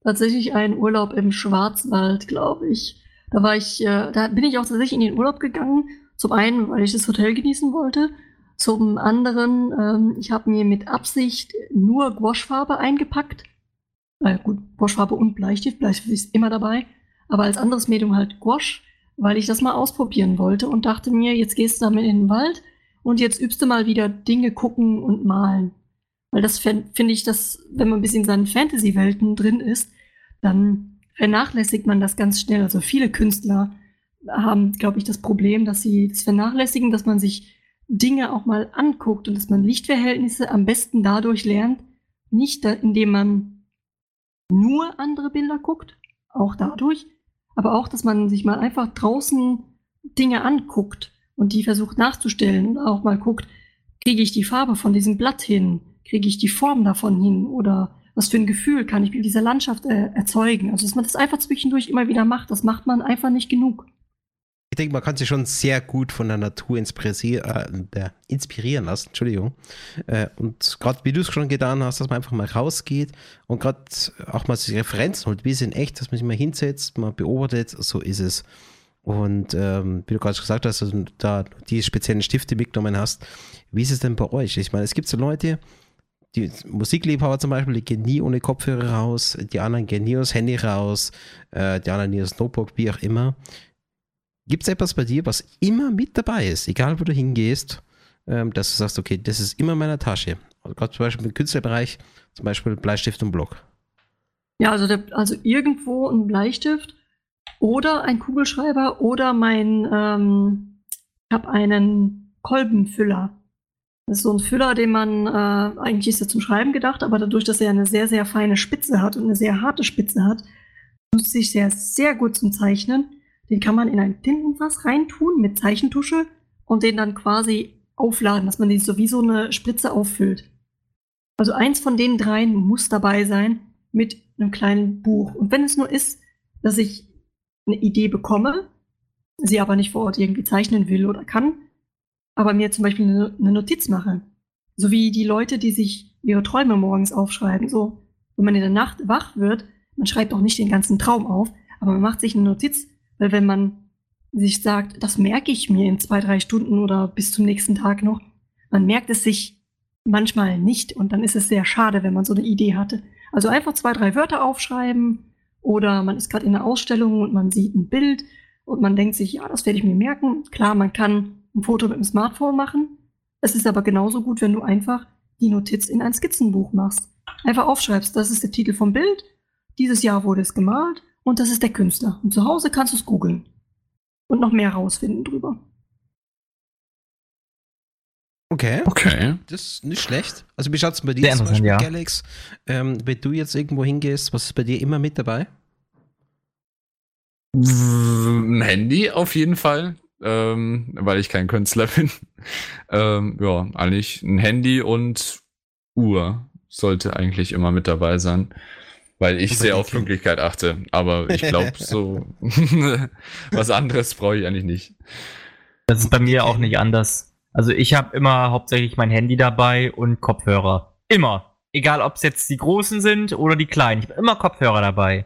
tatsächlich ein Urlaub im Schwarzwald, glaube ich. Da war ich, äh, da bin ich auch tatsächlich in den Urlaub gegangen. Zum einen, weil ich das Hotel genießen wollte. Zum anderen, ähm, ich habe mir mit Absicht nur Gouachefarbe eingepackt äh, gut, Gouachefarbe und Bleistift. Bleistift ist immer dabei. Aber als anderes Medium halt Gouache, weil ich das mal ausprobieren wollte und dachte mir, jetzt gehst du damit in den Wald und jetzt übst du mal wieder Dinge gucken und malen. Weil das finde ich, dass, wenn man ein bisschen in seinen Fantasy-Welten drin ist, dann vernachlässigt man das ganz schnell. Also viele Künstler haben, glaube ich, das Problem, dass sie das vernachlässigen, dass man sich Dinge auch mal anguckt und dass man Lichtverhältnisse am besten dadurch lernt, nicht da, indem man nur andere Bilder guckt, auch dadurch, aber auch, dass man sich mal einfach draußen Dinge anguckt und die versucht nachzustellen und auch mal guckt, kriege ich die Farbe von diesem Blatt hin, kriege ich die Form davon hin? Oder was für ein Gefühl kann ich mit dieser Landschaft äh, erzeugen. Also dass man das einfach zwischendurch immer wieder macht, das macht man einfach nicht genug
ich denke, man kann sich schon sehr gut von der Natur inspirieren, äh, inspirieren lassen, Entschuldigung. Äh, und gerade wie du es schon getan hast, dass man einfach mal rausgeht und gerade auch mal sich Referenzen holt, wie es in echt, dass man sich mal hinsetzt, mal beobachtet, so ist es. Und ähm, wie du gerade gesagt hast, dass du da die speziellen Stifte mitgenommen hast, wie ist es denn bei euch? Ich meine, es gibt so Leute, die Musikliebhaber zum Beispiel, die gehen nie ohne Kopfhörer raus, die anderen gehen nie aus Handy raus, äh, die anderen nie aus Notebook, wie auch immer. Gibt es etwas bei dir, was immer mit dabei ist, egal wo du hingehst, ähm, dass du sagst, okay, das ist immer in meiner Tasche? Gerade zum Beispiel im Künstlerbereich, zum Beispiel Bleistift und Block.
Ja, also, der, also irgendwo ein Bleistift oder ein Kugelschreiber oder mein, ähm, ich habe einen Kolbenfüller. Das ist so ein Füller, den man, äh, eigentlich ist er zum Schreiben gedacht, aber dadurch, dass er eine sehr, sehr feine Spitze hat und eine sehr harte Spitze hat, nutzt sich sehr, sehr gut zum Zeichnen. Den kann man in ein Tintenfass reintun mit Zeichentusche und den dann quasi aufladen, dass man den so wie so eine Spritze auffüllt. Also eins von den dreien muss dabei sein mit einem kleinen Buch. Und wenn es nur ist, dass ich eine Idee bekomme, sie aber nicht vor Ort irgendwie zeichnen will oder kann, aber mir zum Beispiel eine, eine Notiz mache. So wie die Leute, die sich ihre Träume morgens aufschreiben. So, wenn man in der Nacht wach wird, man schreibt auch nicht den ganzen Traum auf, aber man macht sich eine Notiz, weil wenn man sich sagt, das merke ich mir in zwei, drei Stunden oder bis zum nächsten Tag noch, man merkt es sich manchmal nicht und dann ist es sehr schade, wenn man so eine Idee hatte. Also einfach zwei, drei Wörter aufschreiben oder man ist gerade in einer Ausstellung und man sieht ein Bild und man denkt sich, ja, das werde ich mir merken. Klar, man kann ein Foto mit dem Smartphone machen. Es ist aber genauso gut, wenn du einfach die Notiz in ein Skizzenbuch machst. Einfach aufschreibst, das ist der Titel vom Bild. Dieses Jahr wurde es gemalt und das ist der Künstler. Und zu Hause kannst du es googeln. Und noch mehr rausfinden drüber.
Okay.
Okay.
Das ist nicht schlecht. Also wie schaut es bei dir Sehr zum Beispiel, ja. Galax? Ähm, wenn du jetzt irgendwo hingehst, was ist bei dir immer mit dabei?
Ein Handy auf jeden Fall, ähm, weil ich kein Künstler bin. ähm, ja, eigentlich ein Handy und Uhr sollte eigentlich immer mit dabei sein. Weil ich sehr auf Pünktlichkeit achte. Aber ich glaube, so was anderes brauche ich eigentlich nicht.
Das ist bei mir auch nicht anders. Also ich habe immer hauptsächlich mein Handy dabei und Kopfhörer. Immer. Egal, ob es jetzt die großen sind oder die kleinen. Ich habe immer Kopfhörer dabei.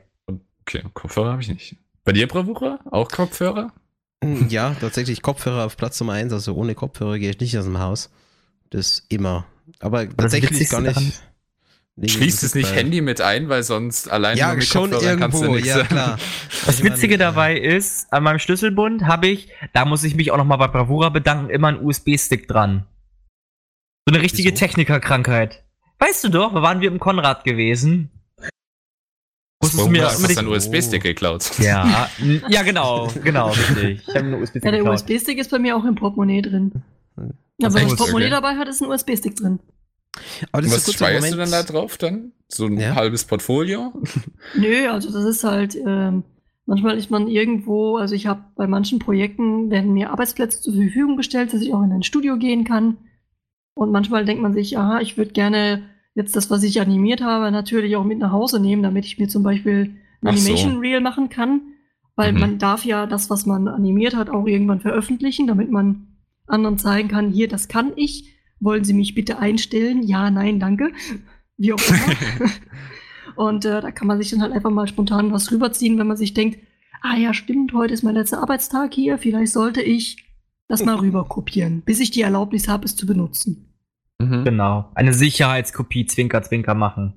Okay, Kopfhörer habe ich nicht. Bei dir, Bravura? Auch Kopfhörer?
Hm, ja, tatsächlich Kopfhörer auf Platz Nummer 1. Also ohne Kopfhörer gehe ich nicht aus dem Haus. Das immer. Aber tatsächlich gar nicht.
Schließt es nicht Handy mit ein, weil sonst allein
ja, nur mit schon Kopfhörern irgendwo, kannst du nichts ja, klar.
Das Witzige dabei ist, an meinem Schlüsselbund habe ich, da muss ich mich auch nochmal bei Bravura bedanken, immer einen USB-Stick dran. So eine richtige? Technikerkrankheit. Weißt du doch, waren wir im Konrad gewesen.
Musstest du mir hast du einen USB-Stick geklaut.
Ja, ja genau, genau, richtig.
Ich einen USB ja, der USB-Stick ist bei mir auch im Portemonnaie drin. Ja, wenn ich Portemonnaie okay. dabei hat, ist ein USB-Stick drin.
Aber das was speierst du dann da drauf dann? So ein ja. halbes Portfolio?
Nö, also das ist halt, ähm, manchmal ist man irgendwo, also ich habe bei manchen Projekten werden mir Arbeitsplätze zur Verfügung gestellt, dass ich auch in ein Studio gehen kann. Und manchmal denkt man sich, aha, ich würde gerne jetzt das, was ich animiert habe, natürlich auch mit nach Hause nehmen, damit ich mir zum Beispiel ein Animation so. Reel machen kann, weil mhm. man darf ja das, was man animiert hat, auch irgendwann veröffentlichen, damit man anderen zeigen kann, hier, das kann ich. Wollen Sie mich bitte einstellen? Ja, nein, danke. Wie auch immer. Und äh, da kann man sich dann halt einfach mal spontan was rüberziehen, wenn man sich denkt, ah ja, stimmt, heute ist mein letzter Arbeitstag hier, vielleicht sollte ich das mal rüber kopieren, bis ich die Erlaubnis habe, es zu benutzen.
Mhm. Genau. Eine Sicherheitskopie, Zwinker, Zwinker machen.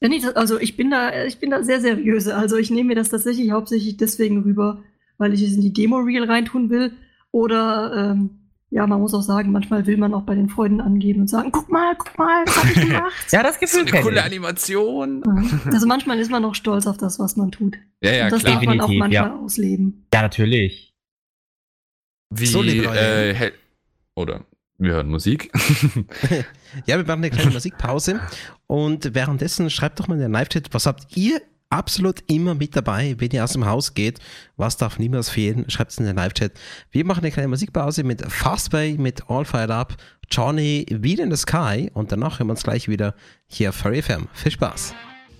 Ja, nee, also ich bin da, ich bin da sehr seriös. Also ich nehme mir das tatsächlich hauptsächlich deswegen rüber, weil ich es in die Demo-Reel reintun will. Oder ähm, ja, man muss auch sagen, manchmal will man auch bei den Freunden angeben und sagen, guck mal, guck mal, was hab ich gemacht.
ja, das Gefühl
so eine coole Animation.
Also manchmal ist man auch stolz auf das, was man tut.
Ja, ja,
und das
klar.
darf man auch manchmal
ja.
ausleben.
Ja, natürlich.
Wie, so, äh, oder wir hören Musik.
ja, wir machen eine kleine Musikpause. Und währenddessen schreibt doch mal in den Live-Chat, was habt ihr absolut immer mit dabei, wenn ihr aus dem Haus geht. Was darf niemals fehlen? Schreibt es in den Live-Chat. Wir machen eine kleine Musikpause mit Fastway, mit All Fired Up, Johnny, Wieder in the Sky und danach hören wir uns gleich wieder hier auf Furry FM. Viel Spaß!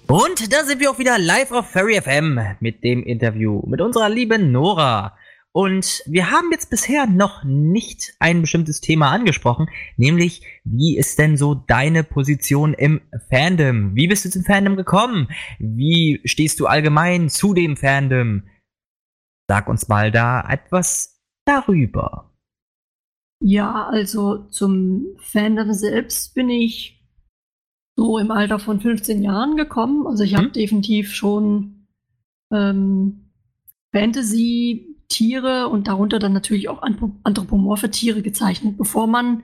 Und da sind wir auch wieder live auf Furry FM mit dem Interview mit unserer lieben Nora. Und wir haben jetzt bisher noch nicht ein bestimmtes Thema angesprochen, nämlich wie ist denn so deine Position im Fandom? Wie bist du zum Fandom gekommen? Wie stehst du allgemein zu dem Fandom? Sag uns mal da etwas darüber.
Ja, also zum Fandom selbst bin ich so im Alter von 15 Jahren gekommen. Also ich habe hm? definitiv schon ähm, Fantasy Tiere und darunter dann natürlich auch anthropomorphe Tiere gezeichnet, bevor man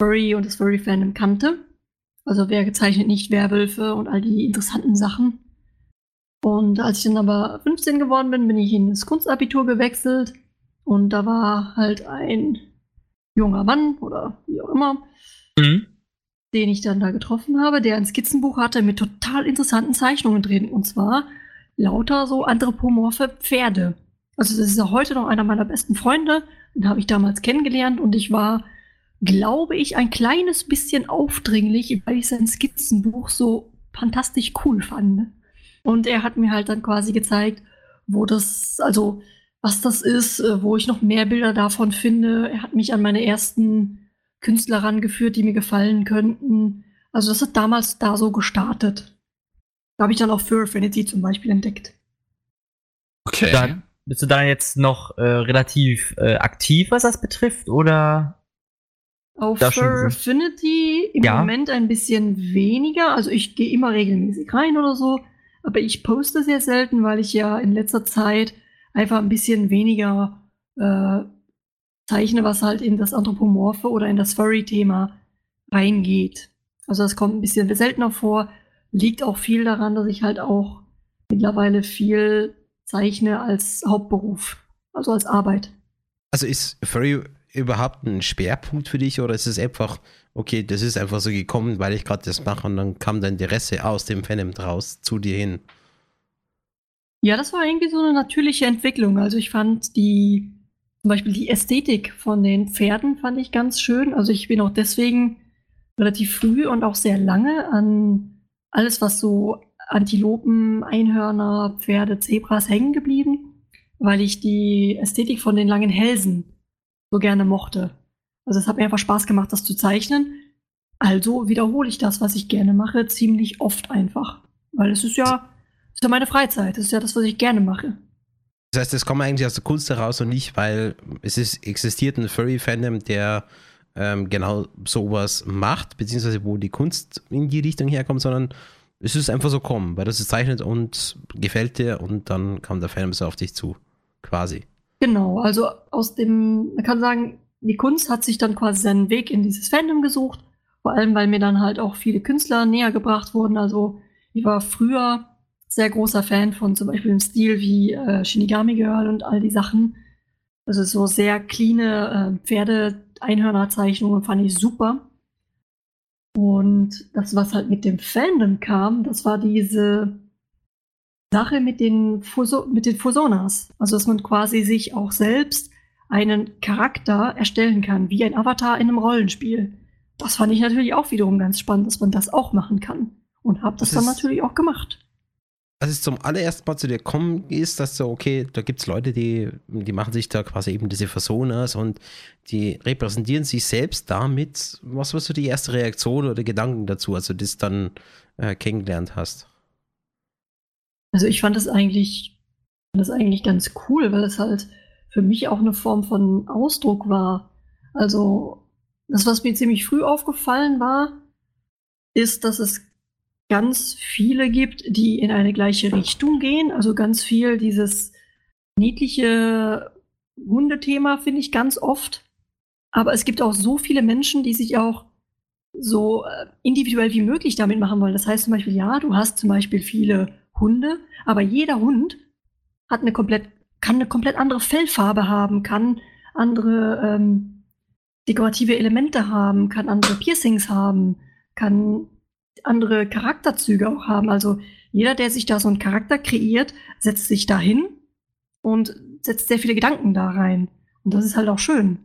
Furry und das Furry-Fandom kannte. Also wer gezeichnet nicht Werwölfe und all die interessanten Sachen. Und als ich dann aber 15 geworden bin, bin ich in das Kunstabitur gewechselt und da war halt ein junger Mann oder wie auch immer, mhm. den ich dann da getroffen habe, der ein Skizzenbuch hatte mit total interessanten Zeichnungen drin. Und zwar lauter so anthropomorphe Pferde. Also das ist ja heute noch einer meiner besten Freunde. Den habe ich damals kennengelernt und ich war, glaube ich, ein kleines bisschen aufdringlich, weil ich sein Skizzenbuch so fantastisch cool fand. Und er hat mir halt dann quasi gezeigt, wo das, also was das ist, äh, wo ich noch mehr Bilder davon finde. Er hat mich an meine ersten Künstler rangeführt, die mir gefallen könnten. Also das hat damals da so gestartet. Da habe ich dann auch Fur Affinity zum Beispiel entdeckt.
Okay. Dann, bist du da jetzt noch äh, relativ äh, aktiv, was das betrifft, oder?
Auf Affinity im ja. Moment ein bisschen weniger. Also ich gehe immer regelmäßig rein oder so, aber ich poste sehr selten, weil ich ja in letzter Zeit einfach ein bisschen weniger äh, zeichne, was halt in das Anthropomorphe oder in das Furry-Thema reingeht. Also das kommt ein bisschen seltener vor. Liegt auch viel daran, dass ich halt auch mittlerweile viel zeichne als Hauptberuf, also als Arbeit.
Also ist Furry überhaupt ein Schwerpunkt für dich oder ist es einfach, okay, das ist einfach so gekommen, weil ich gerade das mache und dann kam dein Interesse aus dem Fandom draus zu dir hin?
Ja, das war irgendwie so eine natürliche Entwicklung. Also ich fand die, zum Beispiel die Ästhetik von den Pferden fand ich ganz schön. Also ich bin auch deswegen relativ früh und auch sehr lange an alles, was so Antilopen, Einhörner, Pferde, Zebras hängen geblieben, weil ich die Ästhetik von den langen Hälsen so gerne mochte. Also es hat mir einfach Spaß gemacht, das zu zeichnen. Also wiederhole ich das, was ich gerne mache, ziemlich oft einfach. Weil es ist ja, ist ja meine Freizeit. Es ist ja das, was ich gerne mache.
Das heißt, es kommt eigentlich aus der Kunst heraus und nicht, weil es ist, existiert ein Furry-Fandom, der ähm, genau sowas macht, beziehungsweise wo die Kunst in die Richtung herkommt, sondern es ist einfach so kommen, weil das ist zeichnet und gefällt dir und dann kam der Fan so auf dich zu, quasi.
Genau, also aus dem, man kann sagen, die Kunst hat sich dann quasi seinen Weg in dieses Fandom gesucht, vor allem weil mir dann halt auch viele Künstler näher gebracht wurden. Also ich war früher sehr großer Fan von zum Beispiel dem Stil wie äh, Shinigami Girl und all die Sachen. Also so sehr clean äh, Pferde-Einhörner-Zeichnungen fand ich super. Und das, was halt mit dem Fandom kam, das war diese Sache mit den, Fuso mit den Fusonas. Also, dass man quasi sich auch selbst einen Charakter erstellen kann, wie ein Avatar in einem Rollenspiel. Das fand ich natürlich auch wiederum ganz spannend, dass man das auch machen kann. Und habe das, das dann natürlich auch gemacht.
Als es zum allerersten Mal zu dir kommen ist, dass so, okay, da gibt es Leute, die, die machen sich da quasi eben diese Personas und die repräsentieren sich selbst damit. Was war so die erste Reaktion oder Gedanken dazu, als du das dann äh, kennengelernt hast?
Also ich fand das eigentlich, das eigentlich ganz cool, weil es halt für mich auch eine Form von Ausdruck war. Also das, was mir ziemlich früh aufgefallen war, ist, dass es ganz viele gibt, die in eine gleiche Richtung gehen. Also ganz viel dieses niedliche Hundethema finde ich ganz oft. Aber es gibt auch so viele Menschen, die sich auch so äh, individuell wie möglich damit machen wollen. Das heißt zum Beispiel, ja, du hast zum Beispiel viele Hunde, aber jeder Hund hat eine komplett, kann eine komplett andere Fellfarbe haben, kann andere ähm, dekorative Elemente haben, kann andere Piercings haben, kann andere Charakterzüge auch haben. Also jeder, der sich da so einen Charakter kreiert, setzt sich da hin und setzt sehr viele Gedanken da rein. Und das ist halt auch schön.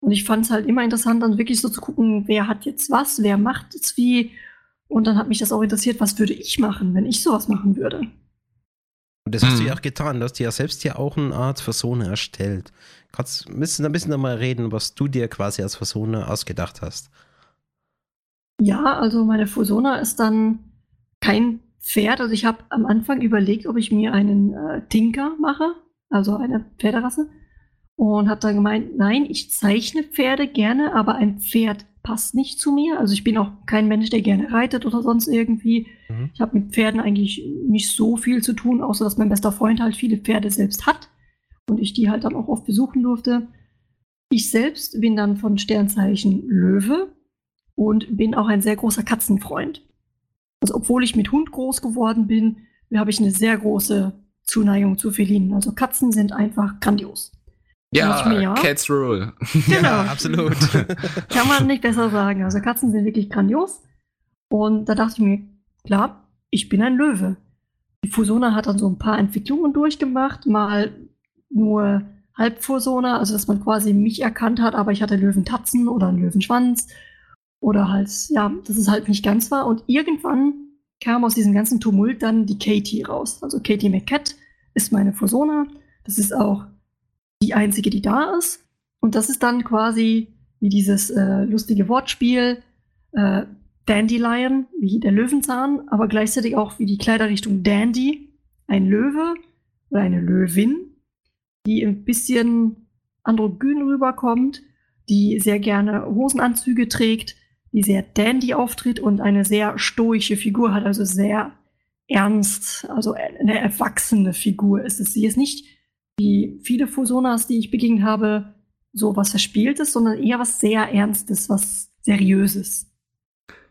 Und ich fand es halt immer interessant, dann wirklich so zu gucken, wer hat jetzt was, wer macht jetzt wie. Und dann hat mich das auch interessiert, was würde ich machen, wenn ich sowas machen würde.
Und das hast du hm. ja auch getan. Du hast dir ja selbst ja auch eine Art Persona erstellt. Kannst, müssen ein bisschen nochmal reden, was du dir quasi als Persona ausgedacht hast.
Ja, also meine Fusona ist dann kein Pferd. Also ich habe am Anfang überlegt, ob ich mir einen äh, Tinker mache, also eine Pferderasse. Und habe dann gemeint, nein, ich zeichne Pferde gerne, aber ein Pferd passt nicht zu mir. Also ich bin auch kein Mensch, der gerne reitet oder sonst irgendwie. Mhm. Ich habe mit Pferden eigentlich nicht so viel zu tun, außer dass mein bester Freund halt viele Pferde selbst hat und ich die halt dann auch oft besuchen durfte. Ich selbst bin dann von Sternzeichen Löwe und bin auch ein sehr großer Katzenfreund. Also obwohl ich mit Hund groß geworden bin, habe ich eine sehr große Zuneigung zu Felinen. Also Katzen sind einfach grandios.
Ja, mir, Cats Rule.
Genau. Ja, absolut.
Kann man nicht besser sagen. Also Katzen sind wirklich grandios. Und da dachte ich mir, klar, ich bin ein Löwe. Die Fusona hat dann so ein paar Entwicklungen durchgemacht, mal nur Halbfusona, also dass man quasi mich erkannt hat, aber ich hatte Löwentatzen oder einen Löwenschwanz oder halt, ja, dass es halt nicht ganz war. Und irgendwann kam aus diesem ganzen Tumult dann die Katie raus. Also Katie McCat ist meine Fusona. Das ist auch die einzige, die da ist. Und das ist dann quasi wie dieses äh, lustige Wortspiel äh, Dandelion, wie der Löwenzahn, aber gleichzeitig auch wie die Kleiderrichtung Dandy, ein Löwe oder eine Löwin, die ein bisschen androgyn rüberkommt, die sehr gerne Hosenanzüge trägt, die sehr dandy auftritt und eine sehr stoische Figur hat, also sehr ernst, also eine erwachsene Figur ist es. Sie ist nicht wie viele Fusonas, die ich begegnet habe, so was Verspieltes, sondern eher was sehr Ernstes, was Seriöses.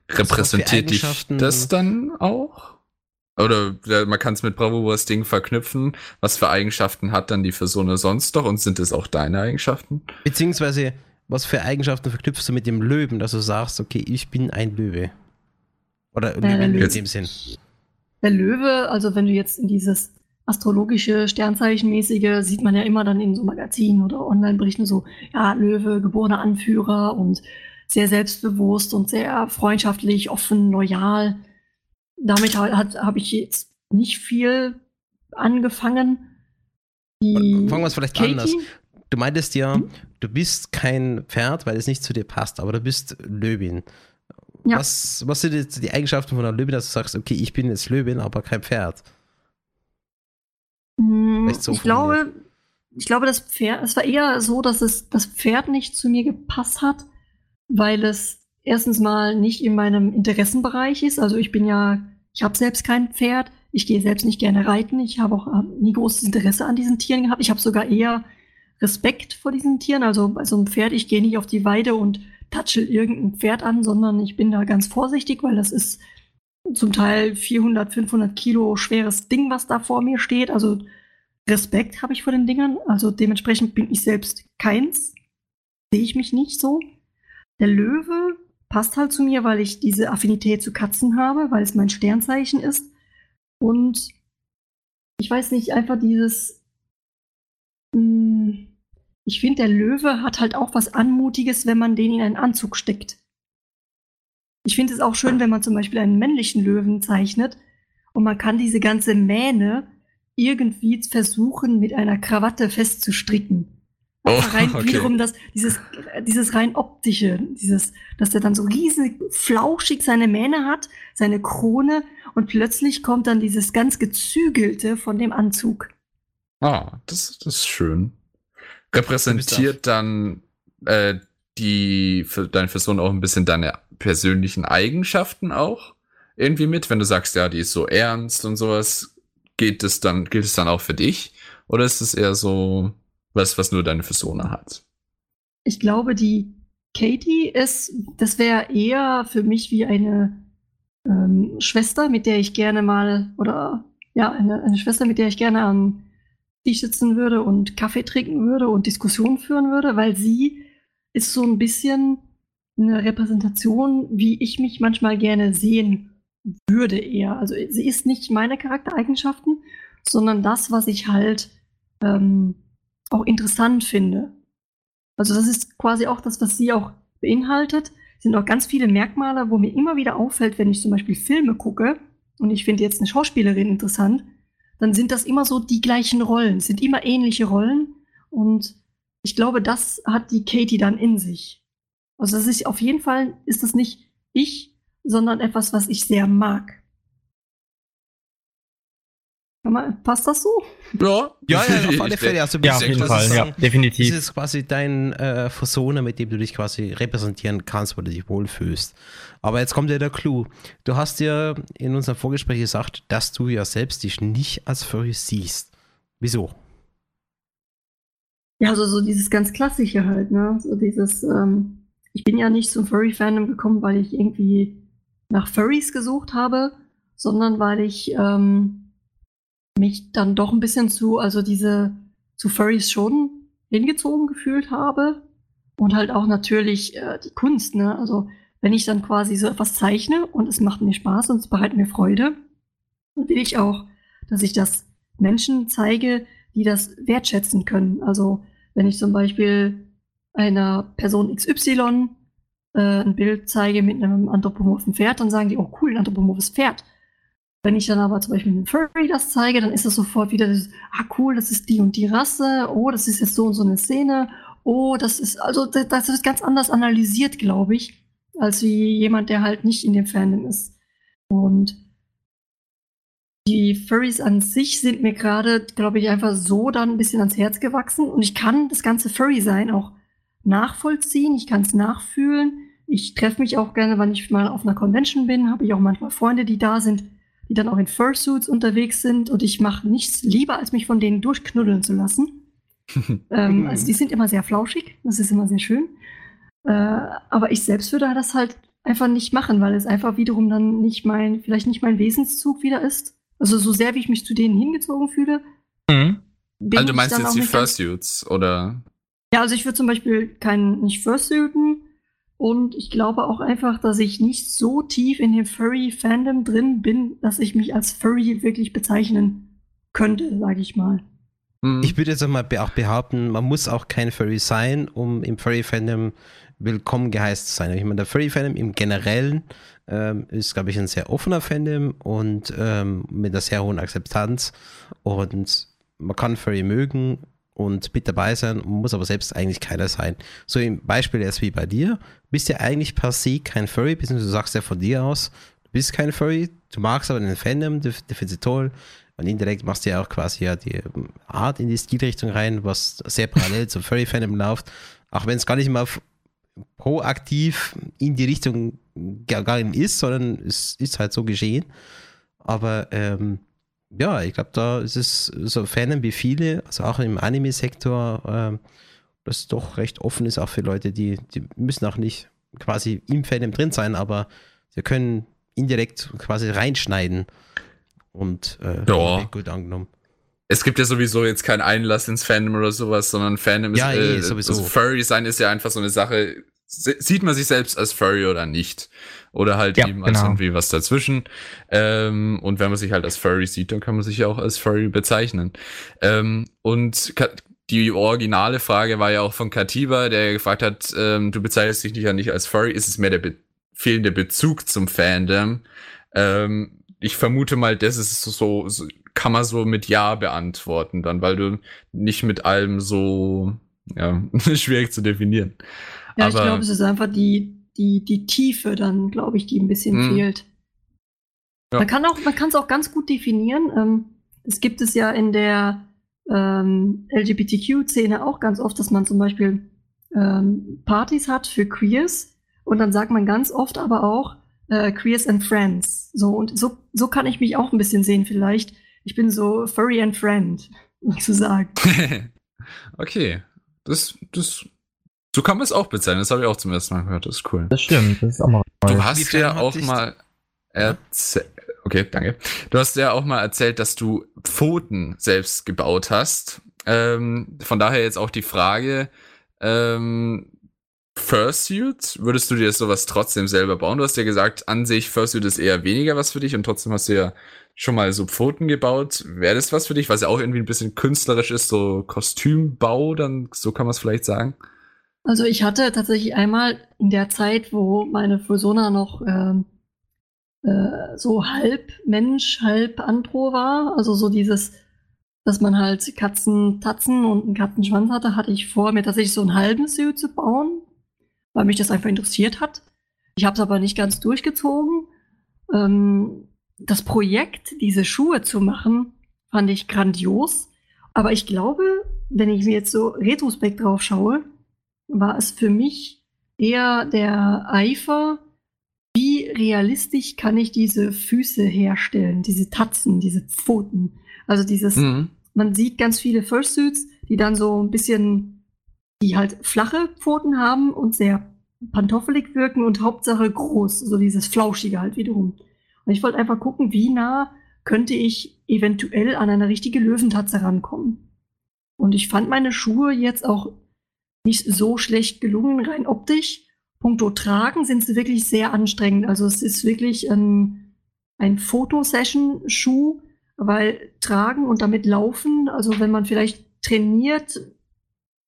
Repräsentiert dich das dann auch? Oder man kann es mit Bravo Ding verknüpfen. Was für Eigenschaften hat dann die Fursona sonst doch und sind es auch deine Eigenschaften?
Beziehungsweise was für Eigenschaften verknüpfst du mit dem Löwen, dass du sagst, okay, ich bin ein Löwe? Oder
Löwe in dem Sinn? Der Löwe, also wenn du jetzt in dieses astrologische, Sternzeichenmäßige, sieht man ja immer dann in so Magazinen oder Online-Berichten so, ja, Löwe, geborener Anführer und sehr selbstbewusst und sehr freundschaftlich, offen, loyal. Damit habe ich jetzt nicht viel angefangen.
Die Fangen wir es vielleicht Katie, anders. Du meintest ja, hm? Du bist kein Pferd, weil es nicht zu dir passt, aber du bist Löwin. Ja. Was, was sind jetzt die Eigenschaften von einer Löwin, dass du sagst, okay, ich bin jetzt Löwin, aber kein Pferd?
Hm, so ich glaube, ich glaube, das Pferd, es war eher so, dass es das Pferd nicht zu mir gepasst hat, weil es erstens mal nicht in meinem Interessenbereich ist. Also ich bin ja, ich habe selbst kein Pferd, ich gehe selbst nicht gerne reiten, ich habe auch nie großes Interesse an diesen Tieren gehabt. Ich habe sogar eher Respekt vor diesen Tieren. Also bei so einem Pferd, ich gehe nicht auf die Weide und touchel irgendein Pferd an, sondern ich bin da ganz vorsichtig, weil das ist zum Teil 400, 500 Kilo schweres Ding, was da vor mir steht. Also Respekt habe ich vor den Dingern. Also dementsprechend bin ich selbst keins. Sehe ich mich nicht so. Der Löwe passt halt zu mir, weil ich diese Affinität zu Katzen habe, weil es mein Sternzeichen ist. Und ich weiß nicht, einfach dieses. Mh, hm, ich finde, der Löwe hat halt auch was Anmutiges, wenn man den in einen Anzug steckt. Ich finde es auch schön, wenn man zum Beispiel einen männlichen Löwen zeichnet und man kann diese ganze Mähne irgendwie versuchen, mit einer Krawatte festzustricken.
Oh,
rein
okay.
wiederum das, dieses, dieses rein optische, dieses, dass er dann so riesig flauschig seine Mähne hat, seine Krone und plötzlich kommt dann dieses ganz gezügelte von dem Anzug.
Ah, das, das ist schön. Repräsentiert dann äh, die für deine Person auch ein bisschen deine persönlichen Eigenschaften auch irgendwie mit, wenn du sagst, ja, die ist so ernst und sowas, geht es dann, gilt es dann auch für dich? Oder ist es eher so was, was nur deine Persona hat?
Ich glaube, die Katie ist, das wäre eher für mich wie eine ähm, Schwester, mit der ich gerne mal, oder ja, eine, eine Schwester, mit der ich gerne am Tisch sitzen würde und Kaffee trinken würde und Diskussionen führen würde, weil sie ist so ein bisschen eine Repräsentation, wie ich mich manchmal gerne sehen würde eher. Also sie ist nicht meine Charaktereigenschaften, sondern das, was ich halt ähm, auch interessant finde. Also das ist quasi auch das, was sie auch beinhaltet. Es sind auch ganz viele Merkmale, wo mir immer wieder auffällt, wenn ich zum Beispiel Filme gucke und ich finde jetzt eine Schauspielerin interessant, dann sind das immer so die gleichen Rollen, sind immer ähnliche Rollen und ich glaube, das hat die Katie dann in sich. Also das ist auf jeden Fall ist das nicht ich, sondern etwas, was ich sehr mag. Passt das so?
Ja,
Ja, ja, auf alle Fälle. Also,
Ja, auf
das-
jeden Fall,
ist
ja,
ein- Das
definitiv.
ist quasi dein äh, Persona, mit dem du dich quasi repräsentieren kannst, wo du dich wohlfühlst. Aber jetzt kommt ja der Clou. Du hast ja in unserem Vorgespräch gesagt, dass du ja selbst dich nicht als Furry siehst. Wieso?
Ja, also so dieses ganz klassische halt, ne? So dieses, ähm, ich bin ja nicht zum Furry-Fandom gekommen, weil ich irgendwie nach Furries gesucht habe, sondern weil ich ähm, mich dann doch ein bisschen zu, also diese, zu Furries schon hingezogen gefühlt habe. Und halt auch natürlich äh, die Kunst, ne? Also wenn ich dann quasi so etwas zeichne und es macht mir Spaß und es bereitet mir Freude, dann will ich auch, dass ich das Menschen zeige, die das wertschätzen können. Also wenn ich zum Beispiel einer Person XY äh, ein Bild zeige mit einem anthropomorphen Pferd, dann sagen die, oh cool, ein anthropomorphes Pferd. Wenn ich dann aber zum Beispiel einem Furry das zeige, dann ist das sofort wieder, das, ah cool, das ist die und die Rasse, oh, das ist jetzt so und so eine Szene, oh, das ist, also das, wird ganz anders analysiert, glaube ich, als wie jemand, der halt nicht in dem Fandom ist. Und die Furries an sich sind mir gerade, glaube ich, einfach so dann ein bisschen ans Herz gewachsen. Und ich kann das ganze Furry-Sein auch nachvollziehen. Ich kann es nachfühlen. Ich treffe mich auch gerne, wenn ich mal auf einer Convention bin, habe ich auch manchmal Freunde, die da sind, die dann auch in Fursuits unterwegs sind. Und ich mache nichts lieber, als mich von denen durchknuddeln zu lassen. ähm, also die sind immer sehr flauschig. Das ist immer sehr schön. Äh, aber ich selbst würde das halt einfach nicht machen, weil es einfach wiederum dann nicht mein, vielleicht nicht mein Wesenszug wieder ist. Also so sehr wie ich mich zu denen hingezogen fühle.
Mhm.
bin
Also du
ich
meinst
dann
jetzt die Fursuits, oder?
Ja, also ich würde zum Beispiel keinen nicht Fursuiten und ich glaube auch einfach, dass ich nicht so tief in dem Furry-Fandom drin bin, dass ich mich als Furry wirklich bezeichnen könnte, sage ich mal.
Hm.
Ich würde jetzt auch mal auch behaupten, man muss auch kein Furry sein, um im Furry-Fandom willkommen geheißt zu sein. Ich meine, der Furry-Fandom im Generellen ähm, ist, glaube ich, ein sehr offener Fandom und ähm, mit einer sehr hohen Akzeptanz. Und man kann Furry mögen und mit dabei sein, muss aber selbst eigentlich keiner sein. So im Beispiel jetzt wie bei dir, bist ja eigentlich per se kein Furry, beziehungsweise du sagst ja von dir aus, du bist kein Furry, du magst aber den Fandom, du, du findest toll und indirekt machst du ja auch quasi ja die ähm, Art in die Stilrichtung rein, was sehr parallel zum Furry-Fandom läuft, auch wenn es gar nicht mal proaktiv in die Richtung gegangen ist, sondern es ist halt so geschehen. Aber ähm, ja, ich glaube, da ist es so Fandom wie viele, also auch im Anime-Sektor, ähm, das doch recht offen ist, auch für Leute, die, die müssen auch nicht quasi im Fandom drin sein, aber sie können indirekt quasi reinschneiden und äh,
Ja.
gut angenommen.
Es gibt ja sowieso jetzt keinen Einlass ins Fandom oder sowas, sondern Fandom
Ja,
ist,
eh,
äh,
sowieso.
Also Furry sein ist ja einfach so eine Sache. Sieht man sich selbst als Furry oder nicht? Oder halt
Ja,
eben als
genau.
irgendwie was dazwischen. Ähm, und wenn man sich halt als Furry sieht, dann kann man sich ja auch als Furry bezeichnen. Ähm, und die originale Frage war ja auch von Katiba, der gefragt hat, ähm, du bezeichnest dich ja nicht als Furry, ist es mehr der be fehlende Bezug zum Fandom? Ähm, ich vermute mal, das ist so, so, kann man so mit Ja beantworten dann, weil du nicht mit allem so, ja, schwierig zu definieren.
Ja, Aber, ich glaube, es ist einfach die, die, die Tiefe dann, glaube ich, die ein bisschen mh. fehlt. Ja. Man kann auch, man kann es auch ganz gut definieren. Ähm, es gibt es ja in der ähm, LGBTQ-Szene auch ganz oft, dass man zum Beispiel ähm, Partys hat für Queers und dann sagt man ganz oft aber auch äh, Queers and Friends. So und so, so kann ich mich auch ein bisschen sehen vielleicht. Ich bin so Furry and Friend, sozusagen.
okay, das, das, so kann man es auch bezeichnen. Das habe ich auch zum ersten Mal gehört. Das ist cool.
Das stimmt. Das ist auch mal.
Du hast ja auch mal erzählt. Okay, danke. Du hast ja auch mal erzählt, dass du Pfoten selbst gebaut hast. Ähm, von daher jetzt auch die Frage, ähm, Fursuit, würdest du dir sowas trotzdem selber bauen? Du hast ja gesagt, an sich Fursuit ist eher weniger was für dich und trotzdem hast du ja schon mal so Pfoten gebaut. Wäre das was für dich, was ja auch irgendwie ein bisschen künstlerisch ist, so Kostümbau, dann so kann man es vielleicht sagen?
Also ich hatte tatsächlich einmal in der Zeit, wo meine Fursona noch ähm, äh, so halb Mensch, halb Andro war, also so dieses dass man halt Katzentatzen und einen Katzenschwanz hatte, hatte ich vor, mir tatsächlich so einen halben Suit zu bauen, weil mich das einfach interessiert hat. Ich habe es aber nicht ganz durchgezogen. Ähm, das Projekt, diese Schuhe zu machen, fand ich grandios. Aber ich glaube, wenn ich mir jetzt so retrospekt drauf schaue, war es für mich eher der Eifer, wie realistisch kann ich diese Füße herstellen, diese Tatzen, diese Pfoten. Also dieses, mhm. man sieht ganz viele Fursuits, die dann so ein bisschen, die halt flache Pfoten haben und sehr pantoffelig wirken und Hauptsache groß, so dieses Flauschige halt wiederum. Und ich wollte einfach gucken, wie nah könnte ich eventuell an eine richtige Löwentatze rankommen. Und ich fand meine Schuhe jetzt auch nicht so schlecht gelungen, rein optisch. Punkto Tragen sind sie wirklich sehr anstrengend. Also es ist wirklich ein, ein Fotosession-Schuh, weil tragen und damit laufen, also wenn man vielleicht trainiert,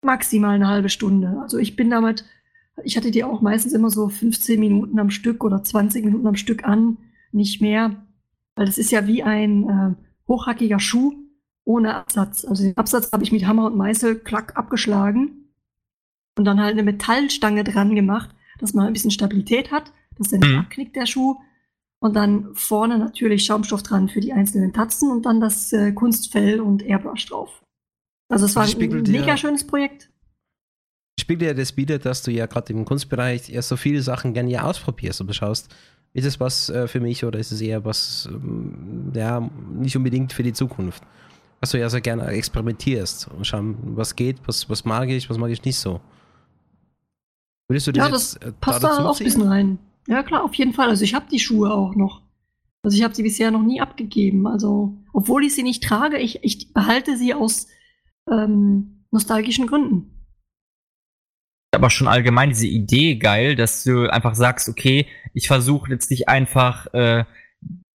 maximal eine halbe Stunde. Also ich bin damit, ich hatte die auch meistens immer so 15 Minuten am Stück oder 20 Minuten am Stück an, nicht mehr. Weil das ist ja wie ein äh, hochhackiger Schuh ohne Absatz. Also den Absatz habe ich mit Hammer und Meißel klack abgeschlagen und dann halt eine Metallstange dran gemacht, dass man ein bisschen Stabilität hat, dass der nicht mhm. abknickt, der Schuh. Und dann vorne natürlich Schaumstoff dran für die einzelnen Tatzen und dann das äh, Kunstfell und Airbrush drauf. Also es war ein mega schönes Projekt.
Spiegelt ja das bietet, dass du ja gerade im Kunstbereich ja so viele Sachen gerne ja ausprobierst und schaust, ist es was äh, für mich oder ist es eher was, ähm, ja, nicht unbedingt für die Zukunft. Was du ja so gerne experimentierst und schauen, was geht, was, was mag ich, was mag ich nicht so.
Würdest du das ja, das jetzt, äh, passt da, da auch ein bisschen rein. Ja, klar, auf jeden Fall. Also ich habe die Schuhe auch noch. Also ich habe sie bisher noch nie abgegeben. Also, obwohl ich sie nicht trage, ich, ich behalte sie aus ähm, nostalgischen Gründen.
Aber schon allgemein diese Idee geil, dass du einfach sagst, okay, ich versuche jetzt nicht einfach äh,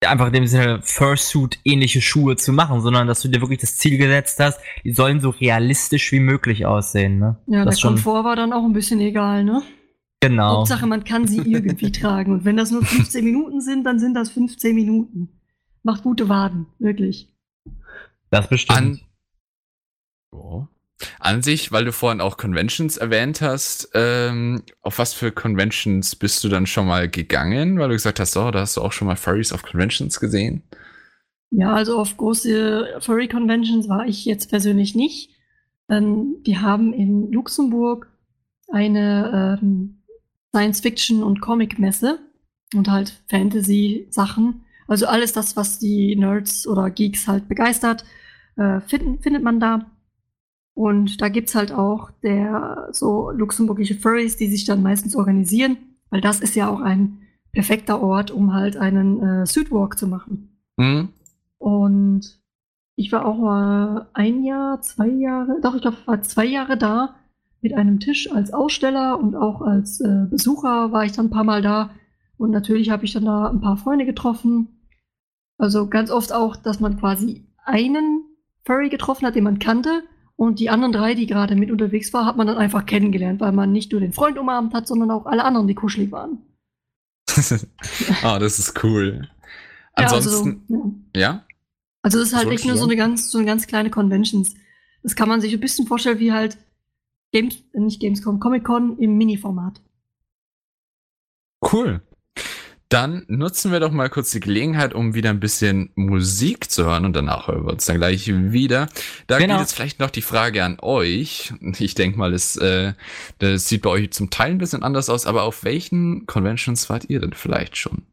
einfach in dem Sinne Fursuit ähnliche Schuhe zu machen, sondern dass du dir wirklich das Ziel gesetzt hast, die sollen so realistisch wie möglich aussehen. Ne?
Ja, das der schon Komfort war dann auch ein bisschen egal, ne?
Genau.
Hauptsache, man kann sie irgendwie tragen. Und wenn das nur 15 Minuten sind, dann sind das 15 Minuten. Macht gute Waden, wirklich.
Das bestimmt.
An, oh. An sich, weil du vorhin auch Conventions erwähnt hast, ähm, auf was für Conventions bist du dann schon mal gegangen? Weil du gesagt hast, oh, da hast du auch schon mal Furries auf Conventions gesehen.
Ja, also auf große Furry-Conventions war ich jetzt persönlich nicht. Ähm, die haben in Luxemburg eine ähm, Science-Fiction- und Comic-Messe und halt Fantasy-Sachen. Also alles das, was die Nerds oder Geeks halt begeistert, äh, find, findet man da. Und da gibt's halt auch der so luxemburgische Furries, die sich dann meistens organisieren, weil das ist ja auch ein perfekter Ort, um halt einen äh, Suitwalk zu machen. Mhm. Und ich war auch mal ein Jahr, zwei Jahre, doch, ich glaube, war zwei Jahre da mit einem Tisch als Aussteller und auch als äh, Besucher war ich dann ein paar Mal da. Und natürlich habe ich dann da ein paar Freunde getroffen. Also ganz oft auch, dass man quasi einen Furry getroffen hat, den man kannte. Und die anderen drei, die gerade mit unterwegs waren, hat man dann einfach kennengelernt, weil man nicht nur den Freund umarmt hat, sondern auch alle anderen, die kuschelig waren.
oh, das ist cool. Ansonsten,
ja, also, ja.
ja?
Also es ist halt echt nur so eine ganz, so eine ganz kleine Conventions. Das kann man sich ein bisschen vorstellen wie halt Games, äh, nicht Gamescom, Comic-Con im Mini-Format.
Cool. Dann nutzen wir doch mal kurz die Gelegenheit, um wieder ein bisschen Musik zu hören und danach hören wir uns dann gleich wieder. Da
Genau.
geht jetzt vielleicht noch die Frage an euch. Ich denke mal, das, äh, das sieht bei euch zum Teil ein bisschen anders aus, aber auf welchen Conventions wart ihr denn vielleicht schon?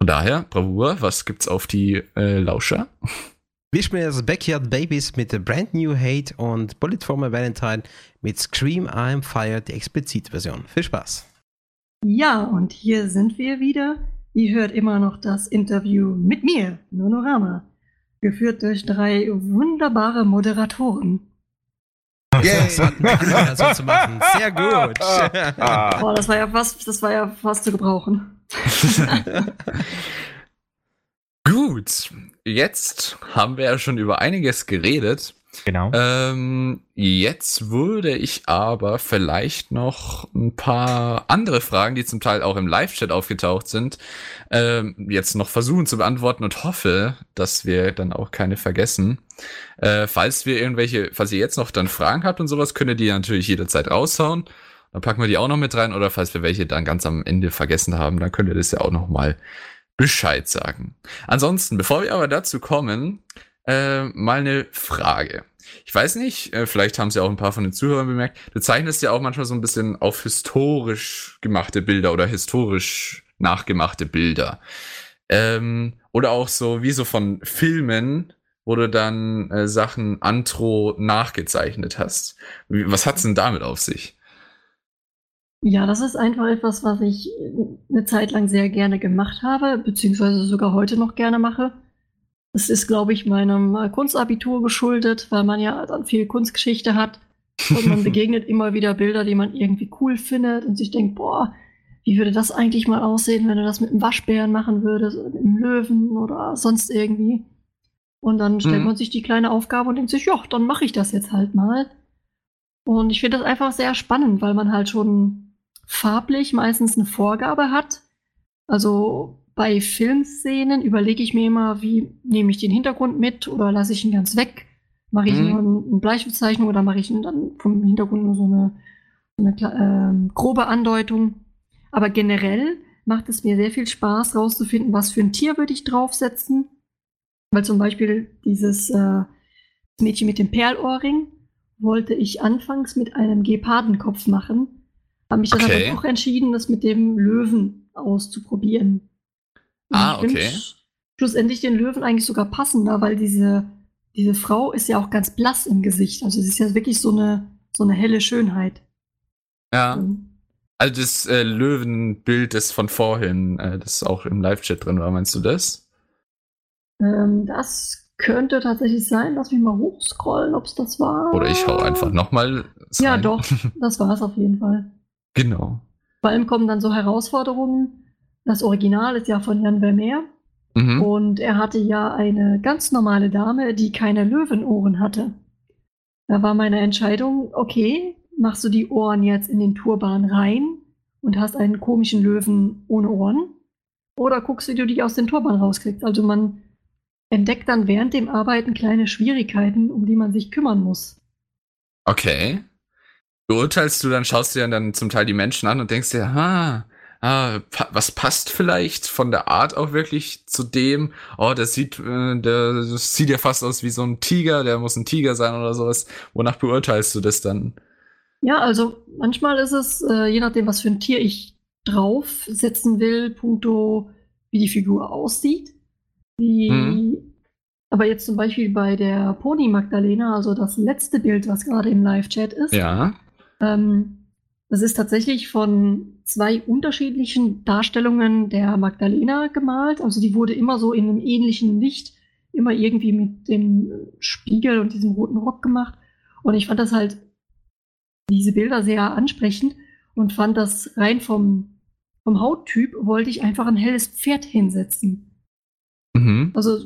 Von daher, Bravour, was gibt's auf die äh, Lauscher?
Wir spielen jetzt Backyard Babies mit der Brand New Hate und Bullet for My Valentine mit Scream I'm Fire, die explizite Version. Viel Spaß.
Ja, und hier sind wir wieder. Ihr hört immer noch das Interview mit mir, Nonorama. Geführt durch drei wunderbare Moderatoren.
Das hatten wir so zu machen. Sehr gut.
Boah, das war ja fast, das war ja fast zu gebrauchen.
Gut, jetzt haben wir ja schon über einiges geredet.
Genau.
Ähm, jetzt würde ich aber vielleicht noch ein paar andere Fragen, die zum Teil auch im Live-Chat aufgetaucht sind, ähm, jetzt noch versuchen zu beantworten und hoffe, dass wir dann auch keine vergessen. Äh, falls wir irgendwelche, falls ihr jetzt noch dann Fragen habt und sowas, könnt ihr die natürlich jederzeit raushauen. Dann packen wir die auch noch mit rein oder falls wir welche dann ganz am Ende vergessen haben, dann könnt ihr das ja auch noch mal Bescheid sagen. Ansonsten, bevor wir aber dazu kommen, äh, mal eine Frage. Ich weiß nicht, äh, vielleicht haben es ja auch ein paar von den Zuhörern bemerkt, du zeichnest ja auch manchmal so ein bisschen auf historisch gemachte Bilder oder historisch nachgemachte Bilder. Ähm, oder auch so wie so von Filmen, wo du dann äh, Sachen antro nachgezeichnet hast. Was hat's denn damit auf sich?
Ja, das ist einfach etwas, was ich eine Zeit lang sehr gerne gemacht habe, beziehungsweise sogar heute noch gerne mache. Das ist, glaube ich, meinem äh, Kunstabitur geschuldet, weil man ja dann viel Kunstgeschichte hat und man begegnet immer wieder Bilder, die man irgendwie cool findet und sich denkt, boah, wie würde das eigentlich mal aussehen, wenn du das mit einem Waschbären machen würdest, oder mit einem Löwen oder sonst irgendwie. Und dann stellt
Mhm.
man sich die kleine Aufgabe und denkt sich, ja, dann mache ich das jetzt halt mal. Und ich finde das einfach sehr spannend, weil man halt schon farblich meistens eine Vorgabe hat. Also bei Filmszenen überlege ich mir immer, wie nehme ich den Hintergrund mit oder lasse ich ihn ganz weg? Mache ich
Mhm.
nur ein- eine Bleistiftzeichnung oder mache ich ihn dann vom Hintergrund nur so eine, so eine ähm, grobe Andeutung? Aber generell macht es mir sehr viel Spaß, rauszufinden, was für ein Tier würde ich draufsetzen. Weil zum Beispiel dieses äh, Mädchen mit dem Perlohrring wollte ich anfangs mit einem Gepardenkopf machen. Habe mich dann
Okay.
aber auch entschieden, das mit dem Löwen auszuprobieren. Und
Ah, okay.
sch- schlussendlich den Löwen eigentlich sogar passender, weil diese, diese Frau ist ja auch ganz blass im Gesicht. Also sie ist ja wirklich so eine, so eine helle Schönheit.
Ja.
Ähm,
Also das äh, Löwenbild, das von vorhin, äh, das auch im Live-Chat drin war, meinst du das?
Ähm, das könnte tatsächlich sein. Lass mich mal hochscrollen, ob es das war.
Oder ich hau einfach nochmal.
Ja, doch, das war es auf jeden Fall.
Genau.
Vor allem kommen dann so Herausforderungen. Das Original ist ja von Jan Vermeer.
Mhm.
Und er hatte ja eine ganz normale Dame, die keine Löwenohren hatte. Da war meine Entscheidung, okay, machst du die Ohren jetzt in den Turban rein und hast einen komischen Löwen ohne Ohren? Oder guckst du, wie du die aus dem Turban rauskriegst? Also man entdeckt dann während dem Arbeiten kleine Schwierigkeiten, um die man sich kümmern muss.
Okay. Beurteilst du dann, schaust dir dann zum Teil die Menschen an und denkst dir, ah, ah, pa was passt vielleicht von der Art auch wirklich zu dem? Oh, das sieht, äh, der das sieht ja fast aus wie so ein Tiger, der muss ein Tiger sein oder sowas. Wonach beurteilst du das dann?
Ja, also manchmal ist es, äh, je nachdem, was für ein Tier ich draufsetzen will, punkto, wie die Figur aussieht. Wie,
Mhm.
Aber jetzt zum Beispiel bei der Pony Magdalena, also das letzte Bild, was gerade im Live-Chat ist,
Ja.
ähm, das ist tatsächlich von zwei unterschiedlichen Darstellungen der Magdalena gemalt. Also die wurde immer so in einem ähnlichen Licht, immer irgendwie mit dem Spiegel und diesem roten Rock gemacht. Und ich fand das halt, diese Bilder sehr ansprechend und fand das rein vom, vom Hauttyp wollte ich einfach ein helles Pferd hinsetzen.
Mhm.
Also,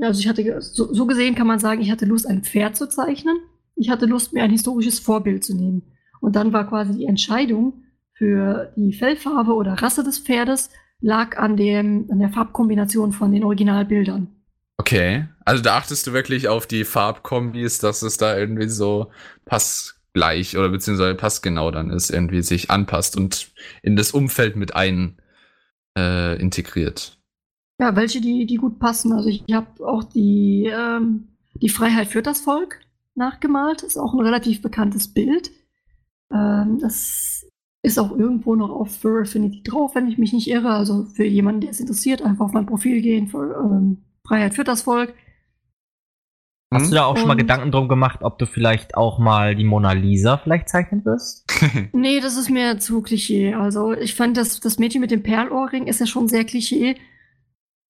also ich hatte, so, so gesehen kann man sagen, ich hatte Lust, ein Pferd zu zeichnen. Ich hatte Lust, mir ein historisches Vorbild zu nehmen. Und dann war quasi die Entscheidung für die Fellfarbe oder Rasse des Pferdes, lag an, dem, an der Farbkombination von den Originalbildern.
Okay, also da achtest du wirklich auf die Farbkombis, dass es da irgendwie so passgleich oder beziehungsweise passgenau dann ist, irgendwie sich anpasst und in das Umfeld mit ein äh, integriert.
Ja, welche, die, die gut passen. Also ich habe auch die, ähm, die Freiheit für das Volk nachgemalt. Ist auch ein relativ bekanntes Bild. Ähm, das ist auch irgendwo noch auf Fur Affinity drauf, wenn ich mich nicht irre. Also für jemanden, der es interessiert, einfach auf mein Profil gehen. Für, ähm, Freiheit für das Volk.
Hast du da auch schon mal Gedanken drum gemacht, ob du vielleicht auch mal die Mona Lisa vielleicht zeichnen wirst?
Nee, das ist mir zu Klischee. Also ich fand, das, das Mädchen mit dem Perlohrring ist ja schon sehr Klischee.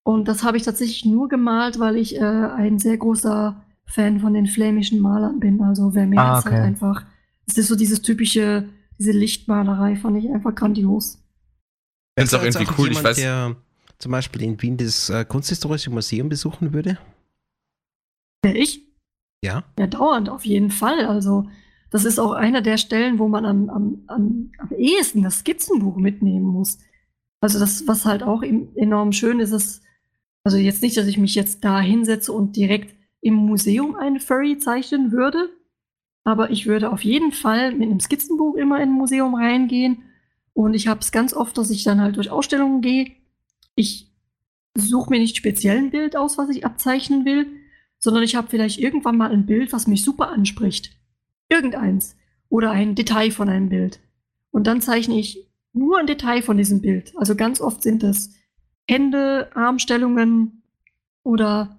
Und das habe ich tatsächlich nur gemalt, weil ich äh, ein sehr großer Fan von den flämischen Malern bin. Also Vermeer
Ah,
ist halt
okay.
einfach, es ist so dieses typische, diese Lichtmalerei fand ich einfach grandios.
Find's auch
Wärst du
irgendwie
jetzt
cool, ich
Jemand,
weiß-
der zum Beispiel in Wien das äh, Kunsthistorische Museum besuchen würde?
Wer ich?
Ja.
Ja, dauernd auf jeden Fall. Also das ist auch einer der Stellen, wo man am, am, am, am ehesten das Skizzenbuch mitnehmen muss. Also das, was halt auch enorm schön ist, ist, also jetzt nicht, dass ich mich jetzt da hinsetze und direkt im Museum einen Furry zeichnen würde, aber ich würde auf jeden Fall mit einem Skizzenbuch immer in ein Museum reingehen. Und ich habe es ganz oft, dass ich dann halt durch Ausstellungen gehe. Ich suche mir nicht speziell ein Bild aus, was ich abzeichnen will, sondern ich habe vielleicht irgendwann mal ein Bild, was mich super anspricht. Irgendeins. Oder ein Detail von einem Bild. Und dann zeichne ich nur ein Detail von diesem Bild. Also ganz oft sind es Hände, Armstellungen oder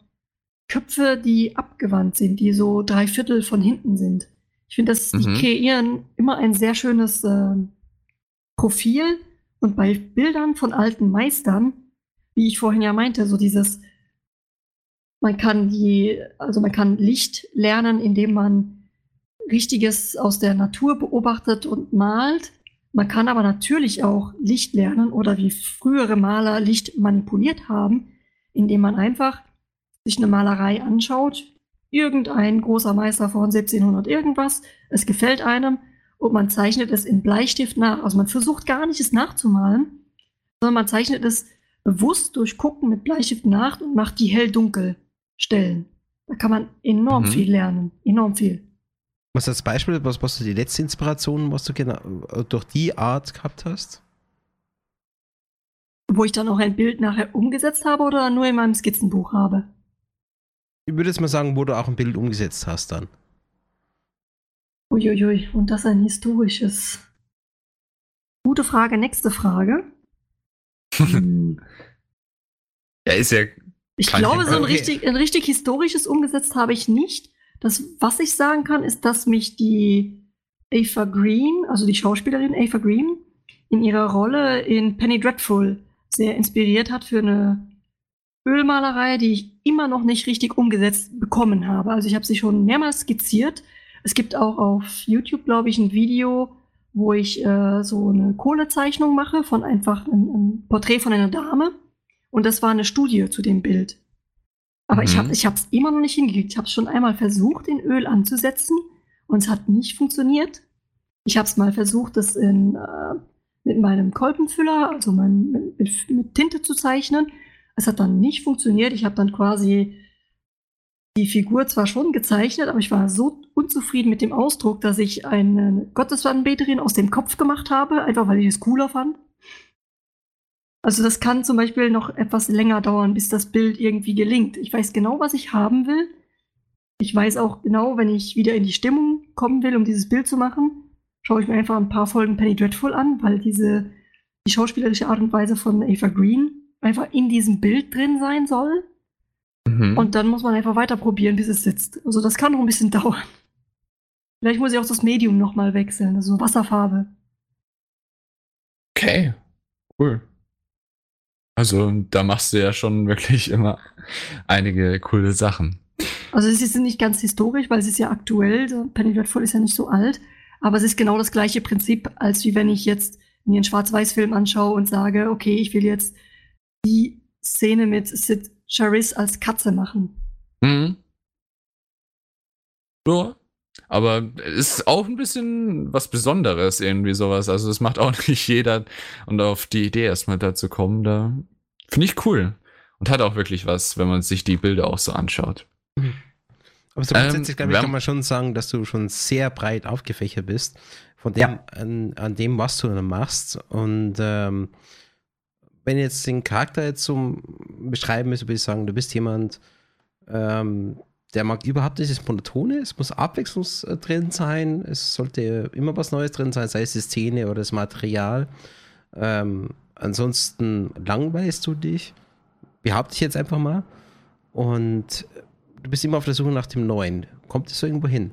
Köpfe, die abgewandt sind, die so drei Viertel von hinten sind. Ich finde, dass die
Mhm.
kreieren immer ein sehr schönes äh, Profil. Und bei Bildern von alten Meistern, wie ich vorhin ja meinte, so dieses man kann die, also man kann Licht lernen, indem man Richtiges aus der Natur beobachtet und malt. Man kann aber natürlich auch Licht lernen oder wie frühere Maler Licht manipuliert haben, indem man einfach sich eine Malerei anschaut. Irgendein großer Meister von 1700 irgendwas. Es gefällt einem und man zeichnet es in Bleistift nach. Also man versucht gar nicht es nachzumalen, sondern man zeichnet es bewusst durch Gucken mit Bleistift nach und macht die hell-dunkel Stellen. Da kann man enorm
Mhm.
viel lernen. Enorm viel.
Was als Beispiel, was, was du die letzte Inspiration, was du genau äh, durch die Art gehabt hast?
Wo ich dann auch ein Bild nachher umgesetzt habe oder nur in meinem Skizzenbuch habe.
Ich würde jetzt mal sagen, wo du auch ein Bild umgesetzt hast dann.
Uiuiui, und das ein historisches. Gute Frage, nächste Frage. Hm.
Ja, ist ja.
Ich glaube,
ich-
so ein richtig, ein richtig historisches umgesetzt habe ich nicht. Das, was ich sagen kann, ist, dass mich die Ava Green, also die Schauspielerin Ava Green, in ihrer Rolle in Penny Dreadful sehr inspiriert hat für eine Ölmalerei, die ich immer noch nicht richtig umgesetzt bekommen habe. Also ich habe sie schon mehrmals skizziert. Es gibt auch auf YouTube, glaube ich, ein Video, wo ich äh, so eine Kohlezeichnung mache von einfach ein, ein Porträt von einer Dame. Und das war eine Studie zu dem Bild. Aber ich
Mhm.
habe ich es immer noch nicht hingekriegt. Ich habe es schon einmal versucht, in Öl anzusetzen und es hat nicht funktioniert. Ich habe es mal versucht, das in, äh, mit meinem Kolbenfüller, also mein, mit, mit Tinte zu zeichnen. Es hat dann nicht funktioniert. Ich habe dann quasi die Figur zwar schon gezeichnet, aber ich war so unzufrieden mit dem Ausdruck, dass ich eine Gottesanbeterin aus dem Kopf gemacht habe, einfach weil ich es cooler fand. Also das kann zum Beispiel noch etwas länger dauern, bis das Bild irgendwie gelingt. Ich weiß genau, was ich haben will. Ich weiß auch genau, wenn ich wieder in die Stimmung kommen will, um dieses Bild zu machen, schaue ich mir einfach ein paar Folgen Penny Dreadful an, weil diese die schauspielerische Art und Weise von Ava Green einfach in diesem Bild drin sein soll.
Mhm.
Und dann muss man einfach weiter probieren, bis es sitzt. Also das kann noch ein bisschen dauern. Vielleicht muss ich auch das Medium nochmal wechseln, also Wasserfarbe.
Okay, cool. Also, da machst du ja schon wirklich immer einige coole Sachen.
Also es ist nicht ganz historisch, weil es ist ja aktuell. Penny Dreadful ist ja nicht so alt. Aber es ist genau das gleiche Prinzip, als wie wenn ich jetzt mir einen Schwarz-Weiß-Film anschaue und sage, okay, ich will jetzt die Szene mit Sid Charis als Katze machen.
Mhm. Ja, Aber ist auch ein bisschen was Besonderes, irgendwie sowas. Also das macht auch nicht jeder. Und auf die Idee erstmal dazu kommen, da finde ich cool. Und hat auch wirklich was, wenn man sich die Bilder auch so anschaut.
Mhm. Aber so grundsätzlich, ähm, glaube ich, kann man schon sagen, dass du schon sehr breit aufgefächert bist von dem, ja. an, an, dem, was du dann machst. Und ähm, wenn jetzt den Charakter jetzt so beschreiben müsste, würde ich sagen, du bist jemand, ähm, der mag überhaupt nicht das Monotone, es muss Abwechslung drin sein, es sollte immer was Neues drin sein, sei es die Szene oder das Material. Ähm, ansonsten langweilst du dich, behaupte ich jetzt einfach mal. Und du bist immer auf der Suche nach dem Neuen. Kommt es so irgendwo hin?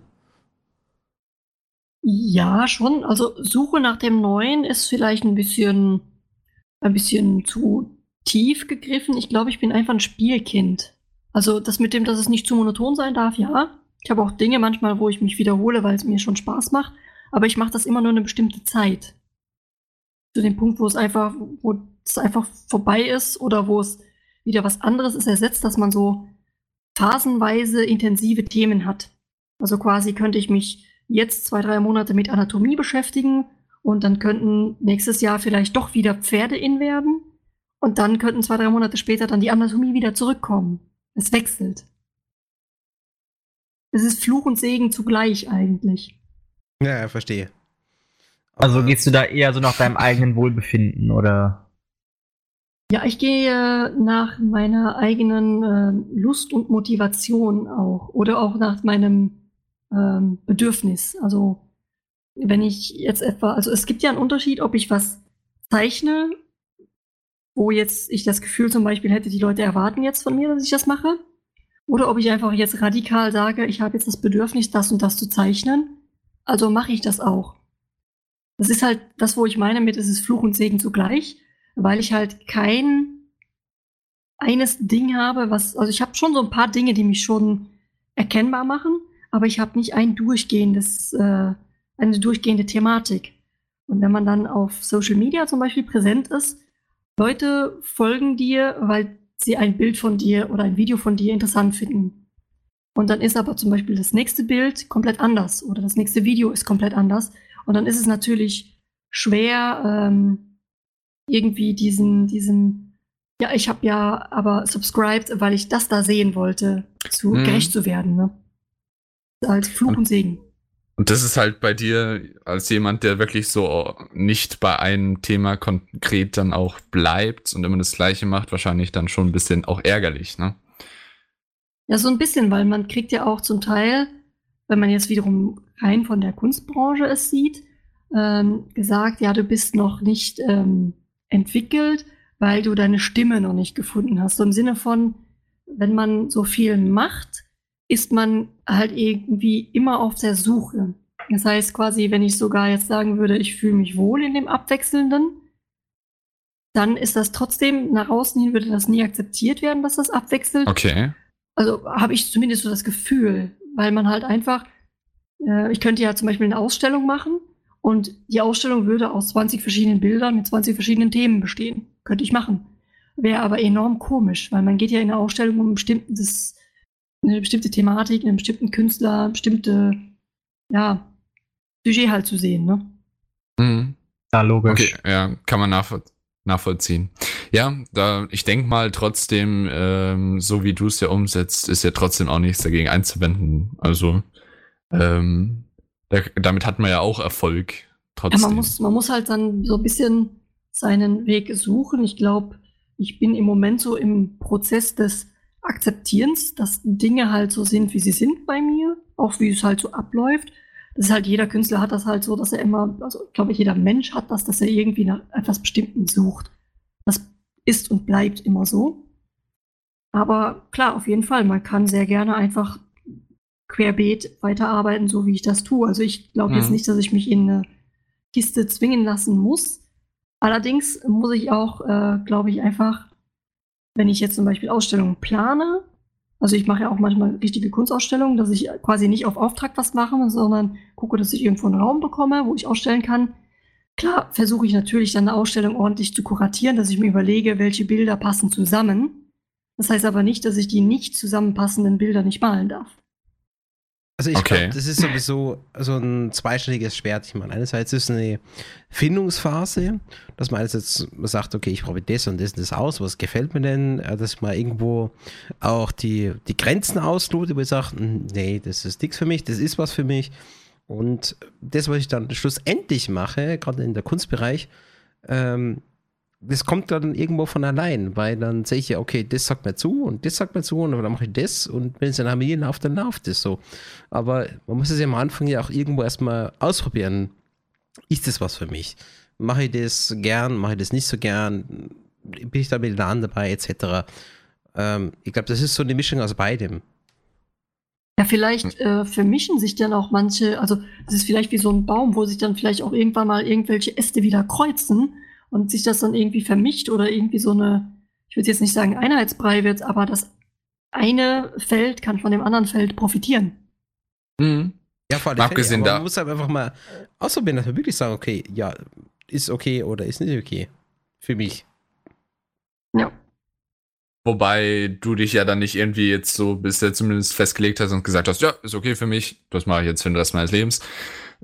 Ja, schon. Also Suche nach dem Neuen ist vielleicht ein bisschen, ein bisschen zu tief gegriffen. Ich glaube, ich bin einfach ein Spielkind. Also das mit dem, dass es nicht zu monoton sein darf, ja. Ich habe auch Dinge manchmal, wo ich mich wiederhole, weil es mir schon Spaß macht. Aber ich mache das immer nur eine bestimmte Zeit. Zu dem Punkt, wo es einfach, wo es einfach vorbei ist oder wo es wieder was anderes ist ersetzt, dass man so phasenweise intensive Themen hat. Also quasi könnte ich mich jetzt zwei, drei Monate mit Anatomie beschäftigen und dann könnten nächstes Jahr vielleicht doch wieder Pferde in werden und dann könnten zwei, drei Monate später dann die Anatomie wieder zurückkommen. Es wechselt. Es ist Fluch und Segen zugleich eigentlich.
Ja, verstehe.
Also gehst du da eher so nach deinem eigenen Wohlbefinden oder?
Ja, ich gehe nach meiner eigenen äh, Lust und Motivation auch oder auch nach meinem ähm, Bedürfnis. Also wenn ich jetzt etwa, also es gibt ja einen Unterschied, ob ich was zeichne wo jetzt ich das Gefühl zum Beispiel hätte, die Leute erwarten jetzt von mir, dass ich das mache. Oder ob ich einfach jetzt radikal sage, ich habe jetzt das Bedürfnis, das und das zu zeichnen. Also mache ich das auch. Das ist halt das, wo ich meine mit, es ist Fluch und Segen zugleich, weil ich halt kein eines Ding habe, was, also ich habe schon so ein paar Dinge, die mich schon erkennbar machen, aber ich habe nicht ein durchgehendes, äh, eine durchgehende Thematik. Und wenn man dann auf Social Media zum Beispiel präsent ist, Leute folgen dir, weil sie ein Bild von dir oder ein Video von dir interessant finden. Und dann ist aber zum Beispiel das nächste Bild komplett anders oder das nächste Video ist komplett anders. Und dann ist es natürlich schwer, ähm, irgendwie diesen, diesen, ja, ich habe ja aber subscribed, weil ich das da sehen wollte, zu hm. gerecht zu werden. Ne? Als Fluch und Segen.
Und das ist halt bei dir als jemand, der wirklich so nicht bei einem Thema konkret dann auch bleibt und immer das Gleiche macht, wahrscheinlich dann schon ein bisschen auch ärgerlich, ne?
Ja, so ein bisschen, weil man kriegt ja auch zum Teil, wenn man jetzt wiederum rein von der Kunstbranche es sieht, ähm, gesagt, ja, du bist noch nicht ähm, entwickelt, weil du deine Stimme noch nicht gefunden hast. So im Sinne von, wenn man so viel macht, ist man halt irgendwie immer auf der Suche. Das heißt quasi, wenn ich sogar jetzt sagen würde, ich fühle mich wohl in dem Abwechselnden, dann ist das trotzdem, nach außen hin würde das nie akzeptiert werden, dass das abwechselt.
Okay.
Also habe ich zumindest so das Gefühl, weil man halt einfach, äh, ich könnte ja zum Beispiel eine Ausstellung machen und die Ausstellung würde aus 20 verschiedenen Bildern mit 20 verschiedenen Themen bestehen. Könnte ich machen. Wäre aber enorm komisch, weil man geht ja in eine Ausstellung, um ein bestimmtes eine bestimmte Thematik, einen bestimmten Künstler, bestimmte, ja, Sujet halt zu sehen, ne?
Mhm. Ja, logisch. Okay, ja, kann man nachvoll nachvollziehen. Ja, da, ich denke mal trotzdem, ähm, so wie du es ja umsetzt, ist ja trotzdem auch nichts dagegen einzuwenden. Also, ähm, da, damit hat man ja auch Erfolg. Trotzdem. Ja,
man muss, man muss halt dann so ein bisschen seinen Weg suchen. Ich glaube, ich bin im Moment so im Prozess des Akzeptierens, dass Dinge halt so sind, wie sie sind bei mir, auch wie es halt so abläuft. Das ist halt jeder Künstler hat das halt so, dass er immer, also glaube ich, jeder Mensch hat das, dass er irgendwie nach etwas Bestimmten sucht. Das ist und bleibt immer so. Aber klar, auf jeden Fall, man kann sehr gerne einfach querbeet weiterarbeiten, so wie ich das tue. Also ich glaube mhm. jetzt nicht, dass ich mich in eine Kiste zwingen lassen muss. Allerdings muss ich auch, äh, glaube ich, einfach wenn ich jetzt zum Beispiel Ausstellungen plane, also ich mache ja auch manchmal richtige Kunstausstellungen, dass ich quasi nicht auf Auftrag was mache, sondern gucke, dass ich irgendwo einen Raum bekomme, wo ich ausstellen kann. Klar versuche ich natürlich dann eine Ausstellung ordentlich zu kuratieren, dass ich mir überlege, welche Bilder passen zusammen. Das heißt aber nicht, dass ich die nicht zusammenpassenden Bilder nicht malen darf.
Also ich
Okay.
glaube, das ist sowieso so ein zweischneidiges Schwert. Ich meine, einerseits ist es eine Findungsphase, dass man einerseits sagt, okay, ich probiere das und das und das aus, was gefällt mir denn, äh, dass man irgendwo auch die, die Grenzen auslotet, wo ich sage, "Hm, nee, das ist nichts für mich, das ist was für mich. Und das, was ich dann schlussendlich mache, gerade in der Kunstbereich, ähm, das kommt dann irgendwo von allein, weil dann sehe ich ja, okay, das sagt mir zu und das sagt mir zu und dann mache ich das und wenn es in Harmonie läuft, dann läuft es so. Aber man muss es ja am Anfang ja auch irgendwo erstmal ausprobieren. Ist das was für mich? Mache ich das gern, mache ich das nicht so gern? Bin ich da mit der Hand dabei, etc. Ähm, ich glaube, das ist so eine Mischung aus beidem.
Ja, vielleicht äh, vermischen sich dann auch manche, also das ist vielleicht wie so ein Baum, wo sich dann vielleicht auch irgendwann mal irgendwelche Äste wieder kreuzen und sich das dann irgendwie vermischt oder irgendwie so eine, ich würde jetzt nicht sagen Einheitsbrei wird, aber das eine Feld kann von dem anderen Feld profitieren.
Mhm.
Ja, vor allem.
Abgesehen
aber
da-
man muss halt einfach mal ausprobieren, dass wir wirklich sagen, okay, ja, ist okay oder ist nicht okay. Für mich.
Ja.
Wobei du dich ja dann nicht irgendwie jetzt so bisher zumindest festgelegt hast und gesagt hast, ja, ist okay für mich, das mache ich jetzt für den Rest meines Lebens.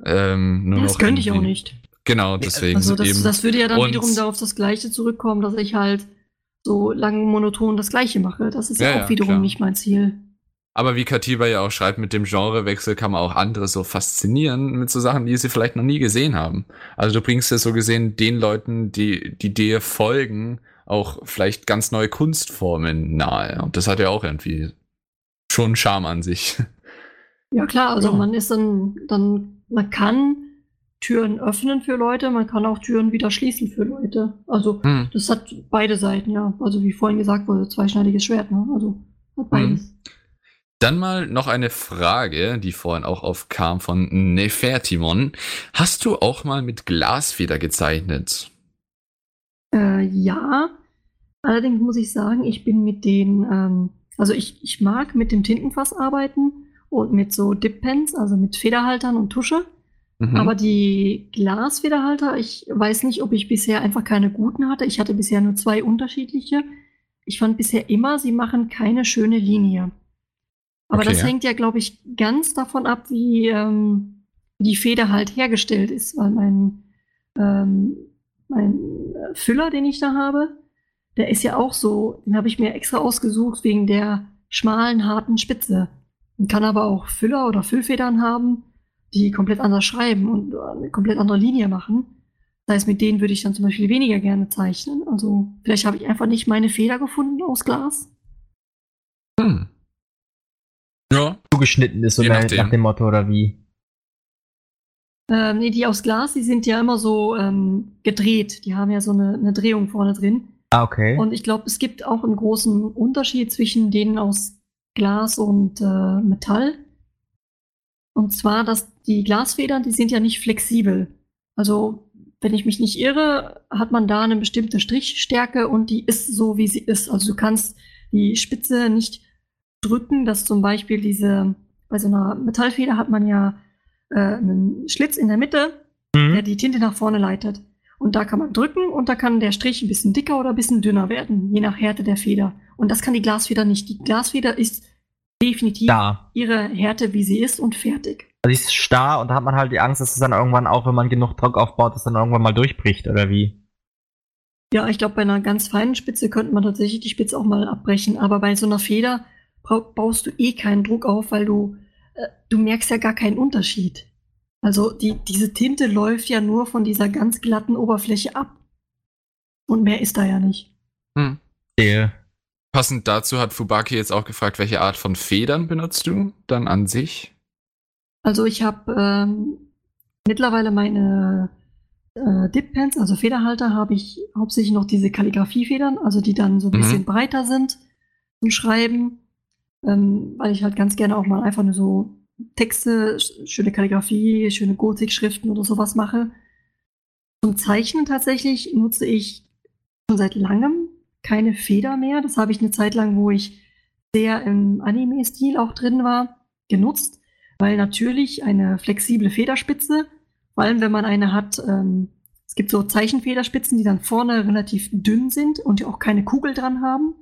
Ähm, nur
das
noch
könnte ich auch nicht.
Genau, deswegen
Also das,
eben.
das würde ja dann
Und-
wiederum darauf das Gleiche zurückkommen, dass ich halt so lang monoton das Gleiche mache. Das ist ja,
Ja,
auch wiederum
klar.
nicht mein Ziel.
Aber wie Katiba ja auch schreibt, mit dem Genrewechsel kann man auch andere so faszinieren mit so Sachen, die sie vielleicht noch nie gesehen haben. Also du bringst ja so gesehen den Leuten, die, die dir folgen, auch vielleicht ganz neue Kunstformen nahe. Und das hat ja auch irgendwie schon Charme an sich.
Ja klar, also
Ja.
man ist dann, dann, man kann Türen öffnen für Leute, man kann auch Türen wieder schließen für Leute. Also
Hm.
das hat beide Seiten, ja. Also wie vorhin gesagt wurde, zweischneidiges Schwert, ne? Also hat beides.
Dann mal noch eine Frage, die vorhin auch aufkam von Nefertimon. Hast du auch mal mit Glasfeder gezeichnet?
Äh, ja, allerdings muss ich sagen, ich bin mit den, ähm, also ich, ich mag mit dem Tintenfass arbeiten und mit so Dip-Pens, also mit Federhaltern und Tusche.
Mhm.
Aber die Glasfederhalter, ich weiß nicht, ob ich bisher einfach keine guten hatte. Ich hatte bisher nur zwei unterschiedliche. Ich fand bisher immer, sie machen keine schöne Linie. Aber das
Okay.
hängt ja, glaube ich, ganz davon ab, wie ähm, die Feder halt hergestellt ist. Weil mein, ähm, mein äh, Füller, den ich da habe, der ist ja auch so, den habe ich mir extra ausgesucht wegen der schmalen, harten Spitze. Man kann aber auch Füller oder Füllfedern haben, die komplett anders schreiben und eine komplett andere Linie machen. Das heißt, mit denen würde ich dann zum Beispiel weniger gerne zeichnen. Also vielleicht habe ich einfach nicht meine Feder gefunden aus Glas.
Hm. Ja,
Zugeschnitten ist, so
Je
nach,
nachdem.
nach dem Motto, oder wie?
Ähm, nee, die aus Glas, die sind ja immer so ähm, gedreht. Die haben ja so eine, eine Drehung vorne drin.
Ah, okay.
Und ich glaube, es gibt auch einen großen Unterschied zwischen denen aus Glas und äh, Metall. Und zwar, dass die Glasfedern, die sind ja nicht flexibel. Also, wenn ich mich nicht irre, hat man da eine bestimmte Strichstärke und die ist so, wie sie ist. Also du kannst die Spitze nicht drücken, dass zum Beispiel diese, bei so einer Metallfeder hat man ja äh, einen Schlitz in der Mitte,
Mhm.
der die Tinte nach vorne leitet. Und da kann man drücken und da kann der Strich ein bisschen dicker oder ein bisschen dünner werden, je nach Härte der Feder. Und das kann die Glasfeder nicht. Die Glasfeder ist definitiv
Da.
ihre Härte, wie sie ist und fertig.
Also die ist starr und da hat man halt die Angst, dass es dann irgendwann auch, wenn man genug Druck aufbaut, dass dann irgendwann mal durchbricht, oder wie?
Ja, ich glaube, bei einer ganz feinen Spitze könnte man tatsächlich die Spitze auch mal abbrechen. Aber bei so einer Feder baust du eh keinen Druck auf, weil du, äh, du merkst ja gar keinen Unterschied. Also die, diese Tinte läuft ja nur von dieser ganz glatten Oberfläche ab. Und mehr ist da ja nicht.
Hm.
Sehe.
Passend dazu hat Fubaki jetzt auch gefragt, welche Art von Federn benutzt du dann an sich?
Also ich habe ähm, mittlerweile meine äh, Dip-Pens, also Federhalter, habe ich hauptsächlich noch diese Kalligrafiefedern, also die dann so ein
Mhm.
bisschen breiter sind zum Schreiben, ähm, weil ich halt ganz gerne auch mal einfach nur so Texte, sch- schöne Kalligrafie, schöne Gotik-Schriften oder sowas mache. Zum Zeichnen tatsächlich nutze ich schon seit langem keine Feder mehr. Das habe ich eine Zeit lang, wo ich sehr im Anime-Stil auch drin war, genutzt weil natürlich eine flexible Federspitze, vor allem wenn man eine hat, ähm, es gibt so Zeichenfederspitzen, die dann vorne relativ dünn sind und die auch keine Kugel dran haben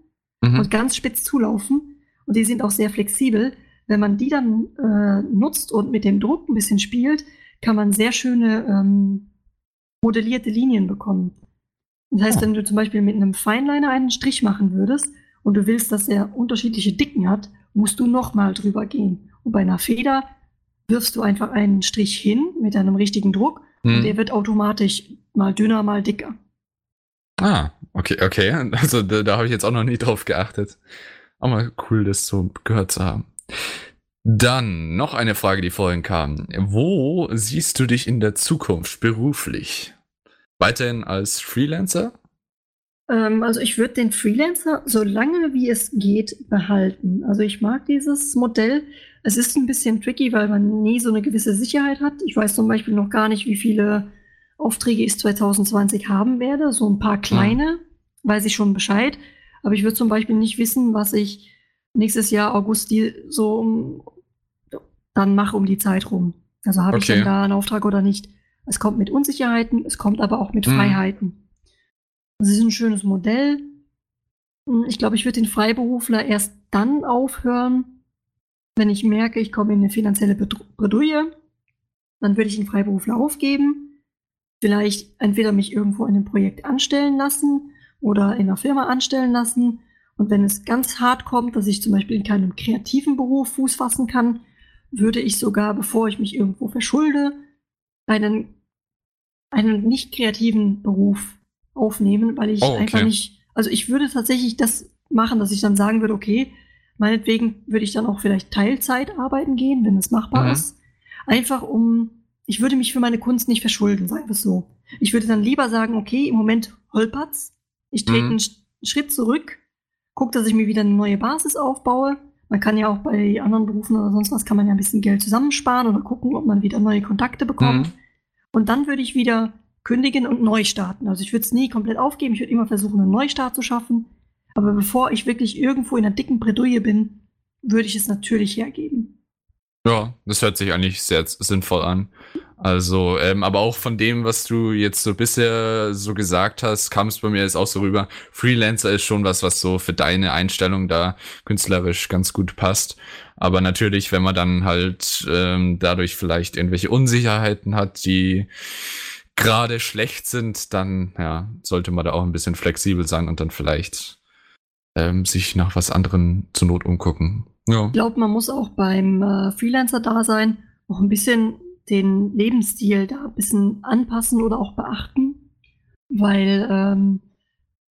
Mhm.
und ganz spitz zulaufen und die sind auch sehr flexibel. wenn man die dann äh, nutzt und mit dem Druck ein bisschen spielt, kann man sehr schöne ähm, modellierte Linien bekommen. Das heißt,
Oh.
wenn du zum Beispiel mit einem Feinliner einen Strich machen würdest und du willst, dass er unterschiedliche Dicken hat, musst du nochmal drüber gehen. Und bei einer Feder wirfst du einfach einen Strich hin mit einem richtigen Druck und
Hm.
der wird automatisch mal dünner, mal dicker.
Ah, okay, okay. Also da, da habe ich jetzt auch noch nie drauf geachtet. Aber mal cool, das so gehört zu haben. Dann noch eine Frage, die vorhin kam. Wo siehst du dich in der Zukunft beruflich? Weiterhin als Freelancer?
Ähm, also ich würde den Freelancer so lange wie es geht behalten. Also ich mag dieses Modell. Es ist ein bisschen tricky, weil man nie so eine gewisse Sicherheit hat. Ich weiß zum Beispiel noch gar nicht, wie viele Aufträge ich 2020 haben werde. So ein paar kleine, weiß ich schon Bescheid. Aber ich würde zum Beispiel nicht wissen, was ich nächstes Jahr August die, so um, dann mache um die Zeit rum. Also habe ich
Okay.
denn da einen Auftrag oder nicht. Es kommt mit Unsicherheiten, es kommt aber auch mit
Mhm.
Freiheiten. Das ist ein schönes Modell. Hm, Ich glaube, ich würde den Freiberufler erst dann aufhören, wenn ich merke, ich komme in eine finanzielle Bredouille. Dann würde ich den Freiberufler aufgeben. Vielleicht entweder mich irgendwo in einem Projekt anstellen lassen oder in einer Firma anstellen lassen. Und wenn es ganz hart kommt, dass ich zum Beispiel in keinem kreativen Beruf Fuß fassen kann, würde ich sogar, bevor ich mich irgendwo verschulde, einen, einen nicht kreativen Beruf aufnehmen, weil ich
Oh, okay.
einfach nicht, also ich würde tatsächlich das machen, dass ich dann sagen würde, okay, meinetwegen würde ich dann auch vielleicht Teilzeit arbeiten gehen, wenn es machbar
Mhm.
ist. Einfach um, ich würde mich für meine Kunst nicht verschulden, sagen wir es so. Ich würde dann lieber sagen, okay, im Moment holpert's. Ich trete
Mhm.
einen Sch- Schritt zurück, gucke, dass ich mir wieder eine neue Basis aufbaue. Man kann ja auch bei anderen Berufen oder sonst was, kann man ja ein bisschen Geld zusammensparen oder gucken, ob man wieder neue Kontakte bekommt.
Mhm.
Und dann würde ich wieder kündigen und neu starten. Also ich würde es nie komplett aufgeben. Ich würde immer versuchen, einen Neustart zu schaffen. Aber bevor ich wirklich irgendwo in einer dicken Bredouille bin, würde ich es natürlich hergeben.
Ja, das hört sich eigentlich sehr sinnvoll an. Also, ähm, aber auch von dem, was du jetzt so bisher so gesagt hast, kam es bei mir jetzt auch so rüber. Freelancer ist schon was, was so für deine Einstellung da künstlerisch ganz gut passt. Aber natürlich, wenn man dann halt ähm, dadurch vielleicht irgendwelche Unsicherheiten hat, die gerade schlecht sind, dann ja, sollte man da auch ein bisschen flexibel sein und dann vielleicht ähm, sich nach was anderem zur Not umgucken. Ja.
Ich glaube, man muss auch beim äh, Freelancer-Dasein auch ein bisschen den Lebensstil da ein bisschen anpassen oder auch beachten, weil ähm,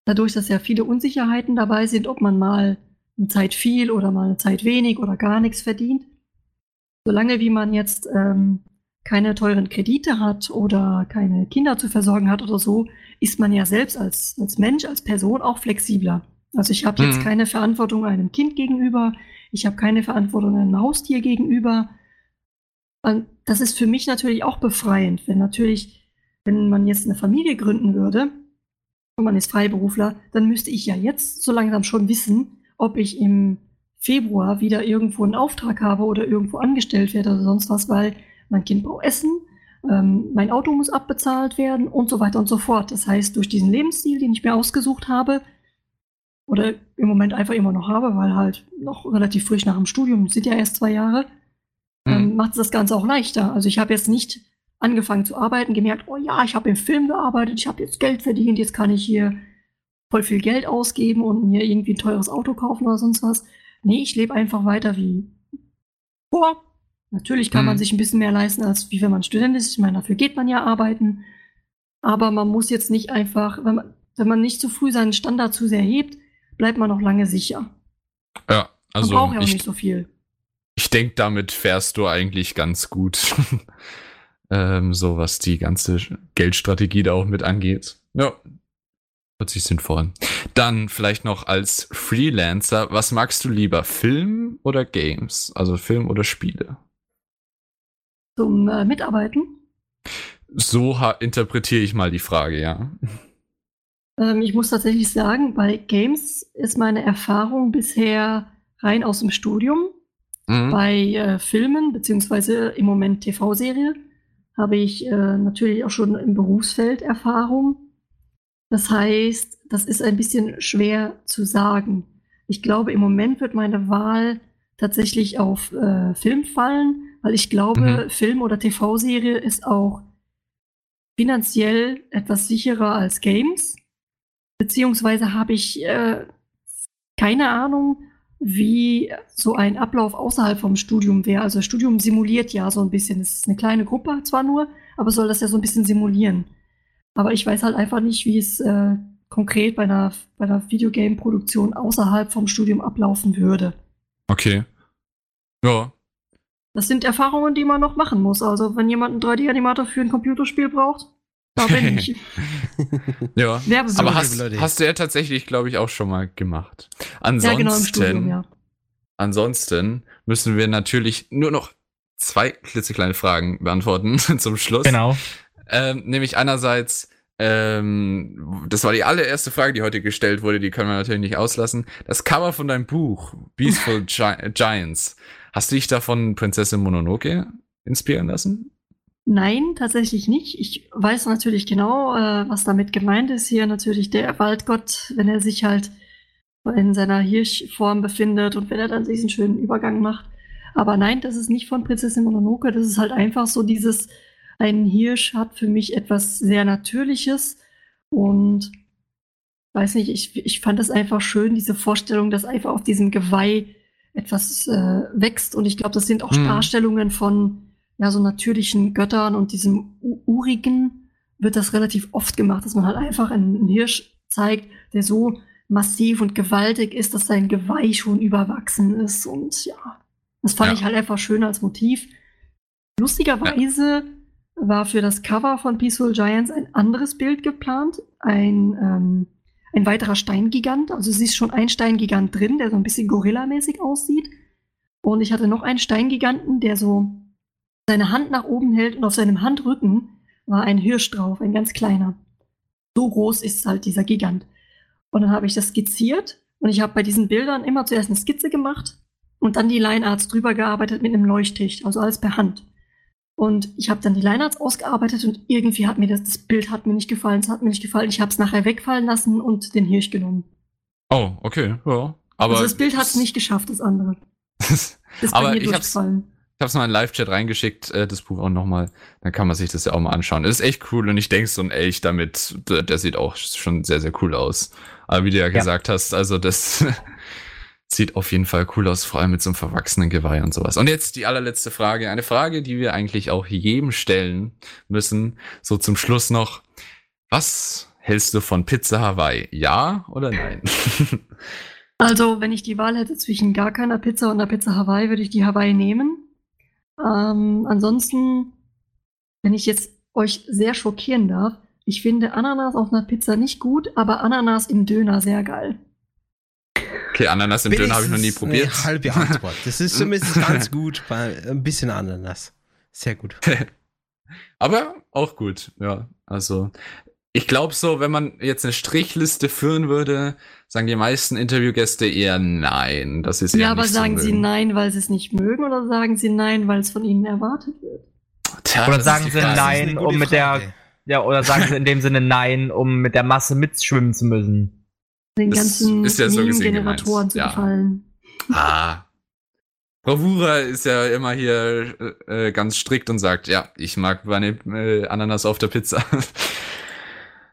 dadurch, dass ja viele Unsicherheiten dabei sind, ob man mal eine Zeit viel oder mal eine Zeit wenig oder gar nichts verdient, solange wie man jetzt ähm, keine teuren Kredite hat oder keine Kinder zu versorgen hat oder so, ist man ja selbst als, als Mensch, als Person auch flexibler. Also ich habe jetzt
Mhm.
keine Verantwortung einem Kind gegenüber, ich habe keine Verantwortung einem Haustier gegenüber. Das ist für mich natürlich auch befreiend, wenn natürlich, wenn man jetzt eine Familie gründen würde und man ist Freiberufler, dann müsste ich ja jetzt so langsam schon wissen, ob ich im Februar wieder irgendwo einen Auftrag habe oder irgendwo angestellt werde oder sonst was, weil mein Kind braucht Essen, ähm, mein Auto muss abbezahlt werden und so weiter und so fort. Das heißt, durch diesen Lebensstil, den ich mir ausgesucht habe, oder im Moment einfach immer noch habe, weil halt noch relativ frisch nach dem Studium, sind ja erst zwei Jahre, ähm,
Mhm.
macht es das Ganze auch leichter. Also ich habe jetzt nicht angefangen zu arbeiten, gemerkt, oh ja, ich habe im Film gearbeitet, ich habe jetzt Geld verdient, jetzt kann ich hier voll viel Geld ausgeben und mir irgendwie ein teures Auto kaufen oder sonst was. Nee, ich lebe einfach weiter wie vor. Natürlich kann man
Mhm.
sich ein bisschen mehr leisten, als wie wenn man Student ist. Ich meine, dafür geht man ja arbeiten. Aber man muss jetzt nicht einfach, wenn man, wenn man nicht zu früh seinen Standard zu sehr hebt, bleibt man noch lange sicher.
Ja,
Man
also
braucht ja auch
ich,
nicht so viel.
Ich denke, damit fährst du eigentlich ganz gut. ähm, so was die ganze Geldstrategie da auch mit angeht. Ja. Hört sich sinnvoll an. Dann vielleicht noch als Freelancer, was magst du lieber? Film oder Games? Also Film oder Spiele?
Zum äh, Mitarbeiten.
So interpretiere ich mal die Frage, ja.
Ähm, ich muss tatsächlich sagen, bei Games ist meine Erfahrung bisher rein aus dem Studium.
Mhm.
Bei äh, Filmen, beziehungsweise im Moment TV-Serie, habe ich äh, natürlich auch schon im Berufsfeld Erfahrung. Das heißt, das ist ein bisschen schwer zu sagen. Ich glaube, im Moment wird meine Wahl tatsächlich auf äh, Film fallen, weil ich glaube,
Mhm.
Film- oder TV-Serie ist auch finanziell etwas sicherer als Games. Beziehungsweise habe ich äh, keine Ahnung, wie so ein Ablauf außerhalb vom Studium wäre. Also das Studium simuliert ja so ein bisschen. Es ist eine kleine Gruppe zwar nur, aber soll das ja so ein bisschen simulieren. Aber ich weiß halt einfach nicht, wie es äh, konkret bei einer, bei einer Videogame-Produktion außerhalb vom Studium ablaufen würde.
Okay. Ja.
Das sind Erfahrungen, die man noch machen muss. Also wenn jemand einen 3D-Animator für ein Computerspiel braucht, da bin ich.
Ja.
Werbeblöcke.
Aber hast, hast du ja tatsächlich, glaube ich, auch schon mal gemacht.
ja,
Ansonsten,
genau im Studium, ja.
ansonsten müssen wir natürlich nur noch zwei klitzekleine Fragen beantworten zum Schluss.
Genau.
Ähm, nämlich einerseits, ähm, das war die allererste Frage, die heute gestellt wurde, die können wir natürlich nicht auslassen. Das Cover von deinem Buch, Beastful Gi Giants. Hast du dich davon Prinzessin Mononoke inspirieren lassen?
Nein, tatsächlich nicht. Ich weiß natürlich genau, äh, was damit gemeint ist. Hier natürlich der Waldgott, wenn er sich halt in seiner Hirschform befindet und wenn er dann diesen schönen Übergang macht. Aber nein, das ist nicht von Prinzessin Mononoke. Das ist halt einfach so dieses, ein Hirsch hat für mich etwas sehr Natürliches und weiß nicht, ich, ich fand es einfach schön, diese Vorstellung, dass einfach auf diesem Geweih etwas äh, wächst und ich glaube, das sind auch
Hm.
Darstellungen von ja, so natürlichen Göttern und diesem Urigen wird das relativ oft gemacht, dass man halt einfach einen Hirsch zeigt, der so massiv und gewaltig ist, dass sein Geweih schon überwachsen ist. Und ja, das fand
Ja.
ich halt einfach schön als Motiv. Lustigerweise war für das Cover von Peaceful Giants ein anderes Bild geplant. Ein, ähm, ein weiterer Steingigant. Also es ist schon ein Steingigant drin, der so ein bisschen Gorilla-mäßig aussieht. Und ich hatte noch einen Steingiganten, der so seine Hand nach oben hält und auf seinem Handrücken war ein Hirsch drauf, ein ganz kleiner. So groß ist halt dieser Gigant. Und dann habe ich das skizziert und ich habe bei diesen Bildern immer zuerst eine Skizze gemacht und dann die Linearts drüber gearbeitet mit einem Leuchtticht, also alles per Hand. Und ich habe dann die Linearts ausgearbeitet und irgendwie hat mir das, das Bild hat mir nicht gefallen, es hat mir nicht gefallen. Ich habe es nachher wegfallen lassen und den Hirsch genommen.
Oh, okay, ja. Aber
also das Bild hat es nicht geschafft, das andere. Das ist
Aber ich hab's-. Ich habe es mal in den Live-Chat reingeschickt, äh, das Buch auch nochmal. Dann kann man sich das ja auch mal anschauen. Das ist echt cool und ich denke, so ein Elch damit, der, der sieht auch schon sehr, sehr cool aus. Aber wie du ja, gesagt hast, also das sieht auf jeden Fall cool aus, vor allem mit so einem verwachsenen Geweih und sowas. Und jetzt die allerletzte Frage. Eine Frage, die wir eigentlich auch jedem stellen müssen. So zum Schluss noch. Was hältst du von Pizza Hawaii? Ja oder nein?
Also, wenn ich die Wahl hätte zwischen gar keiner Pizza und einer Pizza Hawaii, würde ich die Hawaii nehmen. Ähm, ansonsten, wenn ich jetzt euch sehr schockieren darf, ich finde Ananas auf einer Pizza nicht gut, aber Ananas im Döner sehr geil.
Okay, Ananas im Döner habe ich noch nie probiert.
Eine halbe Antwort. Das ist zumindest ganz gut bei ein bisschen Ananas. Sehr gut.
Aber auch gut, ja. Also, ich glaube so, wenn man jetzt eine Strichliste führen würde, sagen die meisten Interviewgäste eher nein. Das ist eher
Ja, aber sagen
so
sie nein, weil sie es nicht mögen oder sagen sie nein, weil es von ihnen erwartet wird?
Tja,
Oder
das
sagen sie.
Das
nein, um mit der,
Frage.
ja, oder sagen sie in dem Sinne nein, um mit der Masse mitschwimmen zu müssen.
Den
Das
ganzen
ist ja so gemeint,
zu
ja.
gefallen.
Ah. Bravura ist ja immer hier äh, ganz strikt und sagt, ja, ich mag meine äh, Ananas auf der Pizza.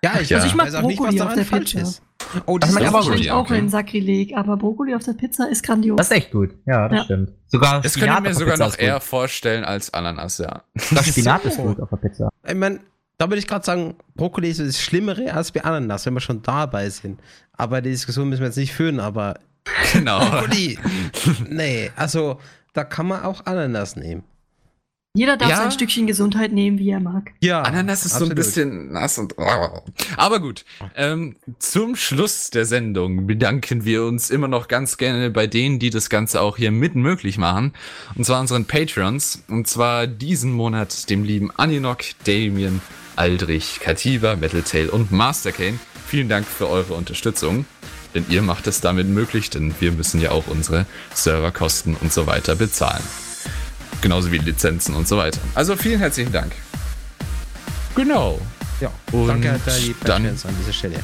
Ja, ich,
Ja. Also
ich mag
weiß auch nicht, was
Brokkoli auf
daran
der
falsch
Pizza.
ist. Oh,
Das
das
mag
ist
ich
Das
aber
ja,
auch
okay.
ein Sakrileg, aber Brokkoli auf der Pizza ist grandios.
Das ist echt gut. Ja, das
Ja.
stimmt. Sogar
Das könnte ich mir sogar
Pizza
noch eher vorstellen als Ananas, ja.
Sogar Spinat
So.
ist gut auf der Pizza.
Ich meine, da würde ich gerade sagen, Brokkoli ist das Schlimmere als bei Ananas, wenn wir schon dabei sind. Aber die Diskussion müssen wir jetzt nicht führen, aber
Genau.
Brokkoli, nee, also da kann man auch Ananas nehmen.
Jeder darf
Ja.
sein Stückchen Gesundheit nehmen, wie er mag.
Ja,
Ananas ist so ein
absolut.
bisschen nass und. Aber gut. Ähm, zum Schluss der Sendung bedanken wir uns immer noch ganz gerne bei denen, die das Ganze auch hier mitten möglich machen. Und zwar unseren Patreons. Und zwar diesen Monat dem lieben Aninok, Damien, Aldrich, Kativa, Metaltail und Mastercane. Vielen Dank für eure Unterstützung. Denn ihr macht es damit möglich, denn wir müssen ja auch unsere Serverkosten und so weiter bezahlen. Genauso wie Lizenzen und so weiter. Also vielen herzlichen Dank. Genau.
Ja,
Und
danke
dann-
an dieser Stelle.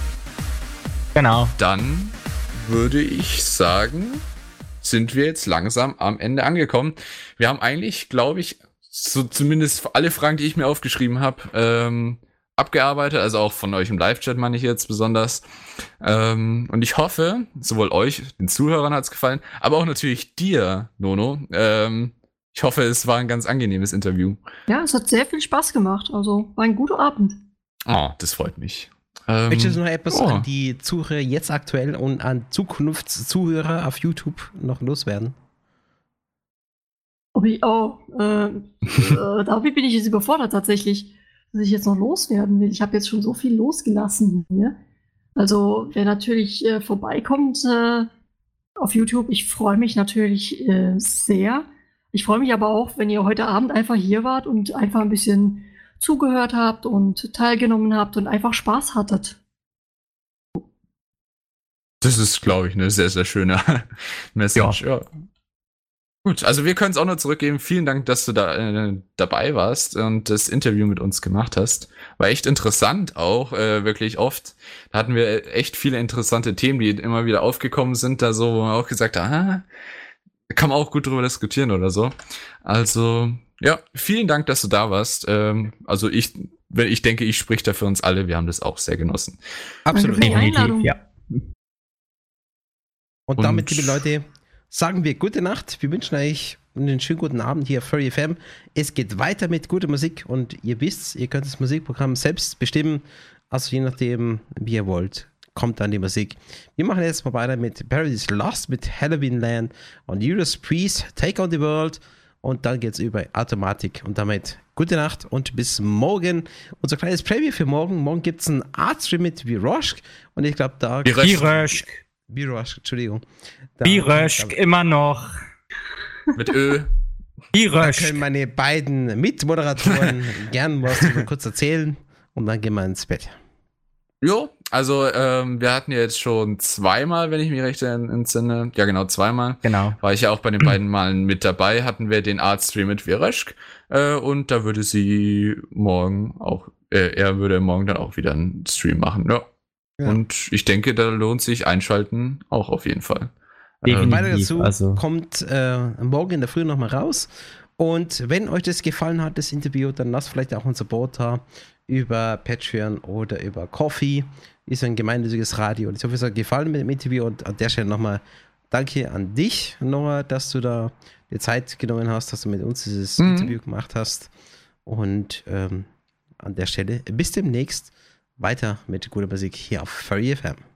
Genau.
Dann würde ich sagen, sind wir jetzt langsam am Ende angekommen. Wir haben eigentlich, glaube ich, so zumindest alle Fragen, die ich mir aufgeschrieben habe, ähm, abgearbeitet. Also auch von euch im Live-Chat meine ich jetzt besonders. Ähm, und ich hoffe, sowohl euch, den Zuhörern hat es gefallen, aber auch natürlich dir, Nono. Ähm, ich hoffe, es war ein ganz angenehmes Interview.
Ja, es hat sehr viel Spaß gemacht. Also war ein guter Abend.
Oh, das freut mich.
Ähm, Möchtest du noch etwas oh. an die Zuhörer jetzt aktuell und an Zukunftszuhörer auf YouTube noch loswerden?
Ob ich, oh, äh, äh, damit bin ich jetzt überfordert tatsächlich, dass ich jetzt noch loswerden will. Ich habe jetzt schon so viel losgelassen hier. Also, wer natürlich äh, vorbeikommt äh, auf YouTube, ich freue mich natürlich äh, sehr. Ich freue mich aber auch, wenn ihr heute Abend einfach hier wart und einfach ein bisschen zugehört habt und teilgenommen habt und einfach Spaß hattet.
Das ist, glaube ich, eine sehr, sehr schöne Message. Ja. ja. Gut, also wir können es auch nur zurückgeben. Vielen Dank, dass du da äh, dabei warst und das Interview mit uns gemacht hast. War echt interessant auch, äh, wirklich oft. Da hatten wir echt viele interessante Themen, die immer wieder aufgekommen sind, da so, wo man auch gesagt hat, ah, kann man auch gut drüber diskutieren oder so. Also, ja, vielen Dank, dass du da warst. Ähm, also ich, wenn ich denke, ich spreche da für uns alle. Wir haben das auch sehr genossen.
Absolut. Definitiv, ja. Und, Und damit, liebe Leute, sagen wir gute Nacht. Wir wünschen euch einen schönen guten Abend hier auf Furry FM. Es geht weiter mit guter Musik und ihr wisst, ihr könnt das Musikprogramm selbst bestimmen. Also je nachdem, wie ihr wollt, kommt dann die Musik. Wir machen jetzt mal weiter mit Paradise Lost, mit Halloween Land und Judas Priest, Take on the World und dann geht es über Automatik. Und damit gute Nacht und bis morgen. Unser kleines Preview für morgen. Morgen gibt es ein Artstream mit Viroshk und ich glaube, da.
Viroshk.
Viroshk, Entschuldigung.
Viroshk, immer noch.
Mit Ö.
Da können meine beiden Mitmoderatoren gern was kurz erzählen und dann gehen wir ins Bett.
Jo, also ähm, wir hatten jetzt schon zweimal, wenn ich mich recht entsinne, ja genau, zweimal.
Genau.
War ich ja auch bei den beiden Malen mit dabei, hatten wir den Artstream mit Vireschk äh, und da würde sie morgen auch, äh, er würde morgen dann auch wieder einen Stream machen, ja. ja. Und ich denke, da lohnt sich einschalten auch auf jeden Fall.
Ähm, weiter dazu also. kommt äh, morgen in der Früh nochmal raus. Und wenn euch das gefallen hat, das Interview, dann lasst vielleicht auch unser Board da über Patreon oder über Coffee. Ist ein gemeinnütziges Radio. Und ich hoffe, es hat gefallen mit dem Interview. Und an der Stelle nochmal danke an dich, Nora, dass du da die Zeit genommen hast, dass du mit uns dieses mhm. Interview gemacht hast. Und ähm, an der Stelle bis demnächst weiter mit guter Musik hier auf Furry FM.